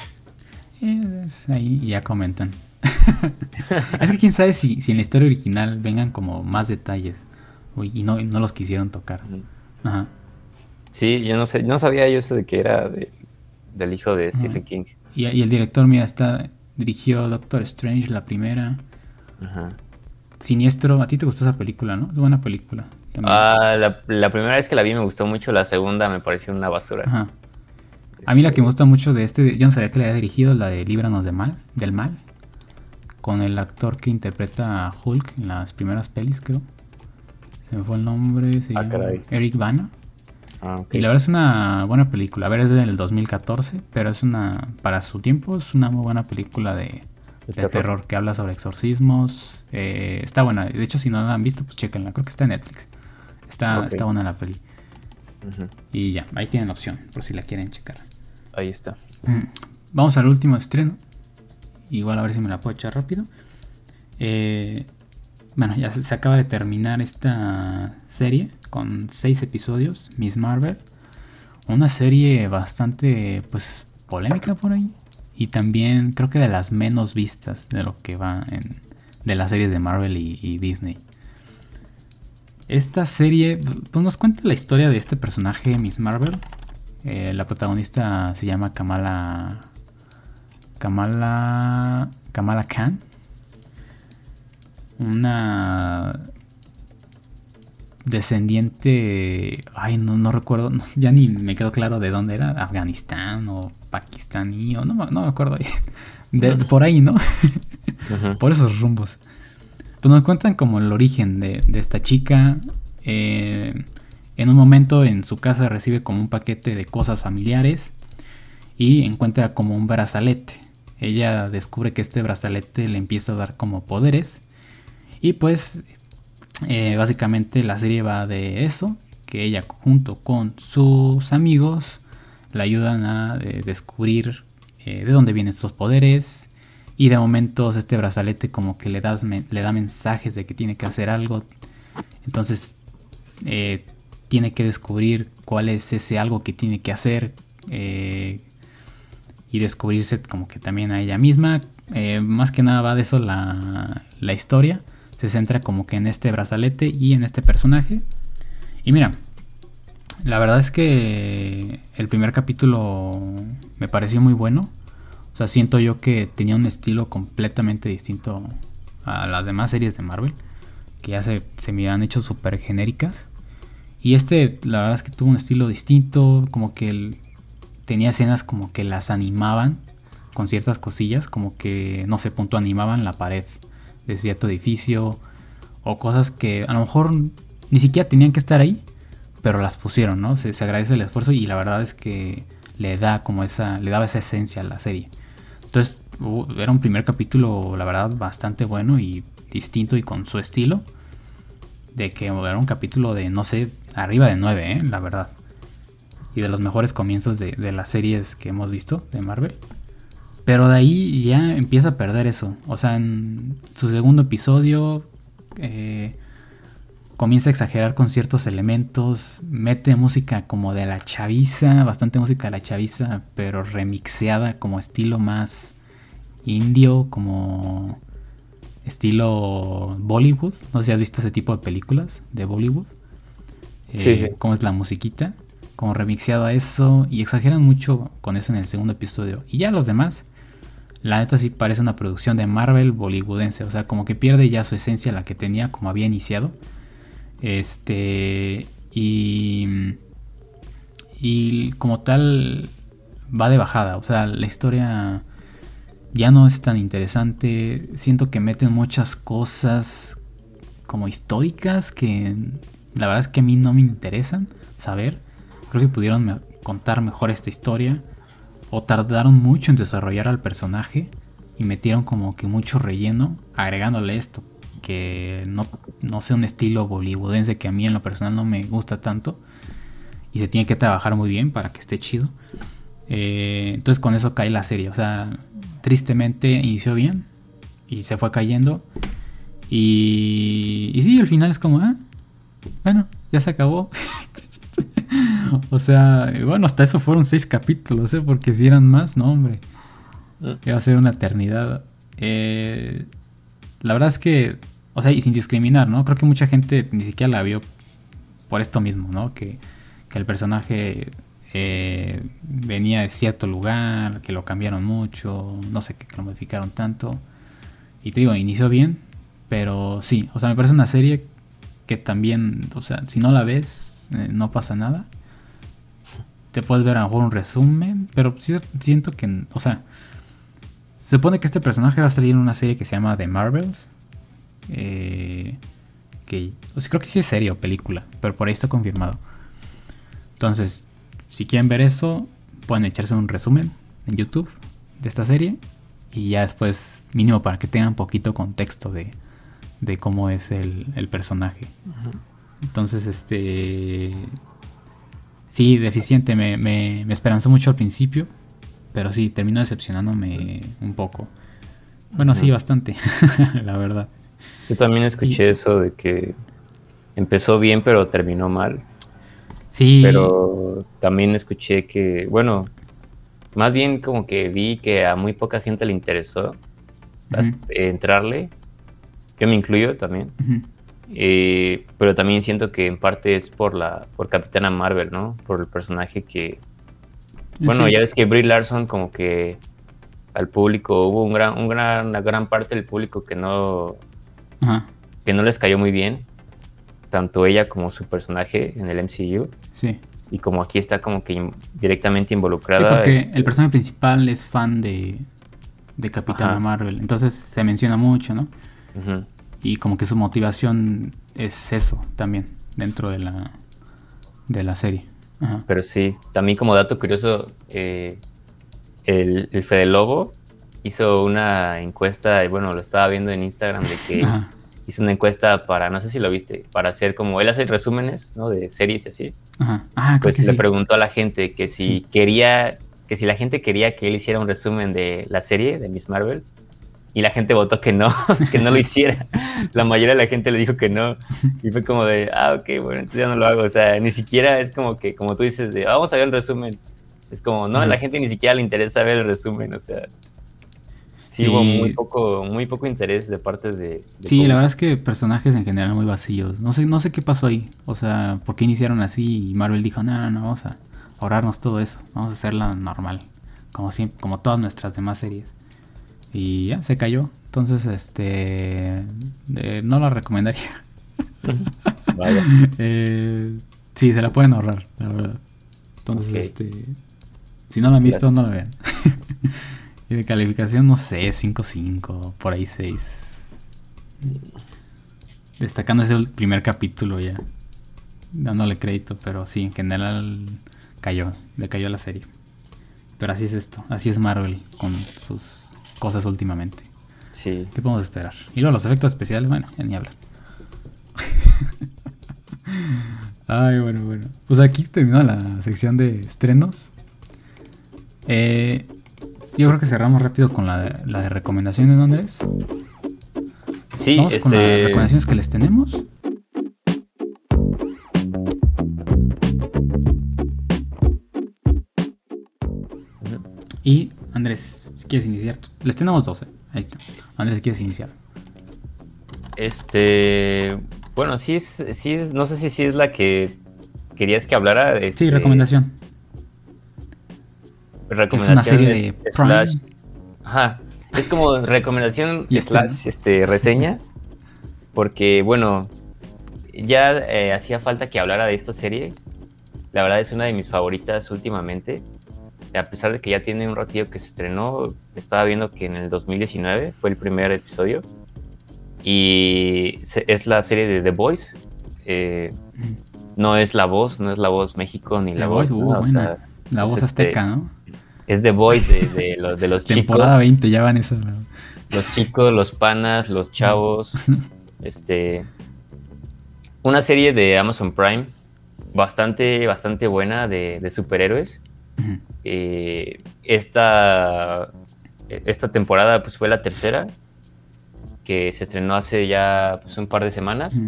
Es ahí ya comentan. (laughs) es que quién sabe si, si, en la historia original vengan como más detalles. y no, no los quisieron tocar. Ajá. Sí, yo no sé, no sabía yo eso de que era del hijo de Stephen King. Y, el director, mira, está dirigió Doctor Strange, la primera. Ajá. Siniestro, a ti te gustó esa película, ¿no? Es buena película. Ah, la, primera vez que la vi me gustó mucho, la segunda me pareció una basura. Ajá. A mí la que me gusta mucho de este, yo no sabía que le había dirigido, la de Líbranos de mal, del mal, con el actor que interpreta a Hulk en las primeras pelis, creo. Se me fue el nombre, se ah, llama Eric Bana. Ah, y la verdad es una buena película. A ver, es del 2014, pero es una, para su tiempo, es una muy buena película de, terror. que habla sobre exorcismos. Eh, está buena. De hecho, si no la han visto, pues chequenla. Creo que está en Netflix. Está, está buena la peli. Y ya, ahí tienen la opción, por si la quieren checar. Ahí está. Mm. Vamos al último estreno. Igual a ver si me la puedo echar rápido. Eh, bueno, ya se, acaba de terminar esta serie con seis episodios, Miss Marvel. Una serie bastante, pues, polémica por ahí. Y también creo que de las menos vistas de lo que va en, de las series de Marvel y, Disney. Esta serie pues, nos cuenta la historia de este personaje, Miss Marvel. Eh, la protagonista se llama Kamala. Kamala. Kamala Khan una descendiente, ay, no, no recuerdo, ya ni me quedó claro de dónde era, Afganistán o pakistaní, o no, no me acuerdo, (laughs) de, por ahí, ¿no? (laughs) por esos rumbos. Pues nos cuentan como el origen de, esta chica. Eh, en un momento en su casa recibe como un paquete de cosas familiares y encuentra como un brazalete. Ella descubre que este brazalete le empieza a dar como poderes y pues eh, básicamente la serie va de eso, que ella junto con sus amigos la ayudan a eh, descubrir eh, de dónde vienen estos poderes Y de momentos este brazalete como que le, das, le da mensajes de que tiene que hacer algo. Entonces tiene que descubrir cuál es ese algo que tiene que hacer. Y descubrirse como que también a ella misma. Más que nada va de eso la, la historia. Se centra como que en este brazalete y en este personaje. Y mira, la verdad es que el primer capítulo me pareció muy bueno. O sea, siento yo que tenía un estilo completamente distinto a las demás series de Marvel. Que ya se, se me han hecho súper genéricas. Y este, la verdad es que tuvo un estilo distinto. Como que tenía escenas como que las animaban con ciertas cosillas. Como que, no sé, punto animaban la pared de cierto edificio. O cosas que a lo mejor ni siquiera tenían que estar ahí pero las pusieron, ¿no? Se, agradece el esfuerzo y la verdad es que le da como esa, le daba esa esencia a la serie. Entonces, era un primer capítulo, la verdad, bastante bueno y distinto y con su estilo. De que era un capítulo de, no sé, arriba de 9, ¿eh? la verdad. Y de los mejores comienzos de, de las series que hemos visto de Marvel. Pero de ahí ya empieza a perder eso. O sea, en su segundo episodio eh, comienza a exagerar con ciertos elementos, mete música como de la chaviza, bastante música de la chaviza, pero remixeada como estilo más indio, como estilo Bollywood. No sé si has visto ese tipo de películas de Bollywood. Eh, Cómo es la musiquita, como remixeado a eso, y exageran mucho con eso en el segundo episodio. Y ya los demás, la neta sí parece una producción de Marvel bollywoodense, o sea, como que pierde ya su esencia, la que tenía como había iniciado este. Y. Y como tal. Va de bajada. O sea, la historia. Ya no es tan interesante. Siento que meten muchas cosas. Como históricas. Que. La verdad es que a mí no me interesan saber. Creo que pudieron contar mejor esta historia. O tardaron mucho en desarrollar al personaje. Y metieron como que mucho relleno. Agregándole esto que no, no sea un estilo bollywoodense que a mí en lo personal no me gusta tanto. Y se tiene que trabajar muy bien para que esté chido. Eh, entonces con eso cae la serie. O sea, tristemente inició bien y se fue cayendo. Y, y sí, al final es como, ah, bueno, ya se acabó. (laughs) (laughs) o sea, bueno, hasta eso fueron seis capítulos, ¿eh? porque si eran más, no, hombre. Mm. Iba a ser una eternidad. Eh, la verdad es que o sea, y sin discriminar, ¿no? Creo que mucha gente ni siquiera la vio por esto mismo, ¿no? Que, el personaje eh, venía de cierto lugar, que lo cambiaron mucho, no sé, que lo modificaron tanto. Y te digo, inició bien, pero sí, o sea, me parece una serie que también, o sea, si no la ves, eh, no pasa nada. Te puedes ver a lo mejor un resumen, pero siento que, o sea, se supone que este personaje va a salir en una serie que se llama The Marvels, eh, que creo que sí es serio, película, pero por ahí está confirmado. Entonces, si quieren ver eso, pueden echarse un resumen en YouTube de esta serie y ya después, mínimo para que tengan poquito contexto de, de cómo es el, personaje. Entonces, este... Sí, deficiente, me, me, me, esperanzó mucho al principio, pero sí, terminó decepcionándome un poco. Bueno, sí, bastante, (laughs) la verdad. Yo también escuché eso de que empezó bien pero terminó mal. Sí. Pero también escuché que, bueno, más bien como que vi que a muy poca gente le interesó entrarle. Yo me incluyo también. Eh, pero también siento que en parte es por la por Capitana Marvel, ¿no? Por el personaje que bueno, ya ves que Brie Larson como que al público hubo un gran, un gran, una gran parte del público que no que no les cayó muy bien, tanto ella como su personaje en el MCU. Sí. Y como aquí está como que directamente involucrada. Sí, porque el personaje principal es fan de, de Capitana Marvel, entonces se menciona mucho, ¿no? Y como que su motivación es eso también dentro de la, de la serie. Pero sí, también como dato curioso, eh, el, el Fede Lobo hizo una encuesta, y bueno, lo estaba viendo en Instagram, de que (laughs) hizo una encuesta para, no sé si lo viste, para hacer como, él hace resúmenes, ¿no? De series y así. Ajá. Ah, pues le preguntó a la gente que si quería, que si la gente quería que él hiciera un resumen de la serie de Miss Marvel, y la gente votó que no, (laughs) que no lo (laughs) hiciera. La mayoría de la gente le dijo que no. Y fue como de, ah, ok, bueno, entonces ya no lo hago. O sea, ni siquiera es como que, como tú dices, de, vamos a ver el resumen. Es como, no, a la gente ni siquiera le interesa ver el resumen. O sea, sí, hubo muy poco, muy poco interés de parte de... sí, la verdad es que personajes en general muy vacíos. No sé, no sé qué pasó ahí. O sea, ¿por qué iniciaron así? Y Marvel dijo, no, no, no, vamos a ahorrarnos todo eso. Vamos a hacerla normal. Como, siempre, como todas nuestras demás series. Y ya, se cayó. Entonces, este. no la recomendaría. (laughs) Vaya. eh, sí, se la pueden ahorrar, la verdad. Entonces, este. Si no la han visto, no la vean. (laughs) y de calificación, no sé, 5-5, por ahí 6. Destacando ese primer capítulo ya. Dándole crédito, pero sí, en general cayó, le cayó la serie. Pero así es esto, así es Marvel con sus cosas últimamente. Sí. ¿Qué podemos esperar? Y luego los efectos especiales, bueno, ya ni hablar. (laughs) Ay, bueno, bueno. Pues aquí terminó la sección de estrenos. Eh, yo creo que cerramos rápido con la de, la de recomendaciones, ¿no, Andrés? Sí, Vamos con las este, recomendaciones que les tenemos. Y Andrés, si quieres iniciar. Les tenemos 12. Ahí está. Andrés, si quieres iniciar. Este. Bueno, sí es, sí es. No sé si sí es la que querías que hablara. de Sí, recomendación. Recomendación. Es una serie de slash, Ajá. Es como recomendación (laughs) slash este, reseña. Porque, bueno, ya eh, hacía falta que hablara de esta serie. La verdad es una de mis favoritas últimamente a pesar de que ya tiene un ratillo que se estrenó, estaba viendo que en el 2019 fue el primer episodio. Y es la serie de The Voice. Eh, no es la voz, no es la voz México ni la voz. la voz este, azteca, ¿no? Es The Voice de, de, los, de los Temporada 20, ya van esas. Los chicos, los panas, los chavos. (laughs) este. Una serie de Amazon Prime bastante, bastante buena de, de superhéroes. Eh, esta, esta temporada pues fue la tercera que se estrenó hace ya pues, un par de semanas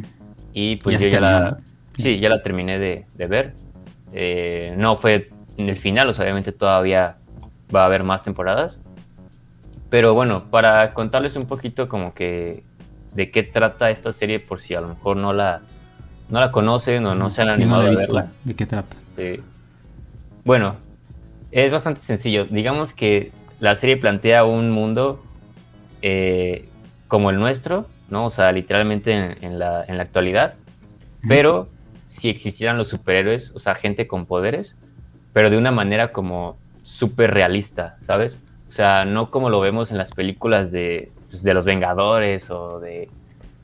y pues yo ya la, sí, ya la terminé de, ver. Eh, no fue en el final, obviamente todavía va a haber más temporadas. Pero bueno, para contarles un poquito como que de qué trata esta serie por si a lo mejor no la, no la conocen o no se han animado a verla. ¿De qué trata? Bueno, es bastante sencillo. Digamos que la serie plantea un mundo eh, como el nuestro, ¿no? O sea, literalmente en, la, actualidad. Pero si existieran los superhéroes, o sea, gente con poderes, pero de una manera como súper realista, ¿sabes? O sea, no como lo vemos en las películas de, pues, de los Vengadores o de,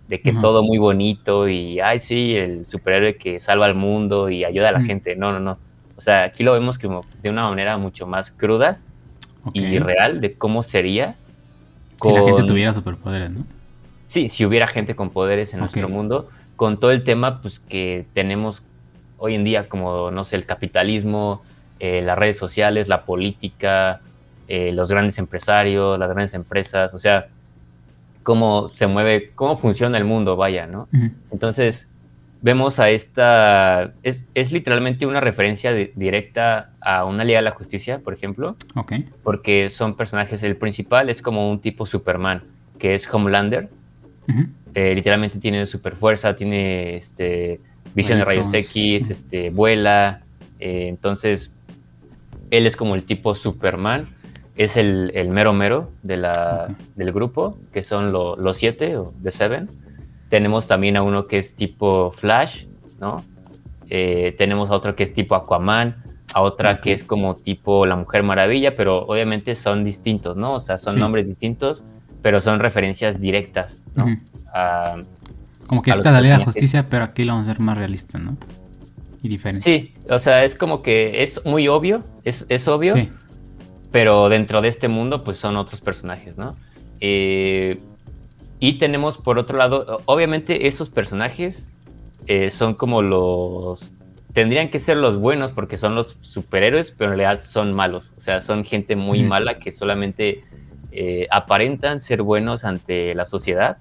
que todo muy bonito y, ay, sí, el superhéroe que salva al mundo y ayuda a la gente. No, no, no o sea, aquí lo vemos como de una manera mucho más cruda y real de cómo sería. Si la gente tuviera superpoderes, ¿no? Sí, si hubiera gente con poderes en nuestro mundo, con todo el tema pues, que tenemos hoy en día, como, no sé, el capitalismo, eh, las redes sociales, la política, eh, los grandes empresarios, las grandes empresas, o sea, cómo se mueve, cómo funciona el mundo, vaya, ¿no? Entonces, vemos a esta, es, es literalmente una referencia directa a una Liga de la Justicia, por ejemplo. Porque son personajes, el principal es como un tipo Superman, que es Homelander. Eh, literalmente tiene super fuerza, tiene este, visión de rayos X, este, vuela. Eh, entonces, él es como el tipo Superman. Es el, el mero mero de la, del grupo, que son los siete, o The Seven. Tenemos también a uno que es tipo Flash, ¿no? Eh, tenemos a otro que es tipo Aquaman, a otra que es como tipo La Mujer Maravilla, pero obviamente son distintos, ¿no? O sea, son nombres distintos, pero son referencias directas, ¿no? como que esta la Liga de Justicia, pero aquí lo vamos a hacer más realista, ¿no? Y diferente. Sí, o sea, es como que es muy obvio, es, es obvio, pero dentro de este mundo, pues son otros personajes, ¿no? Eh, y tenemos por otro lado, obviamente esos personajes eh, son como los... Tendrían que ser los buenos porque son los superhéroes, pero en realidad son malos. O sea, son gente muy mala que solamente eh, aparentan ser buenos ante la sociedad.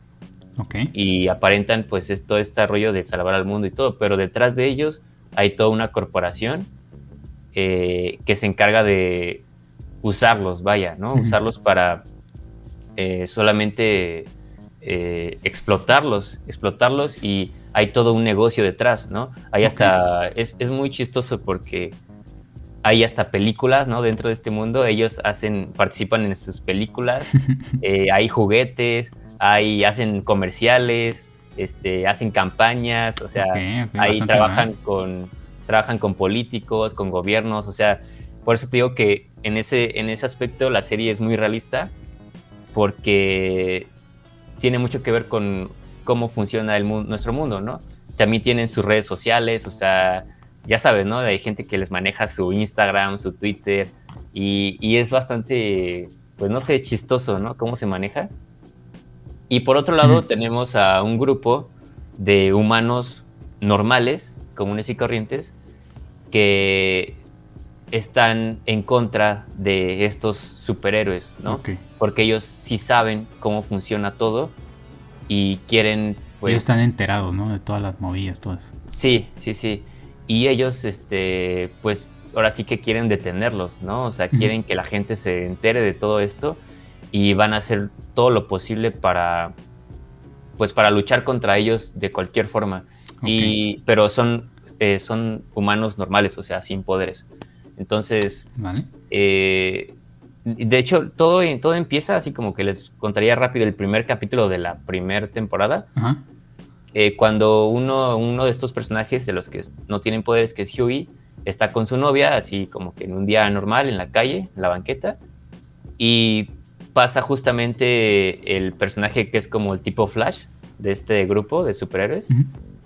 Y aparentan pues es, todo este rollo de salvar al mundo y todo, pero detrás de ellos hay toda una corporación eh, que se encarga de usarlos, vaya, ¿no? Usarlos para eh, explotarlos, explotarlos y hay todo un negocio detrás, ¿no? Hay hasta, es, es, muy chistoso porque hay hasta películas, ¿no? Dentro de este mundo, ellos hacen, participan en sus películas, (laughs) eh, hay juguetes, hay, hacen comerciales, este, hacen campañas, o sea, ahí trabajan con, trabajan con políticos, con gobiernos, o sea, por eso te digo que en ese, en ese aspecto la serie es muy realista, porque tiene mucho que ver con cómo funciona el nuestro mundo, ¿no? También tienen sus redes sociales, o sea, ya sabes, ¿no? Hay gente que les maneja su Instagram, su Twitter, y, es bastante, pues no sé, chistoso, ¿no? Cómo se maneja. Y por otro lado, tenemos a un grupo de humanos normales, comunes y corrientes, que están en contra de estos superhéroes, ¿no? Porque ellos sí saben cómo funciona todo y quieren, pues... Ellos están enterados, ¿no? De todas las movidas, todo eso. Sí, sí, sí y ellos, este, pues ahora sí que quieren detenerlos, ¿no? O sea, quieren que la gente se entere de todo esto y van a hacer todo lo posible para, pues para luchar contra ellos de cualquier forma. Y, pero son, eh, son humanos normales, o sea, sin poderes. Entonces, eh, de hecho, todo, todo empieza así como que les contaría rápido el primer capítulo de la primera temporada. Ajá. Eh, cuando uno, uno de estos personajes de los que no tienen poderes, que es Huey, está con su novia, así como que en un día normal, en la calle, en la banqueta, y pasa justamente el personaje que es como el tipo Flash de este grupo de superhéroes,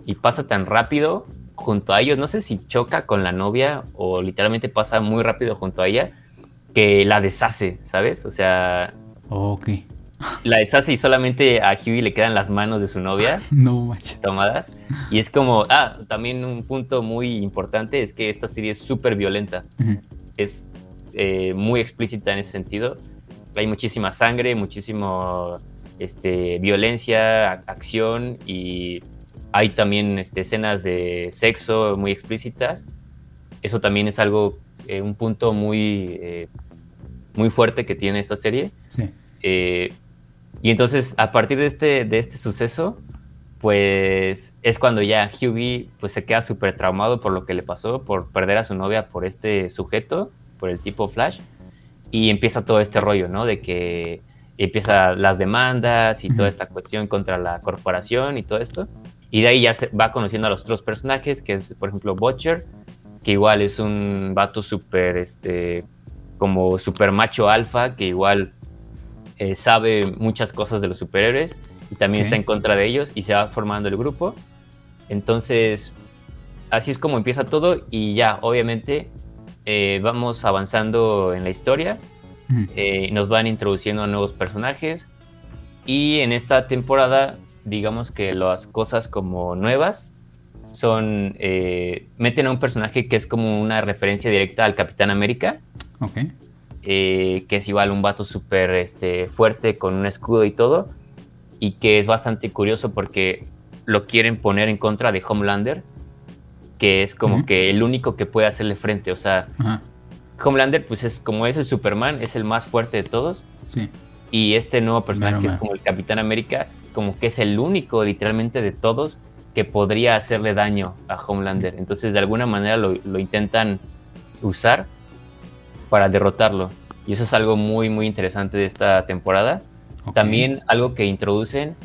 y pasa tan rápido junto a ellos, no sé si choca con la novia o literalmente pasa muy rápido junto a ella, que la deshace, ¿sabes? O sea... ok la deshace y solamente a Huey le quedan las manos de su novia (laughs) no, tomadas. Y es como, ah, también un punto muy importante es que esta serie es súper violenta. Es eh, muy explícita en ese sentido. Hay muchísima sangre, muchísimo este, violencia, acción y hay también este, escenas de sexo muy explícitas. Eso también es algo, eh, un punto muy, eh, muy fuerte que tiene esta serie. Sí. Y entonces, a partir de este, de este suceso, pues es cuando ya Hughie pues, se queda súper traumado por lo que le pasó, por perder a su novia por este sujeto, por el tipo Flash, y empieza todo este rollo, ¿no? De que empieza las demandas y toda esta cuestión contra la corporación y todo esto. Y de ahí ya se va conociendo a los otros personajes, que es, por ejemplo, Butcher, que igual es un vato súper, este, como súper macho alfa, que igual eh, sabe muchas cosas de los superhéroes y también está en contra de ellos y se va formando el grupo. Entonces, así es como empieza todo y ya, obviamente, eh, vamos avanzando en la historia, eh, nos van introduciendo a nuevos personajes y en esta temporada, digamos que las cosas como nuevas son, meten a un personaje que es como una referencia directa al Capitán América. Okay. Eh, que es igual un vato súper este, fuerte con un escudo y todo, y que es bastante curioso porque lo quieren poner en contra de Homelander, que es como que el único que puede hacerle frente, o sea, Homelander pues es como es el Superman, es el más fuerte de todos, y este nuevo personaje que es como el Capitán América, como que es el único literalmente de todos que podría hacerle daño a Homelander, entonces de alguna manera lo, lo intentan usar para derrotarlo. Y eso es algo muy, muy interesante de esta temporada. También algo que introducen,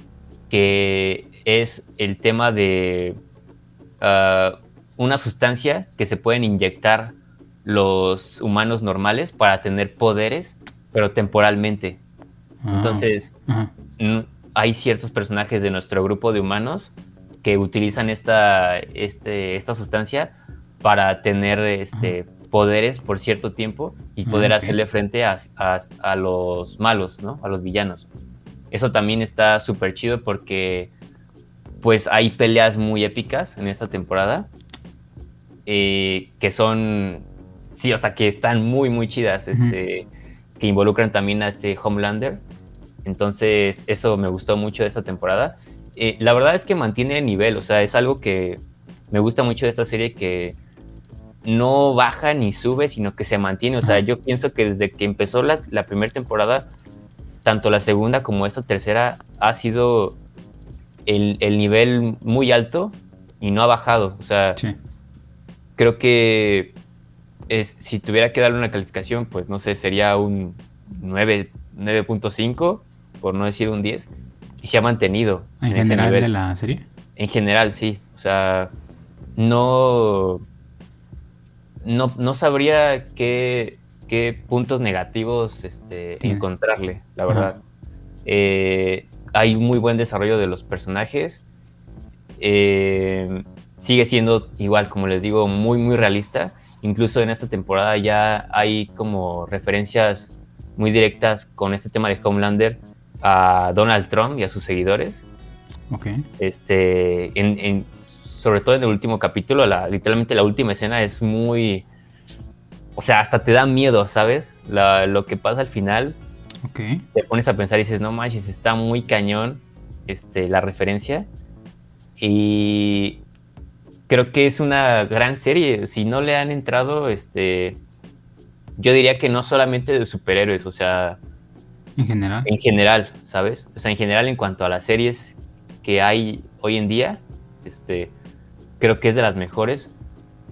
que es el tema de ah, una sustancia que se pueden inyectar los humanos normales para tener poderes, pero temporalmente. Ah, Entonces, hay ciertos personajes de nuestro grupo de humanos que utilizan esta, este, esta sustancia para tener este, poderes por cierto tiempo y ah, poder hacerle frente a, los malos, ¿no? A los villanos. Eso también está súper chido porque pues hay peleas muy épicas en esta temporada eh, que son, sí, o sea, que están muy, muy chidas. Este, que involucran también a este Homelander. Entonces, eso me gustó mucho de esta temporada. Eh, la verdad es que mantiene el nivel, o sea, es algo que me gusta mucho de esta serie que no baja ni sube, sino que se mantiene. O sea, yo pienso que desde que empezó la, primera temporada, tanto la segunda como esta tercera, ha sido el, nivel muy alto y no ha bajado. O sea, creo que es, si tuviera que darle una calificación, pues no sé, sería un 9.5, por no decir un 10. Y se ha mantenido. ¿En, general de la serie? En general, sí. O sea, no no, sabría qué, puntos negativos este, encontrarle, la verdad. Eh, hay muy buen desarrollo de los personajes. Eh, sigue siendo igual, como les digo, muy, muy realista. Incluso en esta temporada ya hay como referencias muy directas con este tema de Homelander a Donald Trump y a sus seguidores. Okay. Este, en, sobre todo en el último capítulo, la, literalmente la última escena es muy... O sea, hasta te da miedo, ¿sabes? lo que pasa al final. Ok. Te pones a pensar y dices, no manches, está muy cañón este, la referencia. Y creo que es una gran serie. Si no le han entrado, este, yo diría que no solamente de superhéroes, o sea... En general. En general, ¿sabes? O sea, en general en cuanto a las series que hay hoy en día, este, creo que es de las mejores,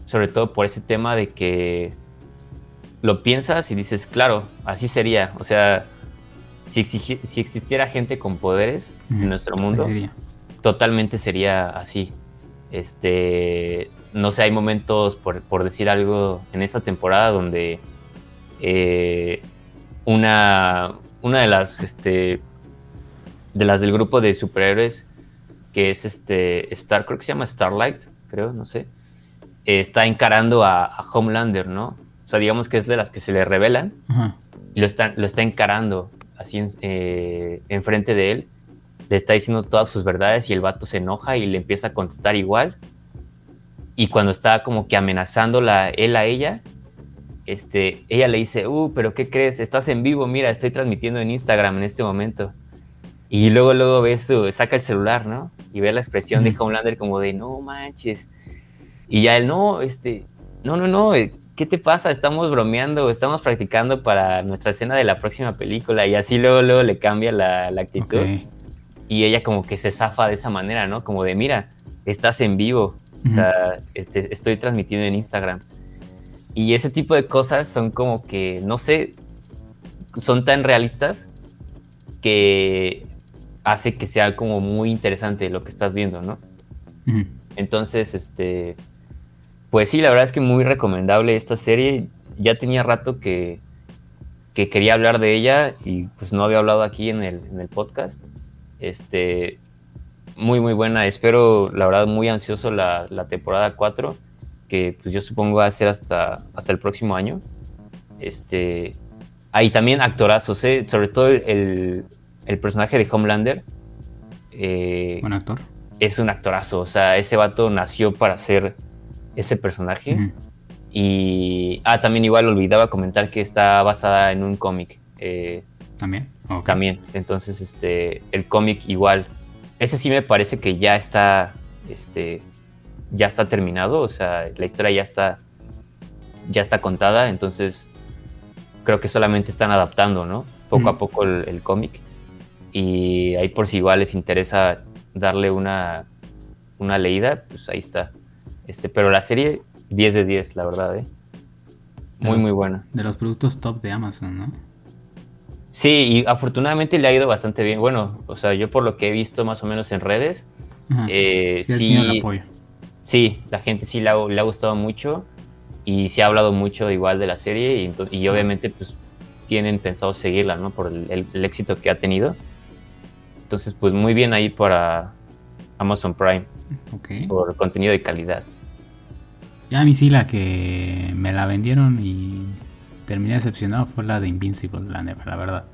sobre todo por ese tema de que lo piensas y dices, claro, así sería. O sea, si, si existiera gente con poderes en nuestro mundo, totalmente sería así. Este, no sé, hay momentos, por, decir algo, en esta temporada donde eh, una, una de las, este, de las del grupo de superhéroes, que es este, Star, creo que se llama Starlight, creo, no sé, está encarando a, Homelander, ¿no? O sea, digamos que es de las que se le revelan y lo está, lo está encarando así en, eh, enfrente de él. Le está diciendo todas sus verdades y el vato se enoja y le empieza a contestar igual. Y cuando está como que amenazándola él a ella, este, ella le dice, uh, pero ¿qué crees? Estás en vivo, mira, estoy transmitiendo en Instagram en este momento. Y luego, luego ves, saca el celular, ¿no? Y ve la expresión de Homelander como de, no manches. Y ya él, no, este, no, no, no, eh, ¿qué te pasa? Estamos bromeando, estamos practicando para nuestra escena de la próxima película. Y así luego, luego le cambia la, actitud. Y ella como que se zafa de esa manera, ¿no? Como de, mira, estás en vivo. O sea, este, estoy transmitiendo en Instagram. Y ese tipo de cosas son como que, no sé, son tan realistas que hace que sea como muy interesante lo que estás viendo, ¿no? Entonces, este, pues sí, la verdad es que muy recomendable esta serie. Ya tenía rato que, que quería hablar de ella y pues no había hablado aquí en el, en el podcast. Este, muy, muy buena. Espero, la verdad, muy ansioso la, la, temporada 4, que pues yo supongo va a ser hasta, hasta el próximo año. Este, hay también actorazos, ¿eh? sobre todo el, el personaje de Homelander. Eh, Buen actor. Es un actorazo. O sea, ese vato nació para ser ese personaje. Y. Ah, también igual olvidaba comentar que está basada en un cómic. Eh, también. También. Entonces, este. El cómic igual. Ese sí me parece que ya está. Este. Ya está terminado. O sea, la historia ya está. Ya está contada. Entonces. Creo que solamente están adaptando, ¿no? Poco a poco el cómic y ahí por si igual les interesa darle una, una leída, pues ahí está. Este, pero la serie 10 de 10, la verdad, ¿eh? Muy, muy buena. De los productos top de Amazon, ¿no? Sí, y afortunadamente le ha ido bastante bien. Bueno, o sea, yo por lo que he visto más o menos en redes, eh, sí, sí, la gente sí le ha, le ha, gustado mucho y se ha hablado mucho igual de la serie y, y obviamente pues tienen pensado seguirla, ¿no? Por el éxito que ha tenido. Entonces, pues muy bien ahí para Amazon Prime. Por contenido de calidad. Ya a mí sí la que me la vendieron y terminé decepcionado fue la de Invincible, la, la verdad.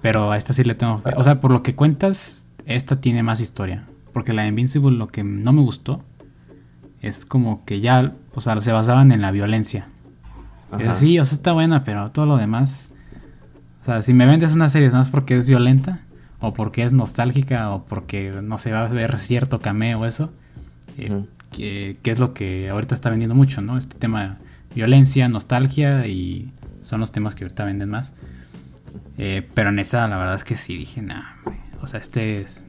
Pero a esta sí le tengo fe. O sea, por lo que cuentas, esta tiene más historia. Porque la de Invincible lo que no me gustó es como que ya, o sea, se basaban en la violencia. Sí, o sea, está buena, pero todo lo demás O sea, si me vendes una serie nada más porque es violenta, o porque es nostálgica, o porque no se va a ver cierto cameo o eso, eh, que, es lo que ahorita está vendiendo mucho, ¿no? Este tema violencia, nostalgia y son los temas que ahorita venden más. Eh, pero en esa, la verdad es que sí dije, nah, o sea, este es.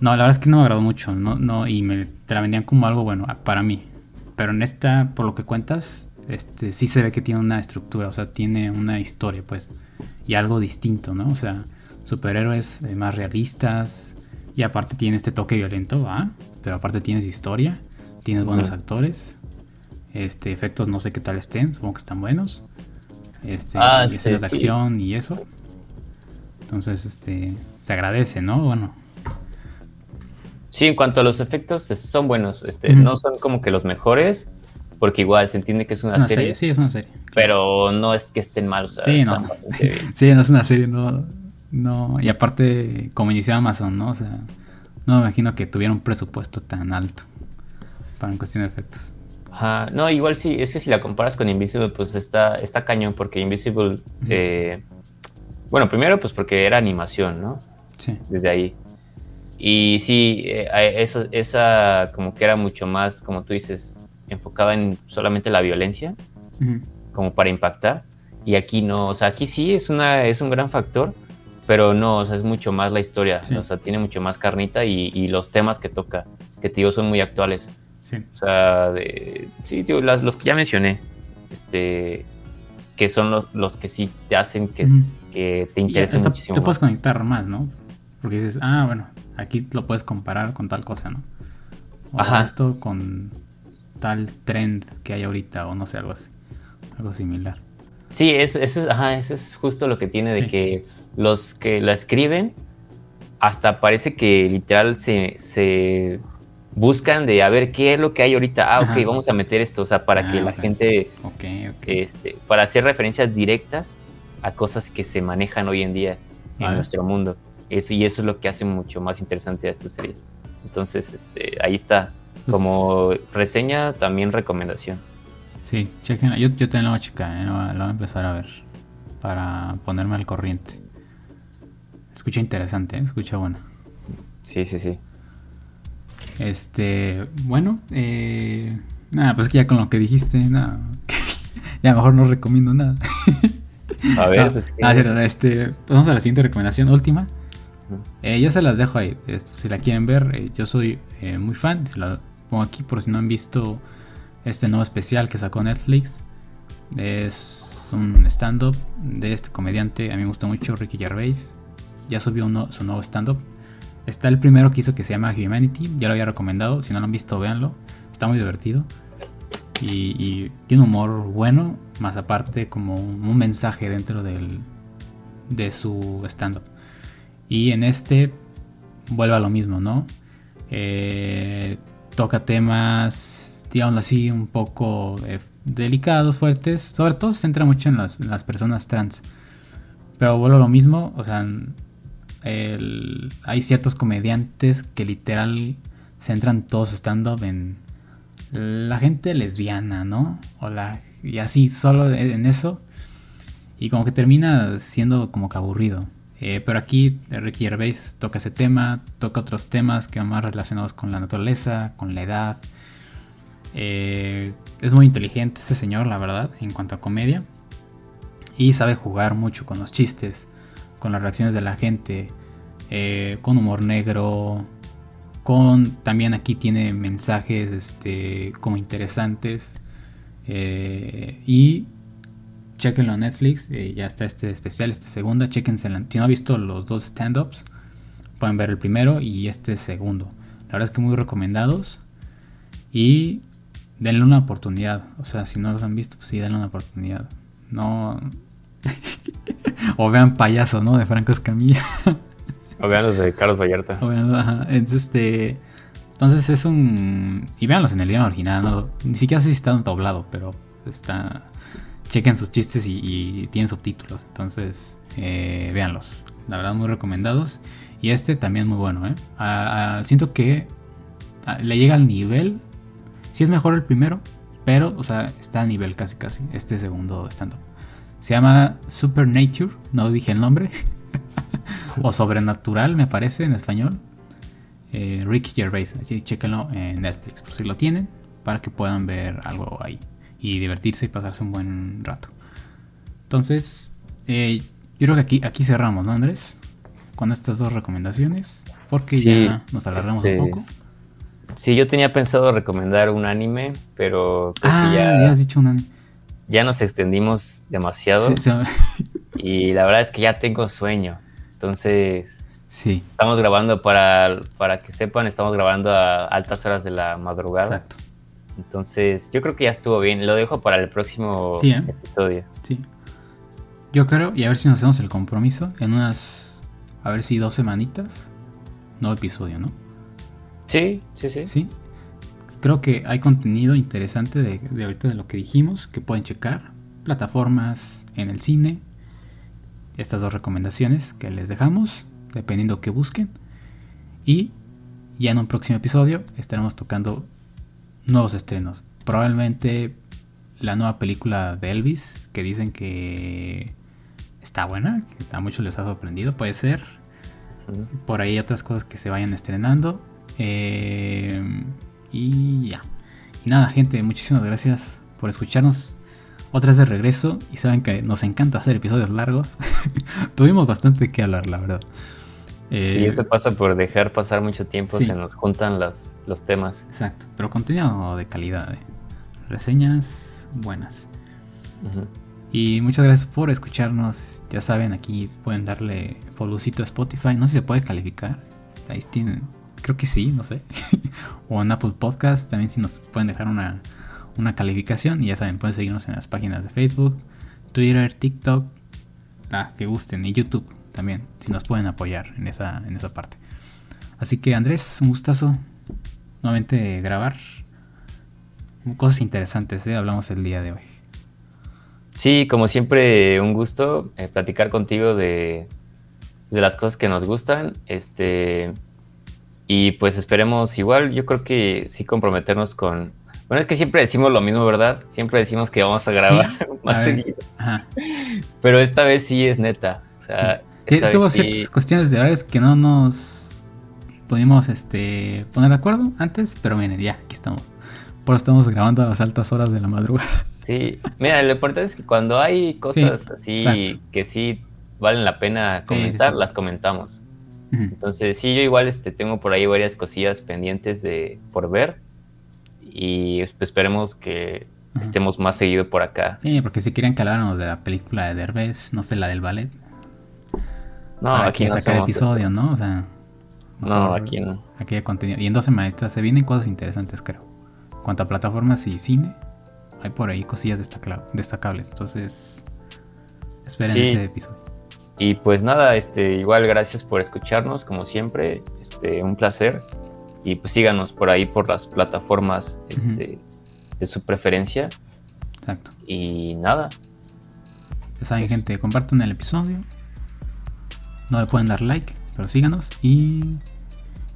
No, la verdad es que no me agradó mucho, no, no, y me te la vendían como algo bueno para mí. Pero en esta, por lo que cuentas, este sí se ve que tiene una estructura, o sea, tiene una historia, pues, y algo distinto, ¿no? O sea, superhéroes eh, más realistas, y aparte tiene este toque violento, ¿ah? Pero aparte tienes historia, tienes buenos actores, este, efectos no sé qué tal estén, supongo que están buenos. Este, ah, escenas de acción y eso. Entonces, este, se agradece, ¿no? Bueno. Sí, en cuanto a los efectos, son buenos. Este, No son como que los mejores, porque igual se entiende que es una, serie, Sí, es una serie. Pero no es que estén mal, o sea, sí, no. (laughs) sí, no es una serie, no, no. Y aparte, como inició Amazon, ¿no? O sea, no me imagino que tuviera un presupuesto tan alto para en cuestión de efectos. Ajá, no, igual sí, es que si la comparas con Invisible, pues está, está cañón, porque Invisible, eh, bueno, primero pues porque era animación, ¿no? Sí. Desde ahí. Y sí, eh, eso, esa como que era mucho más, como tú dices, enfocada en solamente la violencia, como para impactar. Y aquí no, o sea, aquí sí es, una, es un gran factor, pero no, o sea, es mucho más la historia, o sea, tiene mucho más carnita y, los temas que toca, que te digo, son muy actuales. Sí. O sea, de, sí, tío, los que ya mencioné, este, que son los, los que sí te hacen que, que te interesen muchísimo. Te puedes conectar más, ¿no? Porque dices, ah, bueno, aquí lo puedes comparar con tal cosa, ¿no? O Ajá. esto con tal trend que hay ahorita, o no sé, algo así. Algo similar. Sí, eso, eso, es, ajá, eso es justo lo que tiene de que los que la escriben hasta parece que literal se, buscan de a ver qué es lo que hay ahorita. Ah, ok, vamos a meter esto, o sea, para que ah, la gente, Este, para hacer referencias directas a cosas que se manejan hoy en día en nuestro mundo. Eso, y eso es lo que hace mucho más interesante a esta serie. Entonces, este, ahí está. Pues Como reseña, también recomendación. Sí, chequen. Yo, yo también lo voy a checar, ¿eh? lo, voy a empezar a ver para ponerme al corriente. Escucha interesante, ¿eh? escucha bueno. Sí, sí, sí. Este, bueno, eh, nada, pues que ya con lo que dijiste, nada, (laughs) ya mejor no recomiendo nada. A ver, (laughs) pues. Este, vamos a la siguiente recomendación, última. Eh, yo se las dejo ahí. si la quieren ver, eh, yo soy eh, muy fan. Se la pongo aquí por si no han visto este nuevo especial que sacó Netflix. Es un stand-up de este comediante. A mí me gusta mucho, Ricky Gervais. Ya subió uno, su nuevo stand-up. Está el primero que hizo que se llama Humanity. Ya lo había recomendado. Si no lo han visto, véanlo. Está muy divertido. Y, tiene humor bueno. Más aparte, como un, mensaje dentro del, de su stand-up. Y en este vuelve a lo mismo, ¿no? Eh, toca temas, digamos así, un poco eh, delicados, fuertes. Sobre todo se centra mucho en las, personas trans. Pero vuelve a lo mismo, o sea, hay ciertos comediantes que literal centran todo su stand-up en la gente lesbiana, ¿no? O la, y así, solo en eso. Y como que termina siendo como que aburrido. Eh, pero aquí Ricky Gervais toca ese tema, toca otros temas que van más relacionados con la naturaleza, con la edad. Eh, es muy inteligente este señor, la verdad, en cuanto a comedia. Y sabe jugar mucho con los chistes, con las reacciones de la gente, eh, con humor negro, con también aquí tiene mensajes este, como interesantes. y chequenlo en Netflix, eh, ya está este especial, este segunda, chequense, si no han visto los dos stand-ups, pueden ver el primero y este segundo. La verdad es que muy recomendados y denle una oportunidad, o sea, si no los han visto, pues sí, denle una oportunidad. No... (laughs) o vean Payaso, ¿no? De Franco Escamilla. o vean los de Carlos Vallarta. O vean, Entonces, este... Entonces es un... Y véanlos en el idioma original, ¿no? Ni siquiera sé si está doblado, pero está chequen sus chistes y, tienen subtítulos. Entonces, eh, véanlos. La verdad, muy recomendados. Y este también muy bueno, ¿eh? siento que le llega al nivel. Si es mejor el primero, pero, o sea, está a nivel casi, casi. Este segundo stand-up. Se llama Supernature, no dije el nombre. (laughs) o Sobrenatural, me parece en español. Eh, Rick Gervais, chéquenlo en Netflix por si lo tienen, para que puedan ver algo ahí y divertirse y pasarse un buen rato. Entonces, eh, yo creo que aquí, aquí cerramos, ¿no, Andrés? Con estas dos recomendaciones, porque ya nos alargamos un este, poco. Sí, yo tenía pensado recomendar un anime, pero ah, ya, has dicho un anime. Ya nos extendimos demasiado. (laughs) y la verdad es que ya tengo sueño. Entonces, sí. estamos grabando para, para que sepan, estamos grabando a altas horas de la madrugada. Exacto. Entonces, yo creo que ya estuvo bien. Lo dejo para el próximo ¿eh? episodio. Sí. Yo creo, y a ver si nos hacemos el compromiso en unas, a ver si dos semanitas, nuevo episodio, ¿no? Sí, sí, sí. Sí. Creo que hay contenido interesante de, de ahorita de lo que dijimos que pueden checar. Plataformas en el cine. Estas dos recomendaciones que les dejamos, dependiendo que busquen. Y ya en un próximo episodio estaremos tocando nuevos estrenos. Probablemente la nueva película de Elvis, que dicen que está buena, que a muchos les ha sorprendido, puede ser. Por ahí otras cosas que se vayan estrenando. Eh, y ya. Y nada, gente, muchísimas gracias por escucharnos. Otra vez de regreso. Y saben que nos encanta hacer episodios largos. (laughs) Tuvimos bastante que hablar, la verdad. Eh, sí, eso pasa por dejar pasar mucho tiempo, se nos juntan las, los temas. Exacto, pero contenido de calidad, eh. reseñas buenas. Y muchas gracias por escucharnos. Ya saben, aquí pueden darle followcito a Spotify. No sé si se puede calificar. Ahí tienen, creo que sí, no sé. (laughs) o en Apple Podcast también si nos pueden dejar una, una calificación. Y ya saben, pueden seguirnos en las páginas de Facebook, Twitter, TikTok, la que gusten, y YouTube también, si nos pueden apoyar en esa, en esa parte. Así que Andrés, un gustazo nuevamente grabar. Cosas interesantes, ¿eh? hablamos el día de hoy. Sí, como siempre, un gusto eh, platicar contigo de, de, las cosas que nos gustan. Este, y pues esperemos igual, yo creo que sí comprometernos con... Bueno, es que siempre decimos lo mismo, ¿verdad? Siempre decimos que vamos a grabar (laughs) más seguido. Pero esta vez sí es neta. O sea, es que hubo ciertas cuestiones de horarios que no nos pudimos este, poner de acuerdo antes, pero miren, ya, aquí estamos. Por eso estamos grabando a las altas horas de la madrugada. Sí, mira, lo importante es que cuando hay cosas así que sí valen la pena comentar, las comentamos. Entonces, sí, yo igual este, tengo por ahí varias cosillas pendientes de por ver. Y pues, esperemos que estemos más seguido por acá. Sí, porque si quieren que habláramos de la película de Derbez, no sé, la del ballet, no, aquí no sacar episodio, ¿no? O sea. No, aquí no. Aquí hay contenido. Y en dos semanitas se vienen cosas interesantes, creo. Cuanto a plataformas y cine, hay por ahí cosillas destacables. Entonces, esperen ese episodio. Y pues nada, este, igual gracias por escucharnos, como siempre. Este, un placer. Y pues síganos por ahí por las plataformas este, de su preferencia. Exacto. Y nada. Ya saben, pues gente, compartan el episodio no le pueden dar like, pero síganos y,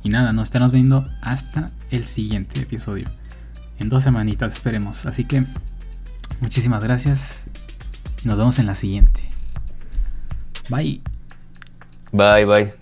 y nada, nos estaremos viendo hasta el siguiente episodio. En dos semanitas esperemos. Así que muchísimas gracias nos vemos en la siguiente. Bye. Bye, bye.